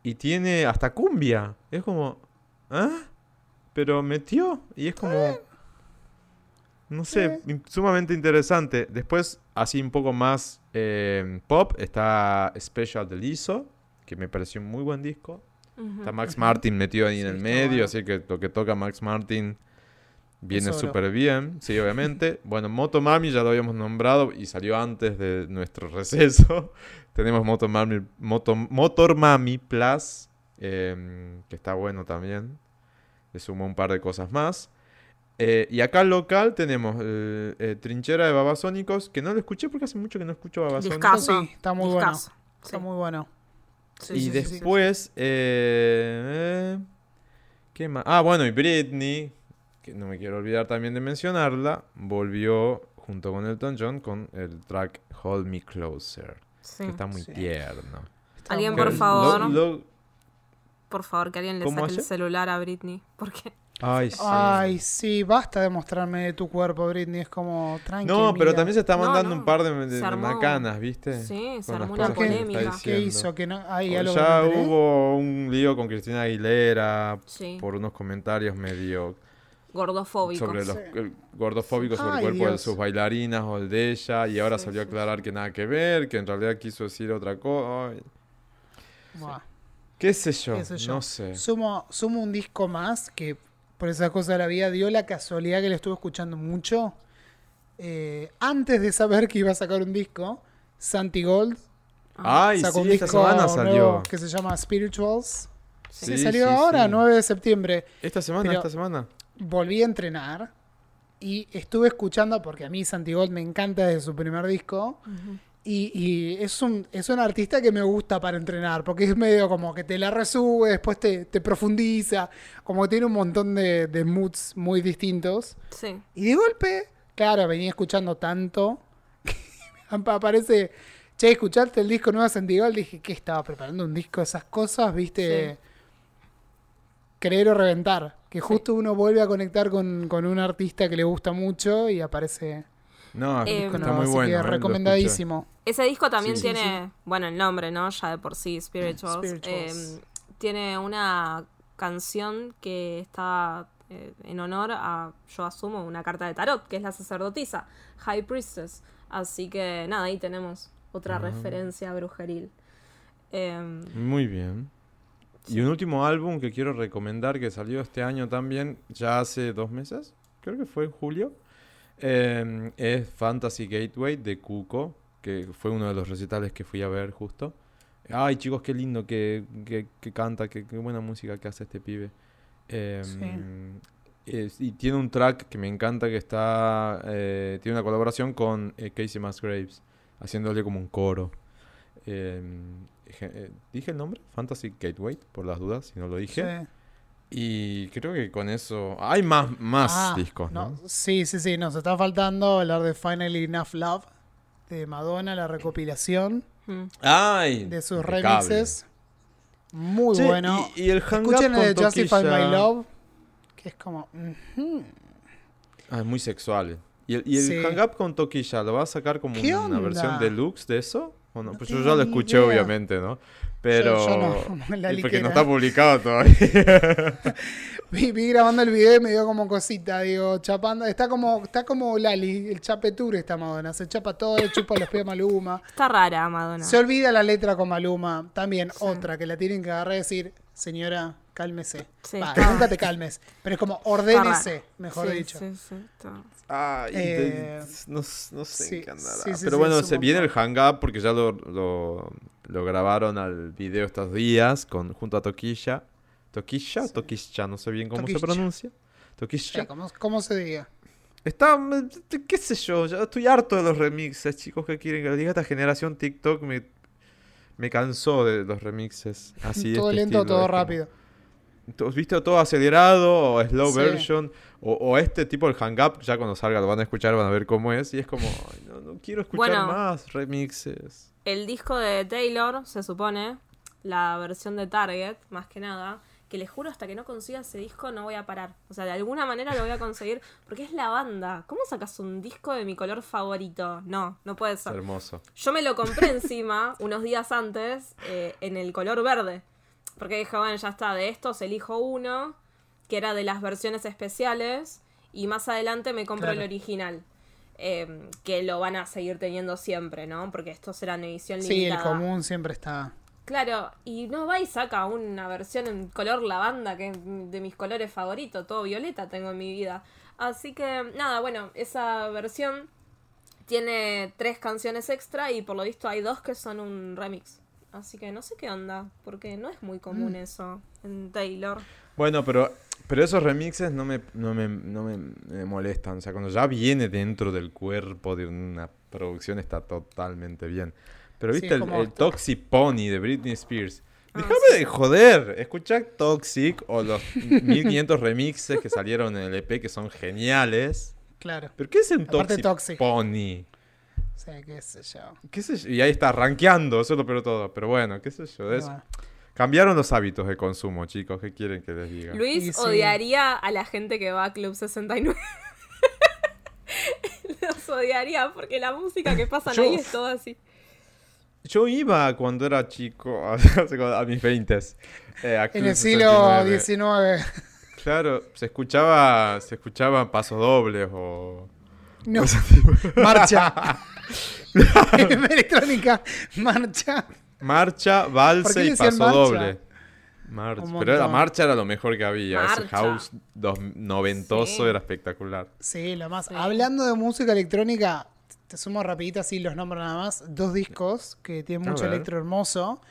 y tiene hasta cumbia. Es como, ¿ah? Pero metió y es como, no sé, in- sumamente interesante. Después, así un poco más eh, pop, está Special de Lizzo, que me pareció un muy buen disco.
Ujú.
Está Max Martin metido ahí en
Sí,
el
está
medio,
bueno.
así que lo que toca Max Martin viene súper bien, sí, obviamente. bueno, Motomami ya lo habíamos nombrado y salió antes de nuestro receso. Tenemos Motomami, Moto, Motor Mami Plus, em, que está bueno también. Le sumó un par de cosas más. Eh, y acá local tenemos eh, eh, Trinchera de Babasónicos, que no lo escuché porque hace mucho que no escucho Babasónicos.
Sí, está muy bueno.
Discazo.
Está
Sí.
muy bueno.
Sí,
y
sí, sí, sí.
después, eh, ¿qué más? Ah, bueno, y Britney, que no me quiero olvidar también de mencionarla, volvió junto con Elton John con el track Hold Me Closer,
Sí.
que está muy
Sí.
tierno.
Está
Alguien,
muy
por favor.
lo- lo-
Por favor, que alguien le
¿Cómo
saque el celular a Britney. Porque
ay, sí.
Ay, sí, basta de mostrarme tu cuerpo, Britney. Es como tranquilo.
no, pero también se está mandando
no,
un par de, de- macanas, ¿viste?
sí, se armó una
que está
polémica.
diciendo.
¿Qué hizo? Que no... Ay,
O
algo que
ya hubo un lío con Cristina Aguilera
Sí,
por unos comentarios medio
gordofóbico.
sobre los
Sí.
gordofóbicos sobre
Ay,
el cuerpo de sus bailarinas o el de ella y ahora
Sí,
salió a
sí,
aclarar que nada que ver, que en realidad quiso decir otra cosa.
Buah.
¿Qué sé yo?
Qué sé yo.
No sé.
Sumo, sumo un disco más que por esa cosa de la vida dio la casualidad que le estuve escuchando mucho. Eh, antes de saber que iba a sacar un disco, Santi Gold
Ay,
sacó un
esta
disco nuevo que se llama Spirituals.
Sí,
Sí, salió
sí,
ahora,
sí.
9 de septiembre.
Esta semana,
Pero-
esta semana.
Volví a entrenar y estuve escuchando, porque a mí Santi Gold me encanta desde su primer disco. Y, y es, un, es un artista que me gusta para entrenar, porque es medio como que te la resube, después te, te profundiza, como que tiene un montón de, de moods muy distintos.
Sí.
Y de golpe, claro, venía escuchando tanto, que aparece, che, ¿escuchaste el disco nuevo de Santigol? Dije, ¿qué estaba preparando un disco de esas cosas? ¿Viste?
Sí.
Creer o reventar. Que justo uno vuelve a conectar con, con un artista que le gusta mucho y aparece
No,
Eh,
está muy
así
bueno.
que
eh,
recomendadísimo.
Ese disco también
Sí.
tiene, bueno, el nombre, ¿no? Ya de por sí, Spirituals.
Spirituals.
Eh, tiene una canción que está eh, en honor a, yo asumo, una carta de tarot, que es la sacerdotisa, High Priestess. Así que nada, ahí tenemos otra
Ah.
referencia brujeril. Em.
Muy bien. Y un último álbum que quiero recomendar que salió este año también, ya hace dos meses, creo que fue en julio, eh, es Fantasy Gateway de Cuco, que fue uno de los recitales que fui a ver justo. Ay, chicos, qué lindo que, que- que canta, qué, qué buena música que hace este pibe. Eh, es- y tiene un track que me encanta que está, eh, tiene una colaboración con eh, Casey Musgraves, haciéndole como un coro. Je- eh, ¿Dije el nombre? Fantasy Gateway, por las dudas, si no lo dije.
Sí.
Y creo que con eso... Hay más, más
Ah,
discos, ¿no?
Sí, sí, sí. Nos está faltando hablar de Finally Enough Love de Madonna, la recopilación
mm.
¡Ay!
de sus
impecable.
remixes. Muy bueno.
Y, el
Escuchen el de Justify My Love, que es como.
Ah, es muy sexual. ¿Y el, y el
Sí.
Hang Up con Toquilla lo va a sacar como
¿Qué
una versión
onda?
deluxe de eso? ¿O no?
No
Pues yo ya lo escuché,
idea.
obviamente, ¿no? Pero...
yo no, no, la
porque no está publicado todavía.
Vi, vi grabando el video y me dio como cosita, digo, chapando. Está como, está como Lali, el chapetur está Madonna. Se chapa todo, le chupa los pies a Maluma.
Está rara, Madonna.
Se olvida la letra con Maluma. También otra que la tienen que agarrar y decir, señora, cálmese.
Sí,
Va, nunca te calmes. Pero es como, ordénese, mejor
Sí,
dicho.
Sí, sí, está-
Eh,
de- no, no sé
sí,
en
sí, sí,
Pero bueno, se viene el
montón.
Hang Up porque ya lo, lo, lo grabaron al video estos días con, junto a Toquilla. ¿Toquilla? Toquilla, no sé bien cómo se pronuncia. Toquilla.
¿cómo, cómo se diga?
Está, me- qué sé yo, ya estoy harto de los remixes, chicos, que quieren que lo diga esta generación TikTok. Me, Me cansó de los remixes. Así
todo
este
lento, todo
es como-
rápido.
¿Tú ¿Has visto todo acelerado o slow
Sí.
version? O, o este tipo, el hang up, ya cuando salga lo van a escuchar, van a ver cómo es. Y es como, "Ay, no, no quiero escuchar
Bueno.
más remixes.
El disco de Taylor, se supone, la versión de Target, más que nada, que les juro hasta que no consiga ese disco no voy a parar. O sea, de alguna manera lo voy a conseguir porque es la banda. ¿Cómo sacas un disco de mi color favorito? No, no puede
Es
ser.
hermoso.
Yo me lo compré encima unos días antes eh, en el color verde. Porque dije, bueno, ya está, de estos elijo uno, que era de las versiones especiales, y más adelante me compro
Claro.
el original. eh, que lo van a seguir teniendo siempre, ¿no? Porque estos eran edición
Sí, el
limitada.
común siempre está.
Claro, y no va y saca una versión en color lavanda, que es de mis colores favoritos, todo violeta tengo en mi vida. Así que, nada, bueno, esa versión tiene tres canciones extra y por lo visto hay dos que son un remix. Así que no sé qué onda, porque no es muy común eso en Taylor.
Bueno, pero, pero esos remixes no me, no, me, no me, me molestan. O sea, cuando ya viene dentro del cuerpo de una producción está totalmente bien. Pero viste el, Toxic Pony de Britney Spears.
Ah,
Déjame de joder. Escuchá Toxic o los 1500 remixes que salieron en el EP que son geniales.
Claro.
¿Pero qué es un
Aparte
Toxic,
Toxic.
Pony?
O sea, qué sé yo.
¿Qué sé yo? Y ahí está rankeando, eso es lo peor todo. Pero bueno, qué sé yo. es-
Bueno,
Cambiaron los hábitos de consumo, chicos. ¿Qué quieren que les diga?
Luis
Y sí.
odiaría a la gente que va a Club 69. Los odiaría porque la música que pasan
Yo-
ahí es todo así.
Yo iba cuando era chico, a mis 20 eh,
en el siglo
69.
XIX.
Claro, se escuchaba, se escuchaban pasos dobles o...
No. Marcha. Electrónica. Marcha.
Marcha,
¿Por qué
valse y paso
marcha?
doble. Marcha. Pero la marcha era lo mejor que había. Ese house dos, noventoso
Sí.
era espectacular.
Sí, lo más.
Sí.
Hablando de música electrónica, te sumo rapidito así los nombro nada más. Dos discos que tienen mucho electro hermoso.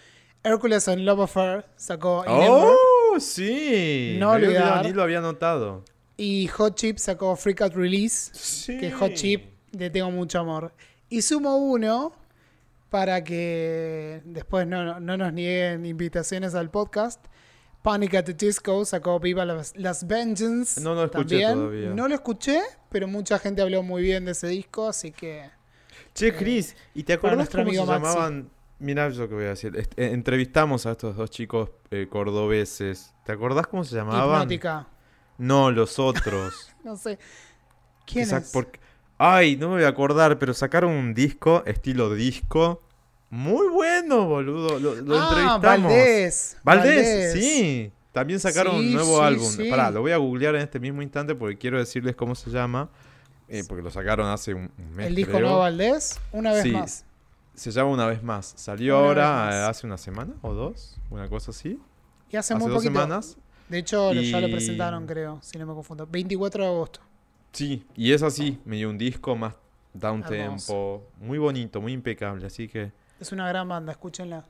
Hercules and Love Affair sacó
¡Oh! Sí.
No olvidar.
Ni lo había notado.
y Hot Chip sacó Freak Out Release,
Sí.
que Hot Chip le tengo mucho amor. Y sumo uno para que después no, no- no nos nieguen invitaciones al podcast. Panic at the Disco sacó Viva las, las Vengeance.
No lo escuché
también.
todavía.
No lo escuché, pero mucha gente habló muy bien de ese disco, así que...
Che, Chris, ¿y te acuerdas cómo se
Maxi.
llamaban? Mirá lo que voy a decir. Est- eh, entrevistamos a estos dos chicos eh, cordobeses. ¿Te acordás cómo se llamaban?
Hipnótica.
No, los otros.
No sé. ¿Quién
sac-
es?
por- Ay, no me voy a acordar, pero sacaron un disco, estilo disco. Muy bueno, boludo. Lo, lo
ah,
entrevistamos.
Valdés.
Valdés, sí. También sacaron
Sí,
un nuevo
sí,
álbum.
sí.
Pará, lo voy a googlear en este mismo instante porque quiero decirles cómo se llama. eh, porque lo sacaron hace un, mes.
El disco
creo.
nuevo Valdés, una vez más.
Se llama Una vez más. Salió
Una
ahora eh, hace una semana o dos, una cosa así.
Y hace,
Hace
muy
dos
poquito.
semanas.
De hecho, ya lo presentaron, creo, si no me confundo. 24 de agosto.
Sí, y es así. Me dio un disco más down tempo. Muy bonito, muy impecable. Así que
Es una gran banda, escúchenla.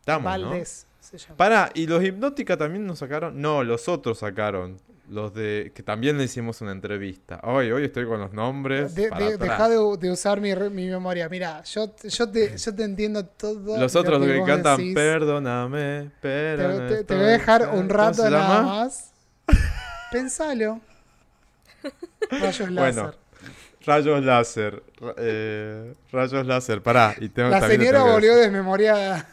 estamos, ¿no?
Valdés se llama.
Pará, ¿y los Hipnótica también nos sacaron? No, los otros sacaron. Los de. que también le hicimos una entrevista. Hoy, hoy estoy con los nombres.
De-
para
de-
atrás.
deja de, de usar mi, mi memoria. Mira, yo, yo, te, yo te entiendo todo.
Los
lo
otros que cantan
decís.
Perdóname,
Te, te- voy a dejar
acá".
un
¿Cómo
rato nada más. Pensalo. Rayos
Bueno,
láser.
Rayos láser. eh, rayos láser, pará. Y tengo,
La señora
tengo
volvió desmemoriada.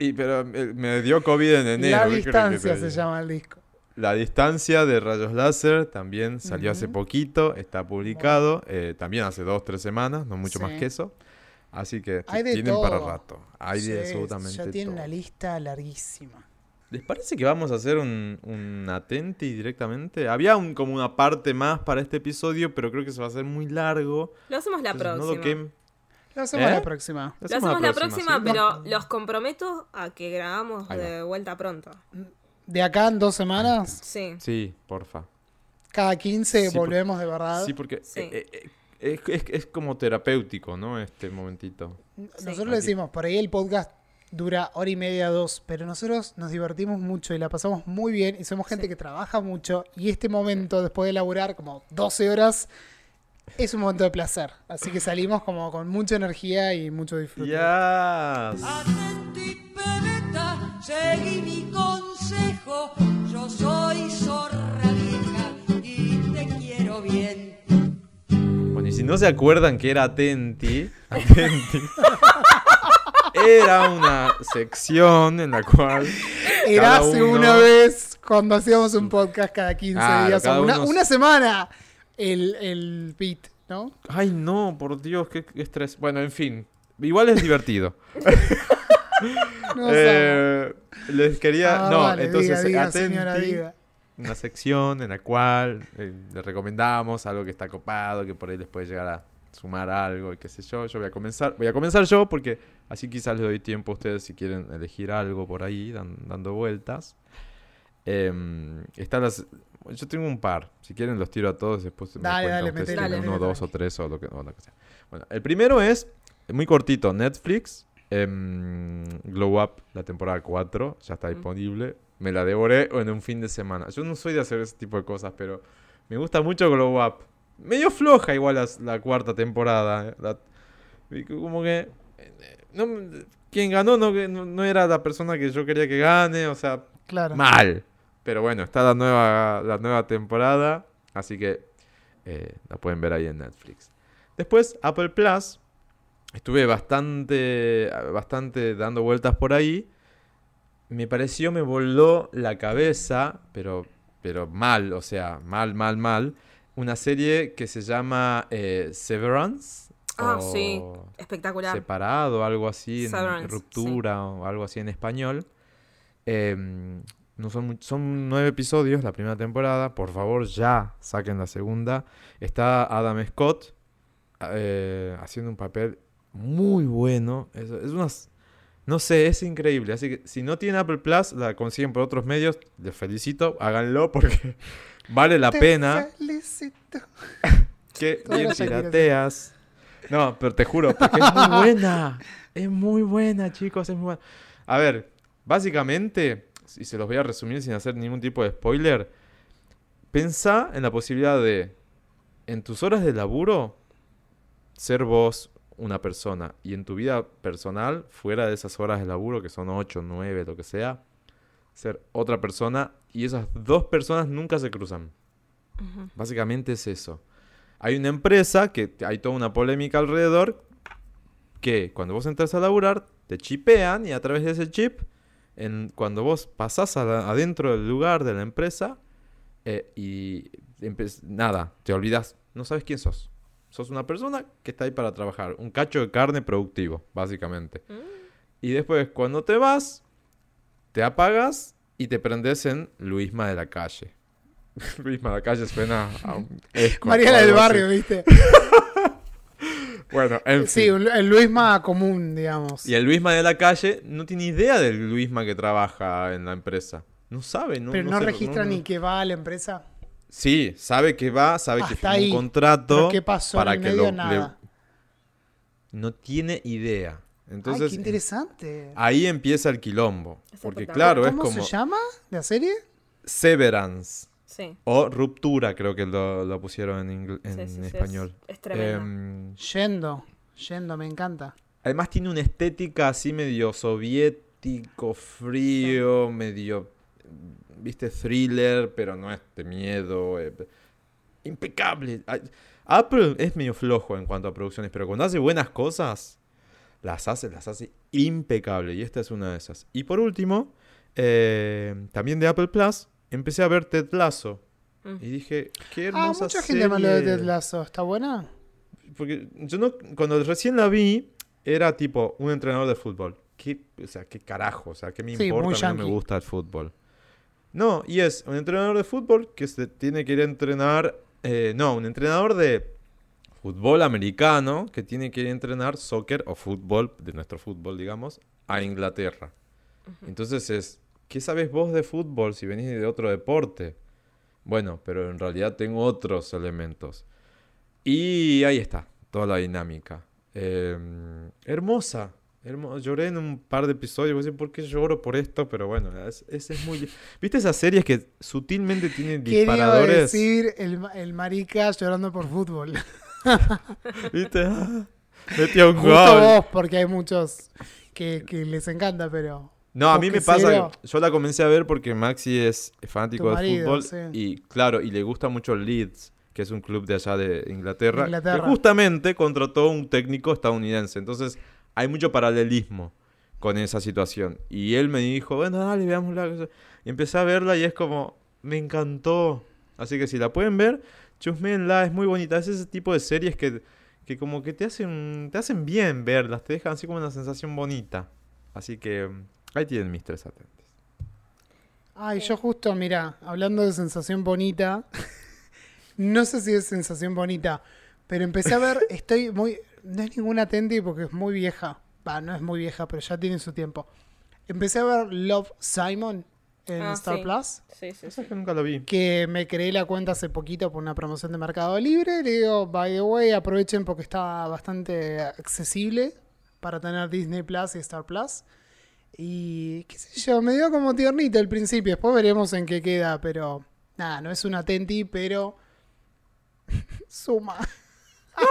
Y, pero eh, me dio COVID en enero.
La
¿qué querés que
distancia se llama el disco.
La distancia de Rayos Láser también salió hace poquito, está publicado, eh, también hace dos, tres semanas, no mucho más que eso. Así que
Hay
tienen para rato. Hay de absolutamente
Ya tiene
todo.
una lista larguísima.
¿Les parece que vamos a hacer un, un Atenti directamente? Había un, como una parte más para este episodio, pero creo que se va a hacer muy largo.
Lo hacemos la
Entonces, no
próxima.
toquen-
Lo hacemos
¿Eh?
la próxima.
Lo
Lo hacemos la próxima,
¿sí?
pero los comprometo a que grabamos de vuelta pronto.
De acá en dos semanas,
Sí.
Sí, porfa.
cada 15
Sí, por-
volvemos de verdad.
Sí, porque
Sí.
eh, eh, eh, es, es- es como terapéutico, ¿no? Este momentito.
Nosotros
Aquí.
le decimos, por ahí el podcast dura hora y media, dos, pero nosotros nos divertimos mucho y la pasamos muy bien y somos gente
Sí.
que trabaja mucho y este momento después de laburar como 12 horas es un momento de placer. Así que salimos como con mucha energía y mucho disfrute.
Yes.
Seguí mi consejo. Yo soy zorra vieja y te quiero bien.
Bueno, y si no se acuerdan que era Atenti, Atenti. Era una sección en la cual.
Era hace
uno-
una vez cuando hacíamos un podcast cada 15
Claro,
días
cada
o una,
uno-
una semana el, el beat, ¿no?
Ay, no, por Dios, qué, estrés. Bueno, en fin. Igual es divertido.
No
Eh, les quería.
Ah,
no,
vale,
entonces,
diga, diga,
Atenti,
señora, diga.
una sección en la cual eh, les recomendamos algo que está copado, que por ahí les puede llegar a sumar algo y qué sé yo. Yo voy a comenzar, voy a comenzar yo porque así quizás les doy tiempo a ustedes si quieren elegir algo por ahí, dan- dando vueltas. Em, está las, yo tengo un par, si quieren los tiro a todos, después me
Dale,
cuentan
dale,
ustedes
metele,
metele,
uno, dos o tres o lo que, o lo que sea. Bueno, el primero es muy cortito, Netflix, em, Glow Up, la temporada 4, ya está
Mm.
disponible. Me la devoré en un fin de semana. Yo no soy de hacer ese tipo de cosas, pero me gusta mucho Glow Up. Medio floja igual la, cuarta temporada. eh, la- como que... no, quien ganó no, no, no era la persona que yo quería que gane, o sea,
Claro.
mal. Pero bueno, está la nueva, la nueva temporada, así que eh, la pueden ver ahí en Netflix. Después, Apple Plus. Estuve bastante, bastante dando vueltas por ahí. Me pareció, me voló la cabeza, pero, pero mal, o sea, mal, mal, mal. Una serie que se llama eh, Severance.
Ah,
o
sí. Espectacular.
Separado, algo así, en ruptura o algo así en español. Em, no son, son nueve episodios la primera temporada. Por favor, ya saquen la segunda. Está Adam Scott eh, haciendo un papel muy bueno. Es, es unas. No sé, es increíble. Así que si no tienen Apple Plus, la consiguen por otros medios. Les felicito, háganlo porque vale la
Te
pena.
felicito.
Que bien pirateas. No, pero te juro, porque es muy buena. Es muy buena, chicos, es muy buena. A ver, básicamente, y se los voy a resumir sin hacer ningún tipo de spoiler, pensá en la posibilidad de, en tus horas de laburo, ser vos una persona. Y en tu vida personal, fuera de esas horas de laburo, que son 8, 9, lo que sea, ser otra persona. Y esas dos personas nunca se cruzan. Básicamente es eso. Hay una empresa que hay toda una polémica alrededor que cuando vos entras a laburar te chipean y a través de ese chip, en, cuando vos pasás la- adentro del lugar de la empresa eh, y nada, te olvidas, no sabes quién sos. Sos una persona que está ahí para trabajar, un cacho de carne productivo, básicamente. Y después cuando te vas, te apagas y te prendes en Luisma de la calle. Luisma de la calle suena a un escort o
Mariana del
así.
barrio, ¿viste?
Bueno, en
Sí,
fin.
un- el Luisma común, digamos.
Y el Luisma de la calle no tiene idea del Luisma que trabaja en la empresa. No sabe, no
Pero no, registra
no-
ni que va a la empresa.
Sí, sabe que va, sabe que
Hasta
firmó
ahí.
un contrato
¿qué pasó
para que lo le- no tiene idea.
Ay,
Entonces
qué interesante.
ahí empieza el quilombo,
Es
porque claro, es
¿Cómo
como
se llama la serie?
Severance
Sí.
o ruptura, creo que lo, lo pusieron en, ingl- en
Sí, sí, sí, es-
español.
Es, tremendo.
Em,
Yendo. Yendo, me encanta.
Además tiene una estética así medio soviético, frío, medio, viste, thriller, pero no es de miedo. eh, impecable. Apple es medio flojo en cuanto a producciones, pero cuando hace buenas cosas, las hace, las hace impecable. Y esta es una de esas. Y por último, eh, también de Apple Plus, empecé a ver Ted Lasso.
Mm.
Y dije, qué
Ah,
hermosa
mucha gente me habló de
serie".
Ted Lasso. ¿Está buena?
Porque yo no, cuando recién la vi, era tipo un entrenador de fútbol. ¿Qué, o sea, qué carajo, o sea, ¿qué me
Sí,
importa? no me gusta el fútbol. No, y es un entrenador de fútbol que se tiene que ir a entrenar. eh, no, un entrenador de fútbol americano que tiene que ir a entrenar soccer o fútbol, de nuestro fútbol, digamos, a Inglaterra. Entonces es, ¿qué sabes vos de fútbol si venís de otro deporte? Bueno, pero en realidad tengo otros elementos. Y ahí está, toda la dinámica. Eh, hermosa. hermo- Lloré en un par de episodios. No sé por qué lloro por esto, pero bueno, es, es, es muy... ¿Viste esas series que sutilmente tienen
Quería
disparadores?
decir el, el marica llorando por fútbol.
¿Viste? Ah, Metí a un
Justo
gol.
vos, porque hay muchos que, que les encanta, pero.
No, a mí me pasa yo la comencé a ver porque Maxi es fanático de fútbol
sí.
y claro, y le gusta mucho el Leeds, que es un club de allá de Inglaterra,
Inglaterra.
que justamente contrató un técnico estadounidense. Entonces, hay mucho paralelismo con esa situación. Y él me dijo, bueno, dale, veámosla. Y empecé a verla y es como, me encantó. Así que si la pueden ver, chusmeenla, es muy bonita. Es ese tipo de series que, que como que te hacen, te hacen bien verlas, te dejan así como una sensación bonita. Así que ahí tienen mis tres atentes.
Ay, yo justo, mira, hablando de sensación bonita, no sé si es sensación bonita, pero empecé a ver, estoy muy, no es ninguna Tendi porque es muy vieja, va, no es muy vieja, pero ya tiene su tiempo. Empecé a ver Love Simon en
Ah,
Star
sí.
Plus,
Sí, sí, sí.
es que nunca la vi.
que me creé la cuenta hace poquito por una promoción de Mercado Libre, le digo, by the way, aprovechen porque está bastante accesible para tener Disney Plus y Star Plus. Y qué sé yo, me dio como tiernito al principio, después veremos en qué queda, pero nada, no es una Tenti, pero suma.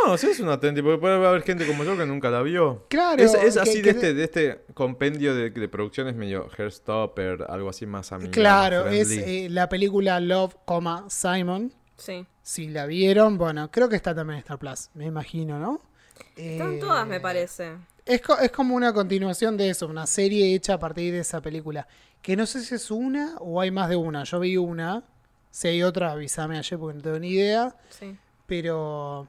No, sí es una atenti, porque puede haber gente como yo que nunca la vio.
Claro,
Es, es así
que-
de, este, de este compendio de, de producciones medio Hairstopper, algo así más amigable.
Claro, es eh, la película Love, coma, Simon.
Sí.
Si la vieron, bueno, creo que está también en Star Plus, me imagino, ¿no?
Están
Eh,
todas, me parece.
Es, co- es como una continuación de eso, una serie hecha a partir de esa película. Que no sé si es una o hay más de una. Yo vi una. Si hay otra, avísame ayer porque no tengo ni idea.
Sí.
Pero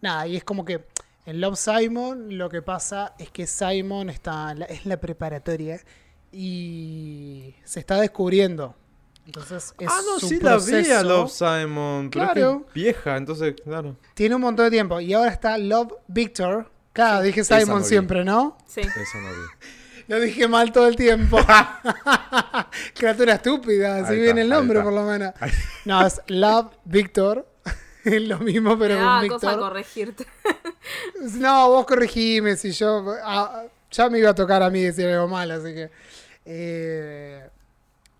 nada, y es como que en Love Simon lo que pasa es que Simon está es la preparatoria y se está descubriendo. Entonces es
Ah, no,
su
sí la vi a. Love Simon, pero es que
Claro.
vieja, entonces, claro.
Tiene un montón de tiempo. Y ahora está Love Victor. Claro, dije
esa
Simon
no
siempre, ¿no?
Sí.
Eso no vi.
Lo dije mal todo el tiempo. Criatura estúpida, así viene el nombre por lo menos. No, es Love Victor. es lo mismo, pero
Me daba cosa corregirte.
No, vos corregime si yo. ah, ya me iba a tocar a mí decir algo mal, así que. eh,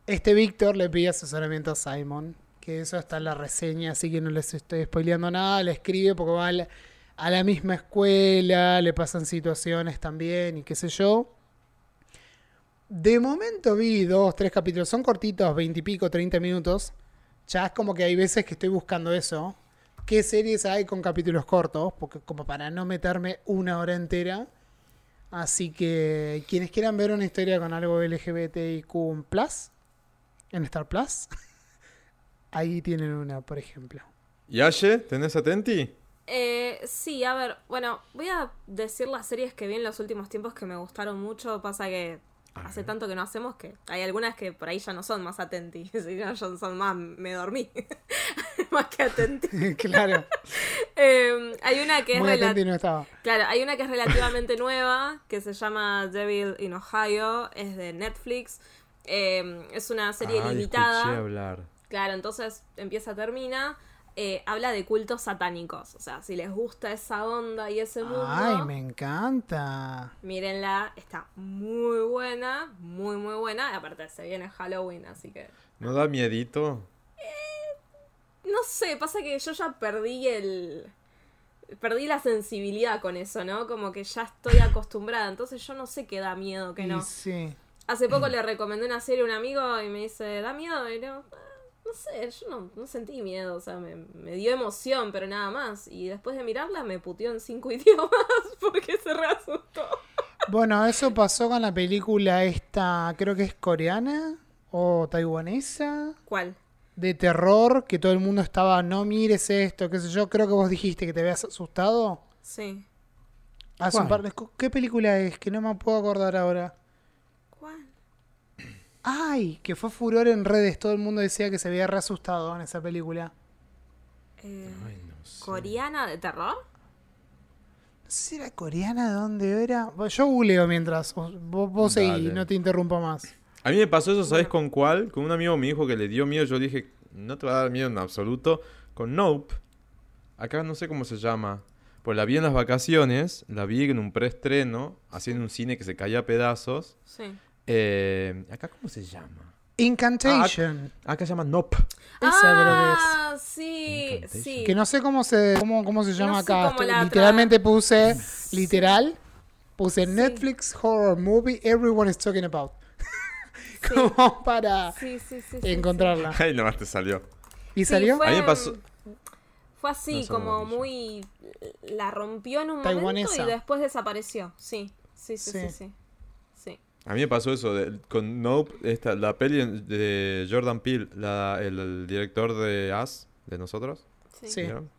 este Víctor le pide asesoramiento a Simon. Que eso está en la reseña, así que no les estoy spoileando nada. Le escribe porque va a la, a la misma escuela, le pasan situaciones también y qué sé yo. De momento vi dos, tres capítulos. Son cortitos, veintipico, treinta minutos. Ya es como que hay veces que estoy buscando eso. ¿Qué series hay con capítulos cortos? Porque como para no meterme una hora entera. Así que quienes quieran ver una historia con algo LGBTIQ Plus en Star Plus, ahí tienen una, por ejemplo.
¿Y Aye, tenés atenti?
Eh, sí, a ver, bueno, voy a decir las series que vi en los últimos tiempos que me gustaron mucho. Pasa que hace tanto que no hacemos que hay algunas que por ahí ya no son más atenti. Si no, ya son más, me dormí. más que atenti.
claro,
Eh, hay una que es
muy no estaba.
Claro, hay una que es relativamente nueva, que se llama Devil in Ohio, es de Netflix. Eh, es una serie
Ay,
limitada.
hablar.
Claro, entonces empieza, termina. Eh, habla de cultos satánicos. O sea, si les gusta esa onda y ese mundo,
Ay, me encanta.
mírenla. Está muy buena, muy, muy buena. Y aparte, se viene Halloween, así que.
¿No da miedito?
No sé, pasa que yo ya perdí el. Perdí la sensibilidad con eso, ¿no? Como que ya estoy acostumbrada. Entonces yo no sé qué da miedo, que no.
sí.
Hace poco le recomendé una serie a un amigo y me dice, ¿da miedo? Y digo, "Ah, no sé, yo no, no sentí miedo, o sea, me, me dio emoción, pero nada más. Y después de mirarla me puteó en cinco idiomas porque se reasustó.
Bueno, eso pasó con la película esta, creo que es coreana o taiwanesa,
¿Cuál?
De terror, que todo el mundo estaba, no mires esto, qué sé yo. Creo que vos dijiste que te habías asustado.
Sí.
Hace un
¿Cuál?
par de- ¿Qué película es? Que no me puedo acordar ahora.
¿Cuál?
Ay, que fue furor en redes. Todo el mundo decía que se había reasustado en esa película.
Eh,
Ay, no sé.
¿Coreana de terror?
No sé si era coreana, ¿de dónde era? Bueno, Yo googleo mientras. Vos, vos vos seguí,
Dale.
no te interrumpo más.
A mí me pasó eso, ¿sabes con cuál? Con un amigo me dijo que le dio miedo. Yo dije, no te va a dar miedo en absoluto. Con Nope. Acá no sé cómo se llama. Pues la vi en las vacaciones. La vi en un preestreno. Haciendo un cine que se caía a pedazos.
Sí.
Eh, ¿Acá cómo se llama?
Incantation.
Acá se llama Nope.
Ah, sí, sí.
Que no sé cómo se, cómo, cómo se llama
No sé
acá.
cómo
Estoy- literalmente puse, literal, puse
Sí.
Netflix Horror Movie Everyone is Talking About.
Sí.
Como para
Sí, sí, sí, sí,
encontrarla.
Ahí nomás te salió.
¿Y
Sí,
salió?
fue,
A mí me pasó-
Fue así,
No
como
amarillo.
muy. La rompió en un
Taiwanesa.
momento y después desapareció. Sí, sí, sí, sí.
Sí.
A mí me pasó eso de- con Nope, esta, la peli de Jordan Peele, la- el, el director de Us, de nosotros.
sí.
Sí.
¿vieron?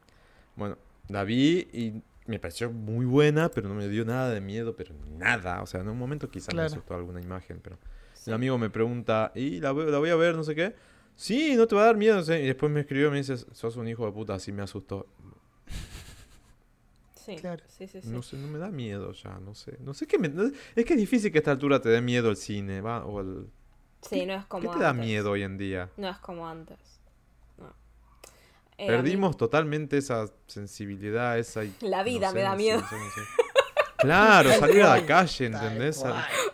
Bueno, la vi y me pareció muy buena, pero no me dio nada de miedo, pero nada. O sea, en un momento quizás
Claro.
me asustó alguna imagen, pero... El amigo me pregunta, ¿y la, voy- la voy a ver, no sé qué? Sí, no te va a dar miedo, no sé. Y después me escribió y me dice, sos un hijo de puta, así me asustó.
Sí,
Claro.
sí, sí, sí.
No sé, no me da miedo ya, no sé. No sé qué me... no- es que es difícil que a esta altura te dé miedo el cine, ¿va? O el...
Sí, no es como
¿Qué te da miedo hoy en día?
No es como antes. No. Eh, mí-
Perdimos totalmente esa sensibilidad, esa...
La vida
no
me
sé,
da
no sé,
miedo.
no sé, no sé. Claro, salir a la calle, ¿entendés?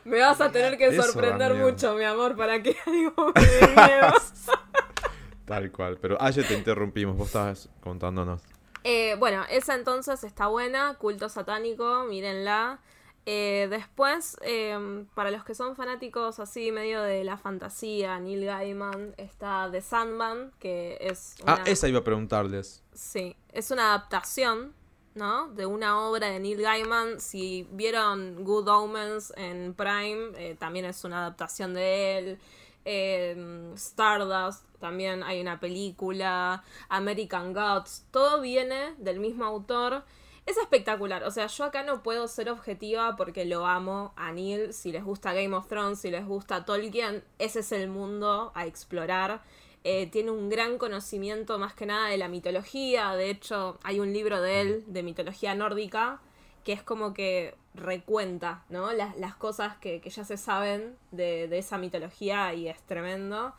Me vas a tener que
Eso
sorprender mucho, mi amor, para que algo me dé miedo.
Tal cual. Pero ayer te interrumpimos, vos estabas contándonos.
Eh, bueno, esa entonces está buena, culto satánico, mírenla. Eh, después, eh, para los que son fanáticos así medio de la fantasía, Neil Gaiman, está The Sandman, que es una,
Ah, esa iba a preguntarles.
sí, es una adaptación, ¿no? De una obra de Neil Gaiman. Si vieron Good Omens en Prime, eh, también es una adaptación de él. Eh, Stardust, también hay una película. American Gods, todo viene del mismo autor. Es espectacular, o sea, yo acá no puedo ser objetiva porque lo amo a Neil. Si les gusta Game of Thrones, si les gusta Tolkien, ese es el mundo a explorar. Eh, tiene un gran conocimiento más que nada de la mitología. De hecho, hay un libro de él de mitología nórdica que es como que recuenta, ¿no? Las, las cosas que, que ya se saben de, de esa mitología y es tremendo.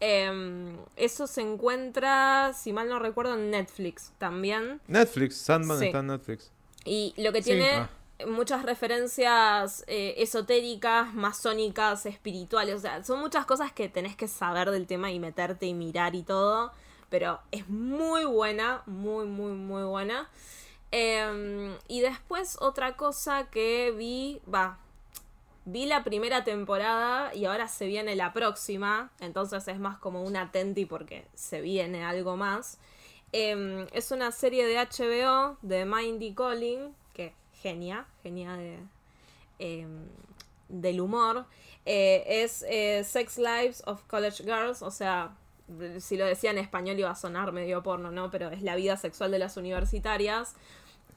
Em, eso se encuentra, si mal no recuerdo, en Netflix también.
Netflix, Sandman
Sí.
está en Netflix.
Y lo que
Sí.
tiene
Ah.
Muchas referencias eh, esotéricas, masónicas, espirituales. O sea, son muchas cosas que tenés que saber del tema y meterte y mirar y todo. Pero es muy buena, muy, muy, muy buena. Em, y después otra cosa que vi, va, vi la primera temporada y ahora se viene la próxima, entonces es más como un atenti porque se viene algo más. Em, es una serie de HBO de Mindy Colling, genia, genia de, em, del humor. Eh, es eh, Sex Lives of College Girls, o sea, si lo decía en español iba a sonar medio porno, ¿no? Pero es la vida sexual de las universitarias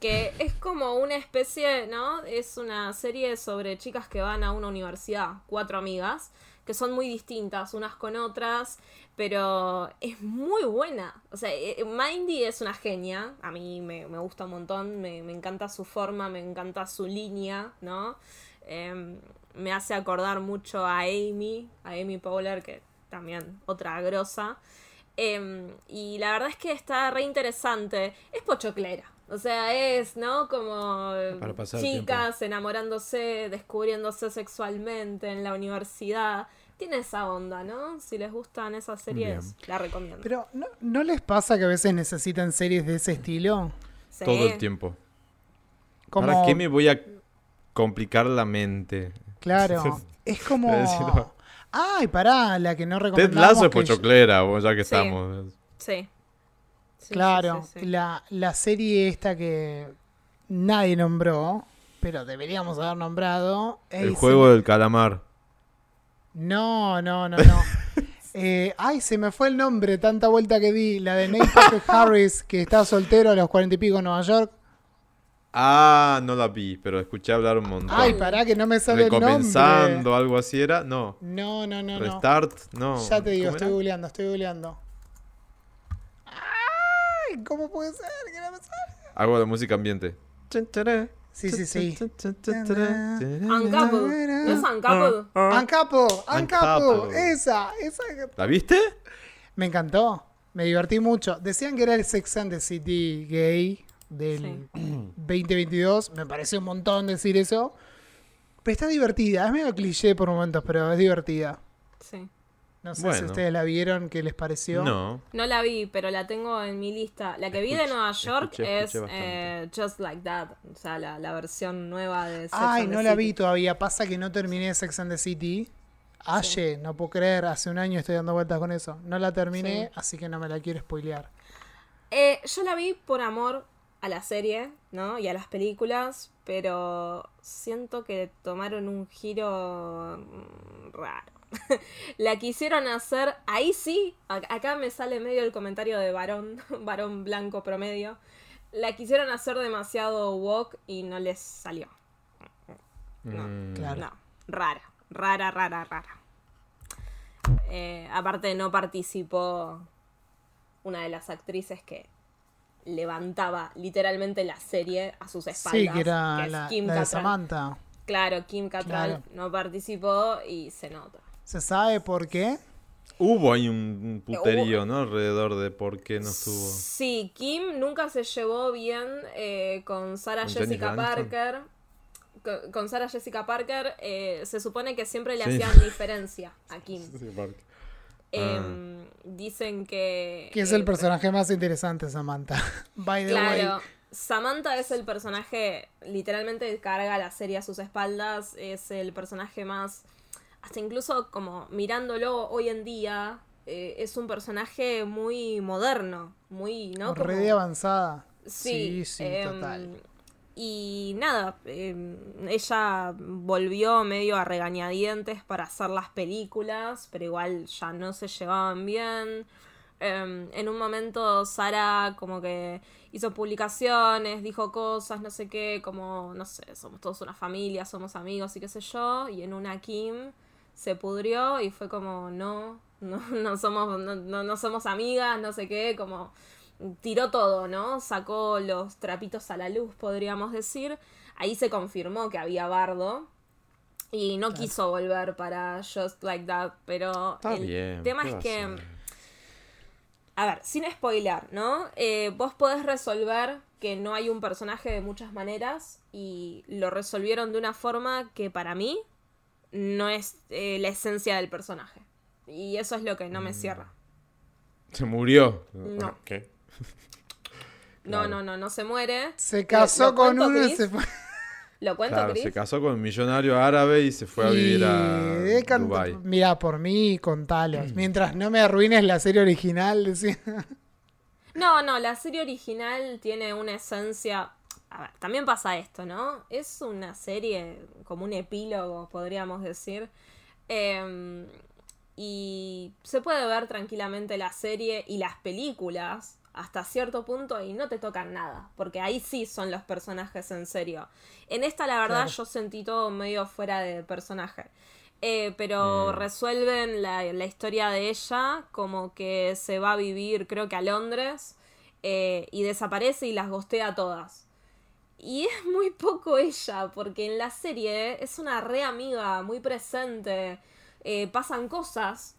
que es como una especie, ¿no? Es una serie sobre chicas que van a una universidad, cuatro amigas, que son muy distintas unas con otras, pero es muy buena. O sea, eh, Mindy es una genia, a mí me, me gusta un montón, me, me encanta su forma, me encanta su línea, ¿no? Em, me hace acordar mucho a Amy, a Amy Powler, que también otra grosa. Em, y la verdad es que está re interesante. Es pochoclera. O sea, es, ¿no? Como chicas enamorándose, descubriéndose sexualmente en la universidad. Tiene esa onda, ¿no? Si les gustan esas series,
Bien.
la recomiendo.
Pero ¿no, ¿no les pasa que a veces necesitan series de ese estilo?
Sí.
Todo el tiempo.
Como,
¿Para qué me voy a complicar la mente?
Claro, es como... Ay, pará, la que no
Ted
recomendamos.
Lasso es
que yo-
pochoclera, ya que
Sí.
estamos.
Sí. Sí,
Claro,
sí, sí, sí.
La, la serie esta que nadie nombró, pero deberíamos haber nombrado.
El
es-
juego del calamar.
No, no, no, no. Eh, ay, se me fue el nombre, tanta vuelta que di. La de Patrick Harris, que está soltero a los cuarenta y pico en Nueva York.
Ah, no la vi, pero escuché hablar un montón.
Ay, pará que no me sale el
Recomenzando,
nombre.
algo así era. No.
No, no, no.
Restart, no.
Ya te digo,
¿Cómo
estoy googleando, estoy googleando. Ay, ¿cómo puede ser? no me sale?
Algo de música ambiente.
Sí, sí, sí.
Uncoupled. ¿No es?
Uncapo, Uncapo,
Uncoupled.
esa, esa.
¿La viste?
Me encantó, me divertí mucho. Decían que era el Sex and the City gay del 2022. Me pareció un montón decir eso. Pero está divertida, es medio cliché por momentos, pero es divertida.
Sí.
No sé si ustedes la vieron, ¿qué les pareció?
No.
No la vi, pero la tengo en mi lista. La que vi de Nueva York
escuché-
es eh, Just Like That. O sea, la, la versión nueva de Sex
Ay,
and the
no la
City.
vi todavía. Pasa que no terminé Sex and the City. Aye, no puedo creer, hace un año estoy dando vueltas con eso. No la terminé,
Sí.
así que no me la quiero spoilear.
Eh, yo la vi por amor a la serie, ¿no? Y a las películas, pero siento que tomaron un giro mm, raro. la quisieron hacer, ahí sí, a- acá me sale medio el comentario de varón, varón blanco promedio. La quisieron hacer demasiado woke y no les salió. No.
Mm,
Claro.
No, rara, rara, rara, rara. Eh, aparte no participó una de las actrices que levantaba literalmente la serie a sus espaldas.
Sí, que era
es
la,
Kim
la de. Samantha.
Claro, Kim Cattrall
Claro.
no participó y se nota.
¿Se sabe por qué?
Hubo ahí un
Eh,
puterío, ¿no? Alrededor de por qué no estuvo.
Sí, Kim nunca se llevó bien eh, con Sarah
¿Con
Jessica
Jennifer?
Parker. Con, con Sarah Jessica Parker eh, se supone que siempre le
Sí.
hacían diferencia a Kim. Em, Dicen que...
Que es el personaje más interesante, Samantha. By the
Claro,
way.
Samantha es el personaje, literalmente carga la serie a sus espaldas, es el personaje más, hasta incluso como mirándolo hoy en día, eh, es un personaje muy moderno, muy, ¿no? Como-
de avanzada.
Sí,
Sí, sí,
em,
total.
Y nada, em, ella volvió medio a regañadientes para hacer las películas, pero igual ya no se llevaban bien. Em, en un momento Sara como que hizo publicaciones, dijo cosas, no sé qué, como, no sé, somos todos una familia, somos amigos y qué sé yo, y en una Kim se pudrió y fue como, no, no, no somos, no, no- no somos amigas, no sé qué, como tiró todo, ¿no? Sacó los trapitos a la luz, podríamos decir. Ahí se confirmó que había bardo. Y no quiso volver para Just Like That. Pero
Está
el
bien.
tema
¿qué
es
a
que. A ver, sin spoiler, ¿no? Eh, vos podés resolver que no hay un personaje de muchas maneras. Y lo resolvieron de una forma que para mí no es eh, la esencia del personaje. Y eso es lo que no
Mm.
me cierra.
Se murió.
No.
¿Qué?
No,
Claro.
no, no, no se muere.
Se casó
¿Lo
con uno y se fue.
¿Lo cuento,
Claro,
Chris?
se casó con un millonario árabe y se fue a vivir a
can-
Dubai.
Mira, por mí, contalos. Mientras no me arruines la serie original, decía.
No, no, la serie original tiene una esencia. A ver, también pasa esto, ¿no? Es una serie como un epílogo, podríamos decir. Em, y se puede ver tranquilamente la serie y las películas hasta cierto punto y no te tocan nada, porque ahí sí son los personajes en serio. En esta, la verdad,
Claro.
yo sentí todo medio fuera de personaje. Eh, pero resuelven la, la historia de ella como que se va a vivir, creo que a Londres, eh, y desaparece y las gostea todas. Y es muy poco ella, porque en la serie es una re amiga, muy presente. eh, pasan cosas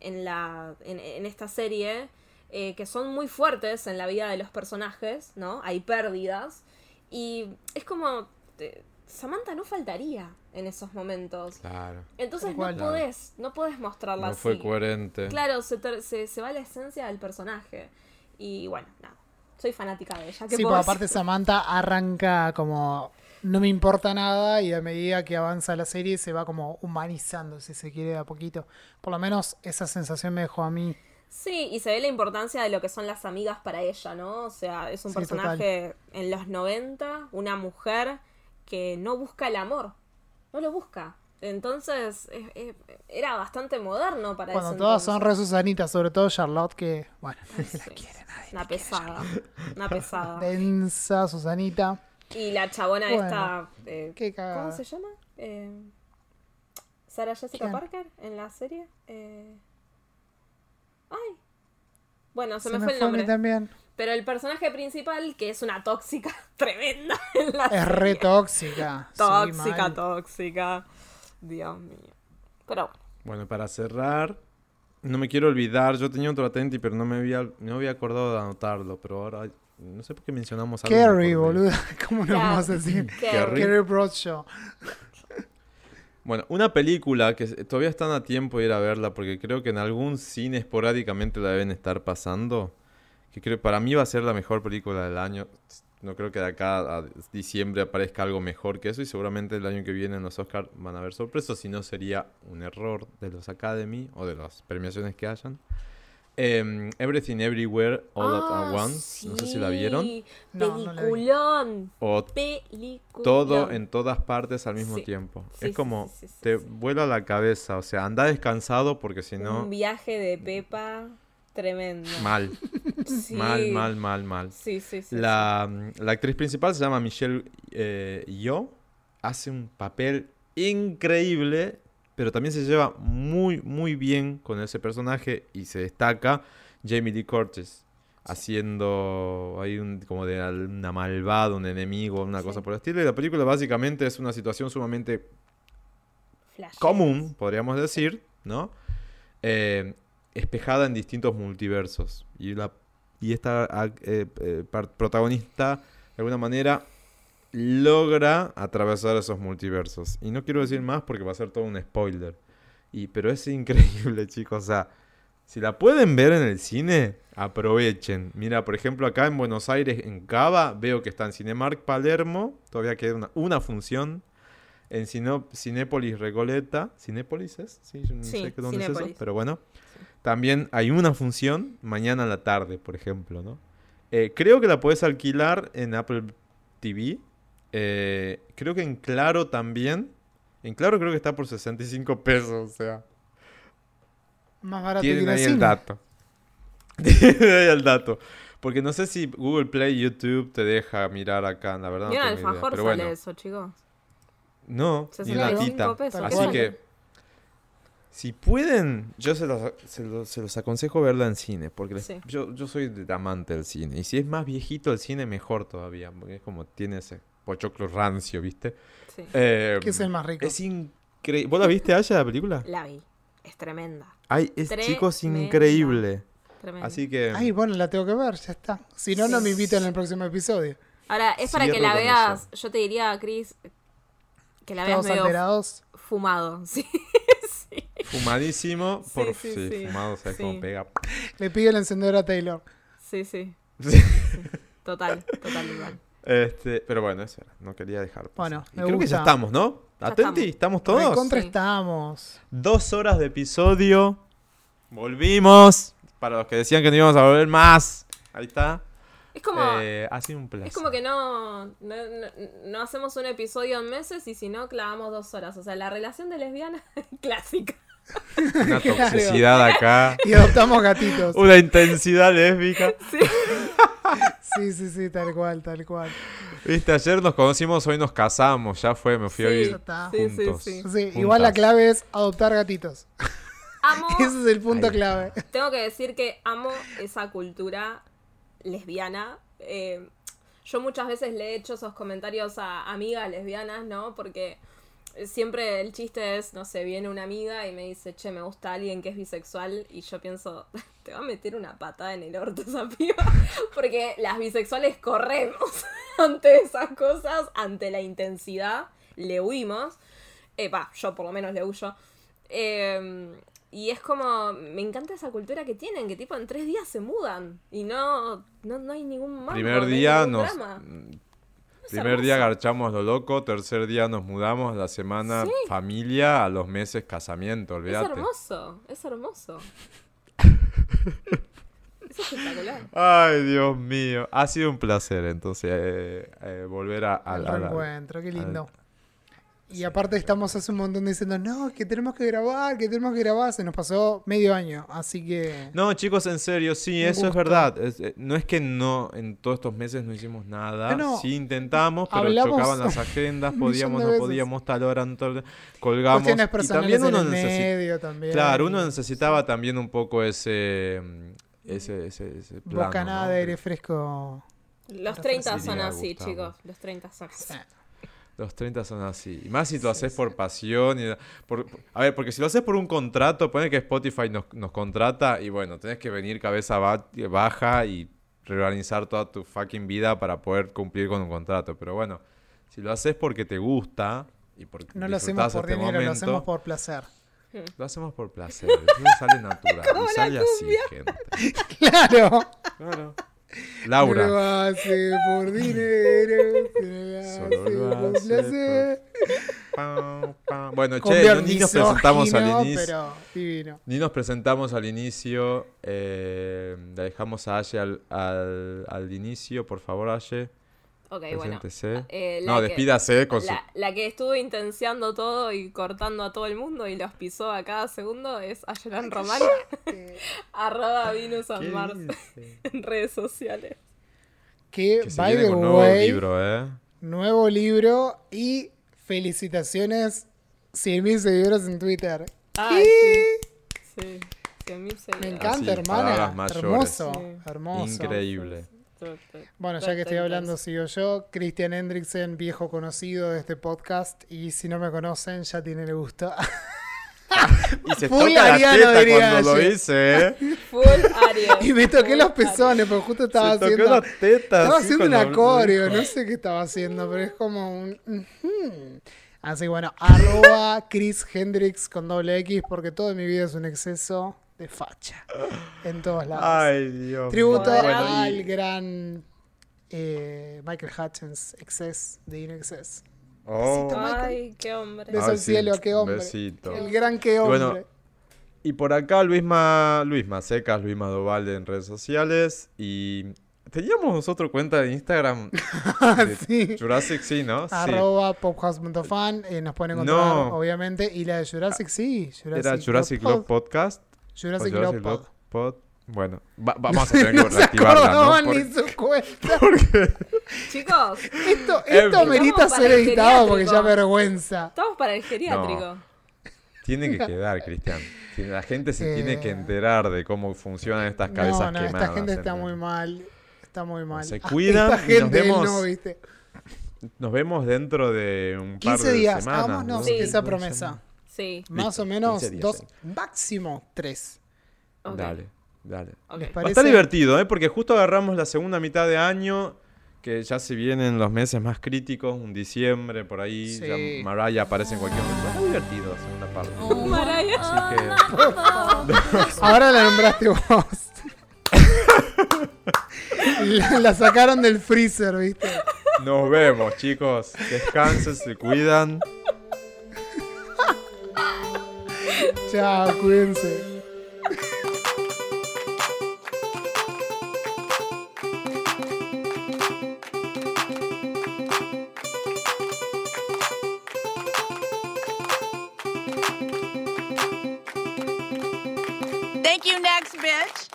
en, la, en, en esta serie eh, que son muy fuertes en la vida de los personajes, ¿no? Hay pérdidas. Y es como. eh, Samantha no faltaría en esos momentos.
Claro.
Entonces no podés, no podés mostrarla
No
así.
fue coherente.
Claro, se, se, se va la esencia del personaje. Y bueno, nada. Soy fanática de ella. ¿qué
Sí, pues aparte? Samantha arranca como no me importa nada y a medida que avanza la serie se va como humanizando, si se quiere, de a poquito. Por lo menos esa sensación me dejó a mí.
Sí, y se ve la importancia de lo que son las amigas para ella, ¿no? O sea, es un
Sí,
personaje en los 90, una mujer que no busca el amor. No lo busca. Entonces, es- es- era bastante moderno para
Cuando
ese
todas son re Susanitas, sobre todo Charlotte, que, bueno, nadie la
Sí,
quiere, nadie.
Una pesada. Una pesada.
Densa, Susanita.
Y la chabona
Bueno,
esta. eh,
qué.
¿Cómo se llama? Eh, Sarah Jessica
¿Quién?
Parker en la serie. Eh, Ay. Bueno, se,
Se
me, fue el nombre.
también.
Pero el personaje principal, que es una tóxica tremenda en la
Es re tóxica.
Tóxica, tóxica. Dios mío. Pero bueno.
Bueno, para cerrar, no me quiero olvidar. Yo tenía otro atenti, pero no me había, no me había acordado de anotarlo. Pero ahora, no sé por qué mencionamos algo.
Carrie, boluda. ¿Cómo no
Ya.
vamos a decir?
Carrie.
Carrie Bradshaw.
Bueno, una película que todavía están a tiempo de ir a verla porque creo que en algún cine esporádicamente la deben estar pasando. Que creo para mí va a ser la mejor película del año. No creo que de acá a diciembre aparezca algo mejor que eso y seguramente el año que viene en los Oscars van a haber sorpresas, si no sería un error de los Academy o de las premiaciones que hayan. Em, Everything Everywhere All at
Ah,
Once, no sé si la vieron.
sí,
No, no la vi.
Peliculón.
O
Peliculón.
todo en todas partes al mismo
Sí.
tiempo.
Sí,
es
sí,
como
sí, sí, sí,
te
sí.
vuela la cabeza, o sea, anda descansado porque si no
Un viaje de Pepa tremendo.
mal,
Sí.
mal, mal, mal, mal.
Sí, sí, sí.
La, la actriz principal se llama Michelle eh, Yeoh, hace un papel increíble, pero también se lleva muy, muy bien con ese personaje y se destaca Jamie Lee Curtis haciendo ahí un, como de una malvada, un enemigo, una
Sí.
cosa por el estilo. Y la película básicamente es una situación sumamente
Flash.
común, podríamos decir, ¿no? Eh, espejada en distintos multiversos. Y, la, y esta ac- eh, eh, protagonista, de alguna manera, logra atravesar esos multiversos. Y no quiero decir más porque va a ser todo un spoiler. Y, pero es increíble, chicos. O sea, si la pueden ver en el cine, aprovechen. Mira, por ejemplo, acá en Buenos Aires, en Cava, veo que está en Cinemark Palermo. Todavía queda una, una función. En Cino- Cinépolis Recoleta. ¿Cinépolis es? Sí, yo no
Sí,
sé dónde es eso.
Cinépolis.
Pero bueno. También hay una función mañana a la tarde, por ejemplo, ¿no? Eh, creo que la puedes alquilar en Apple TV. Eh, creo que en Claro también. En Claro creo que está por 65 pesos, o sea.
Más barato
Tienen ahí el dato. Tienen ahí el dato. Porque no sé si Google Play, YouTube te deja mirar acá, la verdad.
Mira,
no
el
tengo idea.
alfajor
Pero
sale
bueno,
eso, chicos.
no, ni
65
latita.
pesos,
Así
¿qué
que? Si pueden, yo se los, se los, se los aconsejo verla en cine. Porque les-
Sí.
yo, yo soy de- amante del cine. Y si es más viejito el cine, mejor todavía. Porque es como tiene ese pochoclo rancio, ¿viste?
Sí.
Eh,
¿Qué es el más rico?
Es increíble. ¿Vos la viste, Aya, la película?
La vi. Es tremenda.
Ay, es chicos increíble.
Tremenda.
Así que.
Ay, bueno, la tengo que ver, ya está. Si no, no me invitan en el próximo episodio.
Ahora, es para que la veas.
eso.
Yo te diría, Chris, que la veas medio
alterados.
fumado. Sí. sí.
Fumadísimo.
Sí,
Por,
sí,
sí,
sí.
fumado, ¿sabes
Sí.
cómo pega?
Le pido el encendedor a Taylor.
Sí, sí.
Sí.
Total, total, total.
Este, pero bueno, eso era. No quería dejar. pasar.
Bueno,
Y creo que ya estamos, ¿no?
Ya
Atenti, ¿estamos todos?
Recontra
Sí.
estamos.
Dos horas de episodio. Volvimos. Para los que decían que no íbamos a volver más. Ahí está.
Es como,
Eh, ha sido un placer.
es como que no, no, no- no hacemos un episodio en meses y si no, clavamos dos horas. O sea, la relación de lesbiana clásica.
Una toxicidad acá.
Y adoptamos gatitos.
Una intensidad lésbica.
Sí, sí, sí, tal cual, tal cual.
Viste, ayer nos conocimos, hoy nos casamos. Ya fue, me fui a
Sí.
vivir
está.
Sí, sí,
juntos.
sí.
Sí, igual la clave es adoptar gatitos.
Amo,
Ese es el punto clave.
tengo que decir que amo esa cultura lesbiana. Eh, yo muchas veces le he hecho esos comentarios a amigas lesbianas, ¿no? Porque siempre el chiste es, no sé, viene una amiga y me dice, che, me gusta alguien que es bisexual. Y yo pienso, te va a meter una patada en el orto esa piba. Porque las bisexuales corremos ante esas cosas, ante la intensidad, le huimos. Eh, va, yo por lo menos le huyo. Eh, y es como, me encanta esa cultura que tienen, que tipo en tres días se mudan y no, no, no hay ningún mambo,
Primer
no
día nos.
Es
Primer día garchamos lo loco, tercer día nos mudamos, la semana
Sí.
familia, a los meses casamiento,
Es
olvídate.
hermoso, es hermoso. es espectacular.
Ay, Dios mío. Ha sido un placer entonces eh, eh, volver a,
reencuentro, qué lindo. Y aparte estamos hace un montón diciendo, no, que tenemos que grabar, que tenemos que grabar. Se nos pasó medio año, así que...
No, chicos, en serio, sí, eso es verdad. Es- eh, no es que no, en todos estos meses no hicimos nada.
No, no.
Sí intentamos, pero
Hablamos
chocaban las agendas, podíamos, no podíamos, tal hora, tal- colgamos. Y
personales
también uno
el
necesita...
medio también.
Claro, uno necesitaba también un poco ese... mm, Ese, ese, ese plano,
Bocanada
¿no?
de aire fresco.
Los
Ahora
30
sí,
son así, chicos. Los 30 son así.
Los 30 son así. Y más si lo haces por pasión. Y, por- a ver, porque si lo haces por un contrato, pone que Spotify nos, nos contrata y bueno, tenés que venir cabeza ba- baja y reorganizar toda tu fucking vida para poder cumplir con un contrato. Pero bueno, si lo haces porque te gusta y porque
No lo hacemos por
este
dinero, lo hacemos por placer.
Lo hacemos por placer. Eso sale natural. y sale así, gente.
Claro.
Claro.
No lo
Laura.
hace por dinero,
Solo lo
hace por placer.
Bueno, che, no- ni nos presentamos al inicio. Ni nos presentamos al inicio. Eh, la dejamos a Aye al, al, al inicio, por favor, Aye.
Ok, bueno.
Preséntese.
Eh, la
no,
que-
despídase con su.
La, la que estuvo intenciando todo y cortando a todo el mundo y los pisó a cada segundo es Ayelan Román. arroba Venus on
¿Qué
Mars en redes sociales.
Que,
Que se
by
viene
the
con nuevo libro, ¿eh?
nuevo libro y felicitaciones 100.000 seguidores en Twitter.
Ay,
¿Qué?
Sí, 100.000
Me
seguidores.
encanta,
Así,
hermana. Hermoso,
Sí.
hermoso.
Increíble.
Bueno, ya que estoy hablando, sigo yo. Cristian Hendricksen, viejo conocido de este podcast. Y si no me conocen, ya tienen el gusto.
Y se
Full
toca la
ariano,
teta
diría
cuando lo dice, ¿eh?
Full Aries.
y me toqué
Full
los pezones, porque justo estaba
se tocó
haciendo.
la teta.
Estaba
así
haciendo un acorio, no sé qué estaba haciendo, pero es como un. ujú. Así que bueno, arroba Chris Hendrix con doble X, porque todo en mi vida es un exceso de facha. En todos lados.
Ay, Dios.
Tributo.
Bueno,
al
y-
gran eh, Michael Hutchins, Excess de In Excess.
Oh.
Besito, Michael.
Ay, qué hombre.
Beso
Ay,
al
sí,
cielo, qué hombre.
besito.
El gran qué
Y
hombre.
bueno, Y por acá Luisma, Luisma Secas, Luisma Dovalde en redes sociales. Y teníamos nosotros cuenta de Instagram de
sí.
Jurassic, sí, ¿no? Sí.
Arroba pophouse.fan, eh, nos pueden encontrar,
No.
obviamente. Y la de Jurassic, sí. Jurassic
Era Jurassic Love
Pod-
Podcast.
Jurassic
Jurassic
Love Pod.
Pod. Bueno, va- vamos a tener que
no se
reactivarla,
acordaban
¿no?
ni
Porque-
su cuenta.
Chicos,
Esto,
Eh,
esto
para
ser editado porque ya vergüenza.
estamos para el geriátrico.
Tiene que quedar, Cristian. Tiene- La gente se tiene
Eh.
que enterar de cómo funcionan estas cabezas
No, no,
quemadas.
esta gente está muy mal. Está muy mal.
se
Ah,
cuidan
Esta
nos
gente, él
vemos
no, ¿viste?
Nos vemos dentro de un par
15
de
días,
semanas.
hagámonos
¿no?
Sí.
esa promesa.
Sí.
Más
Listo,
o menos
15 días,
dos, máximo tres.
Dale, dale.
ok.
¿Les
Va a estar divertido, ¿eh? Porque justo agarramos la segunda mitad de año, que ya se vienen los meses más críticos, un diciembre por ahí,
Sí.
ya Mariah aparece en cualquier momento. Va a estar divertido la segunda parte.
Oh, Mariah.
Así que...
Ahora la nombraste vos. la, la sacaron del freezer, ¿viste?
Nos vemos, chicos. Descansen, se cuidan.
Chao, cuídense.
Thank you, next bitch.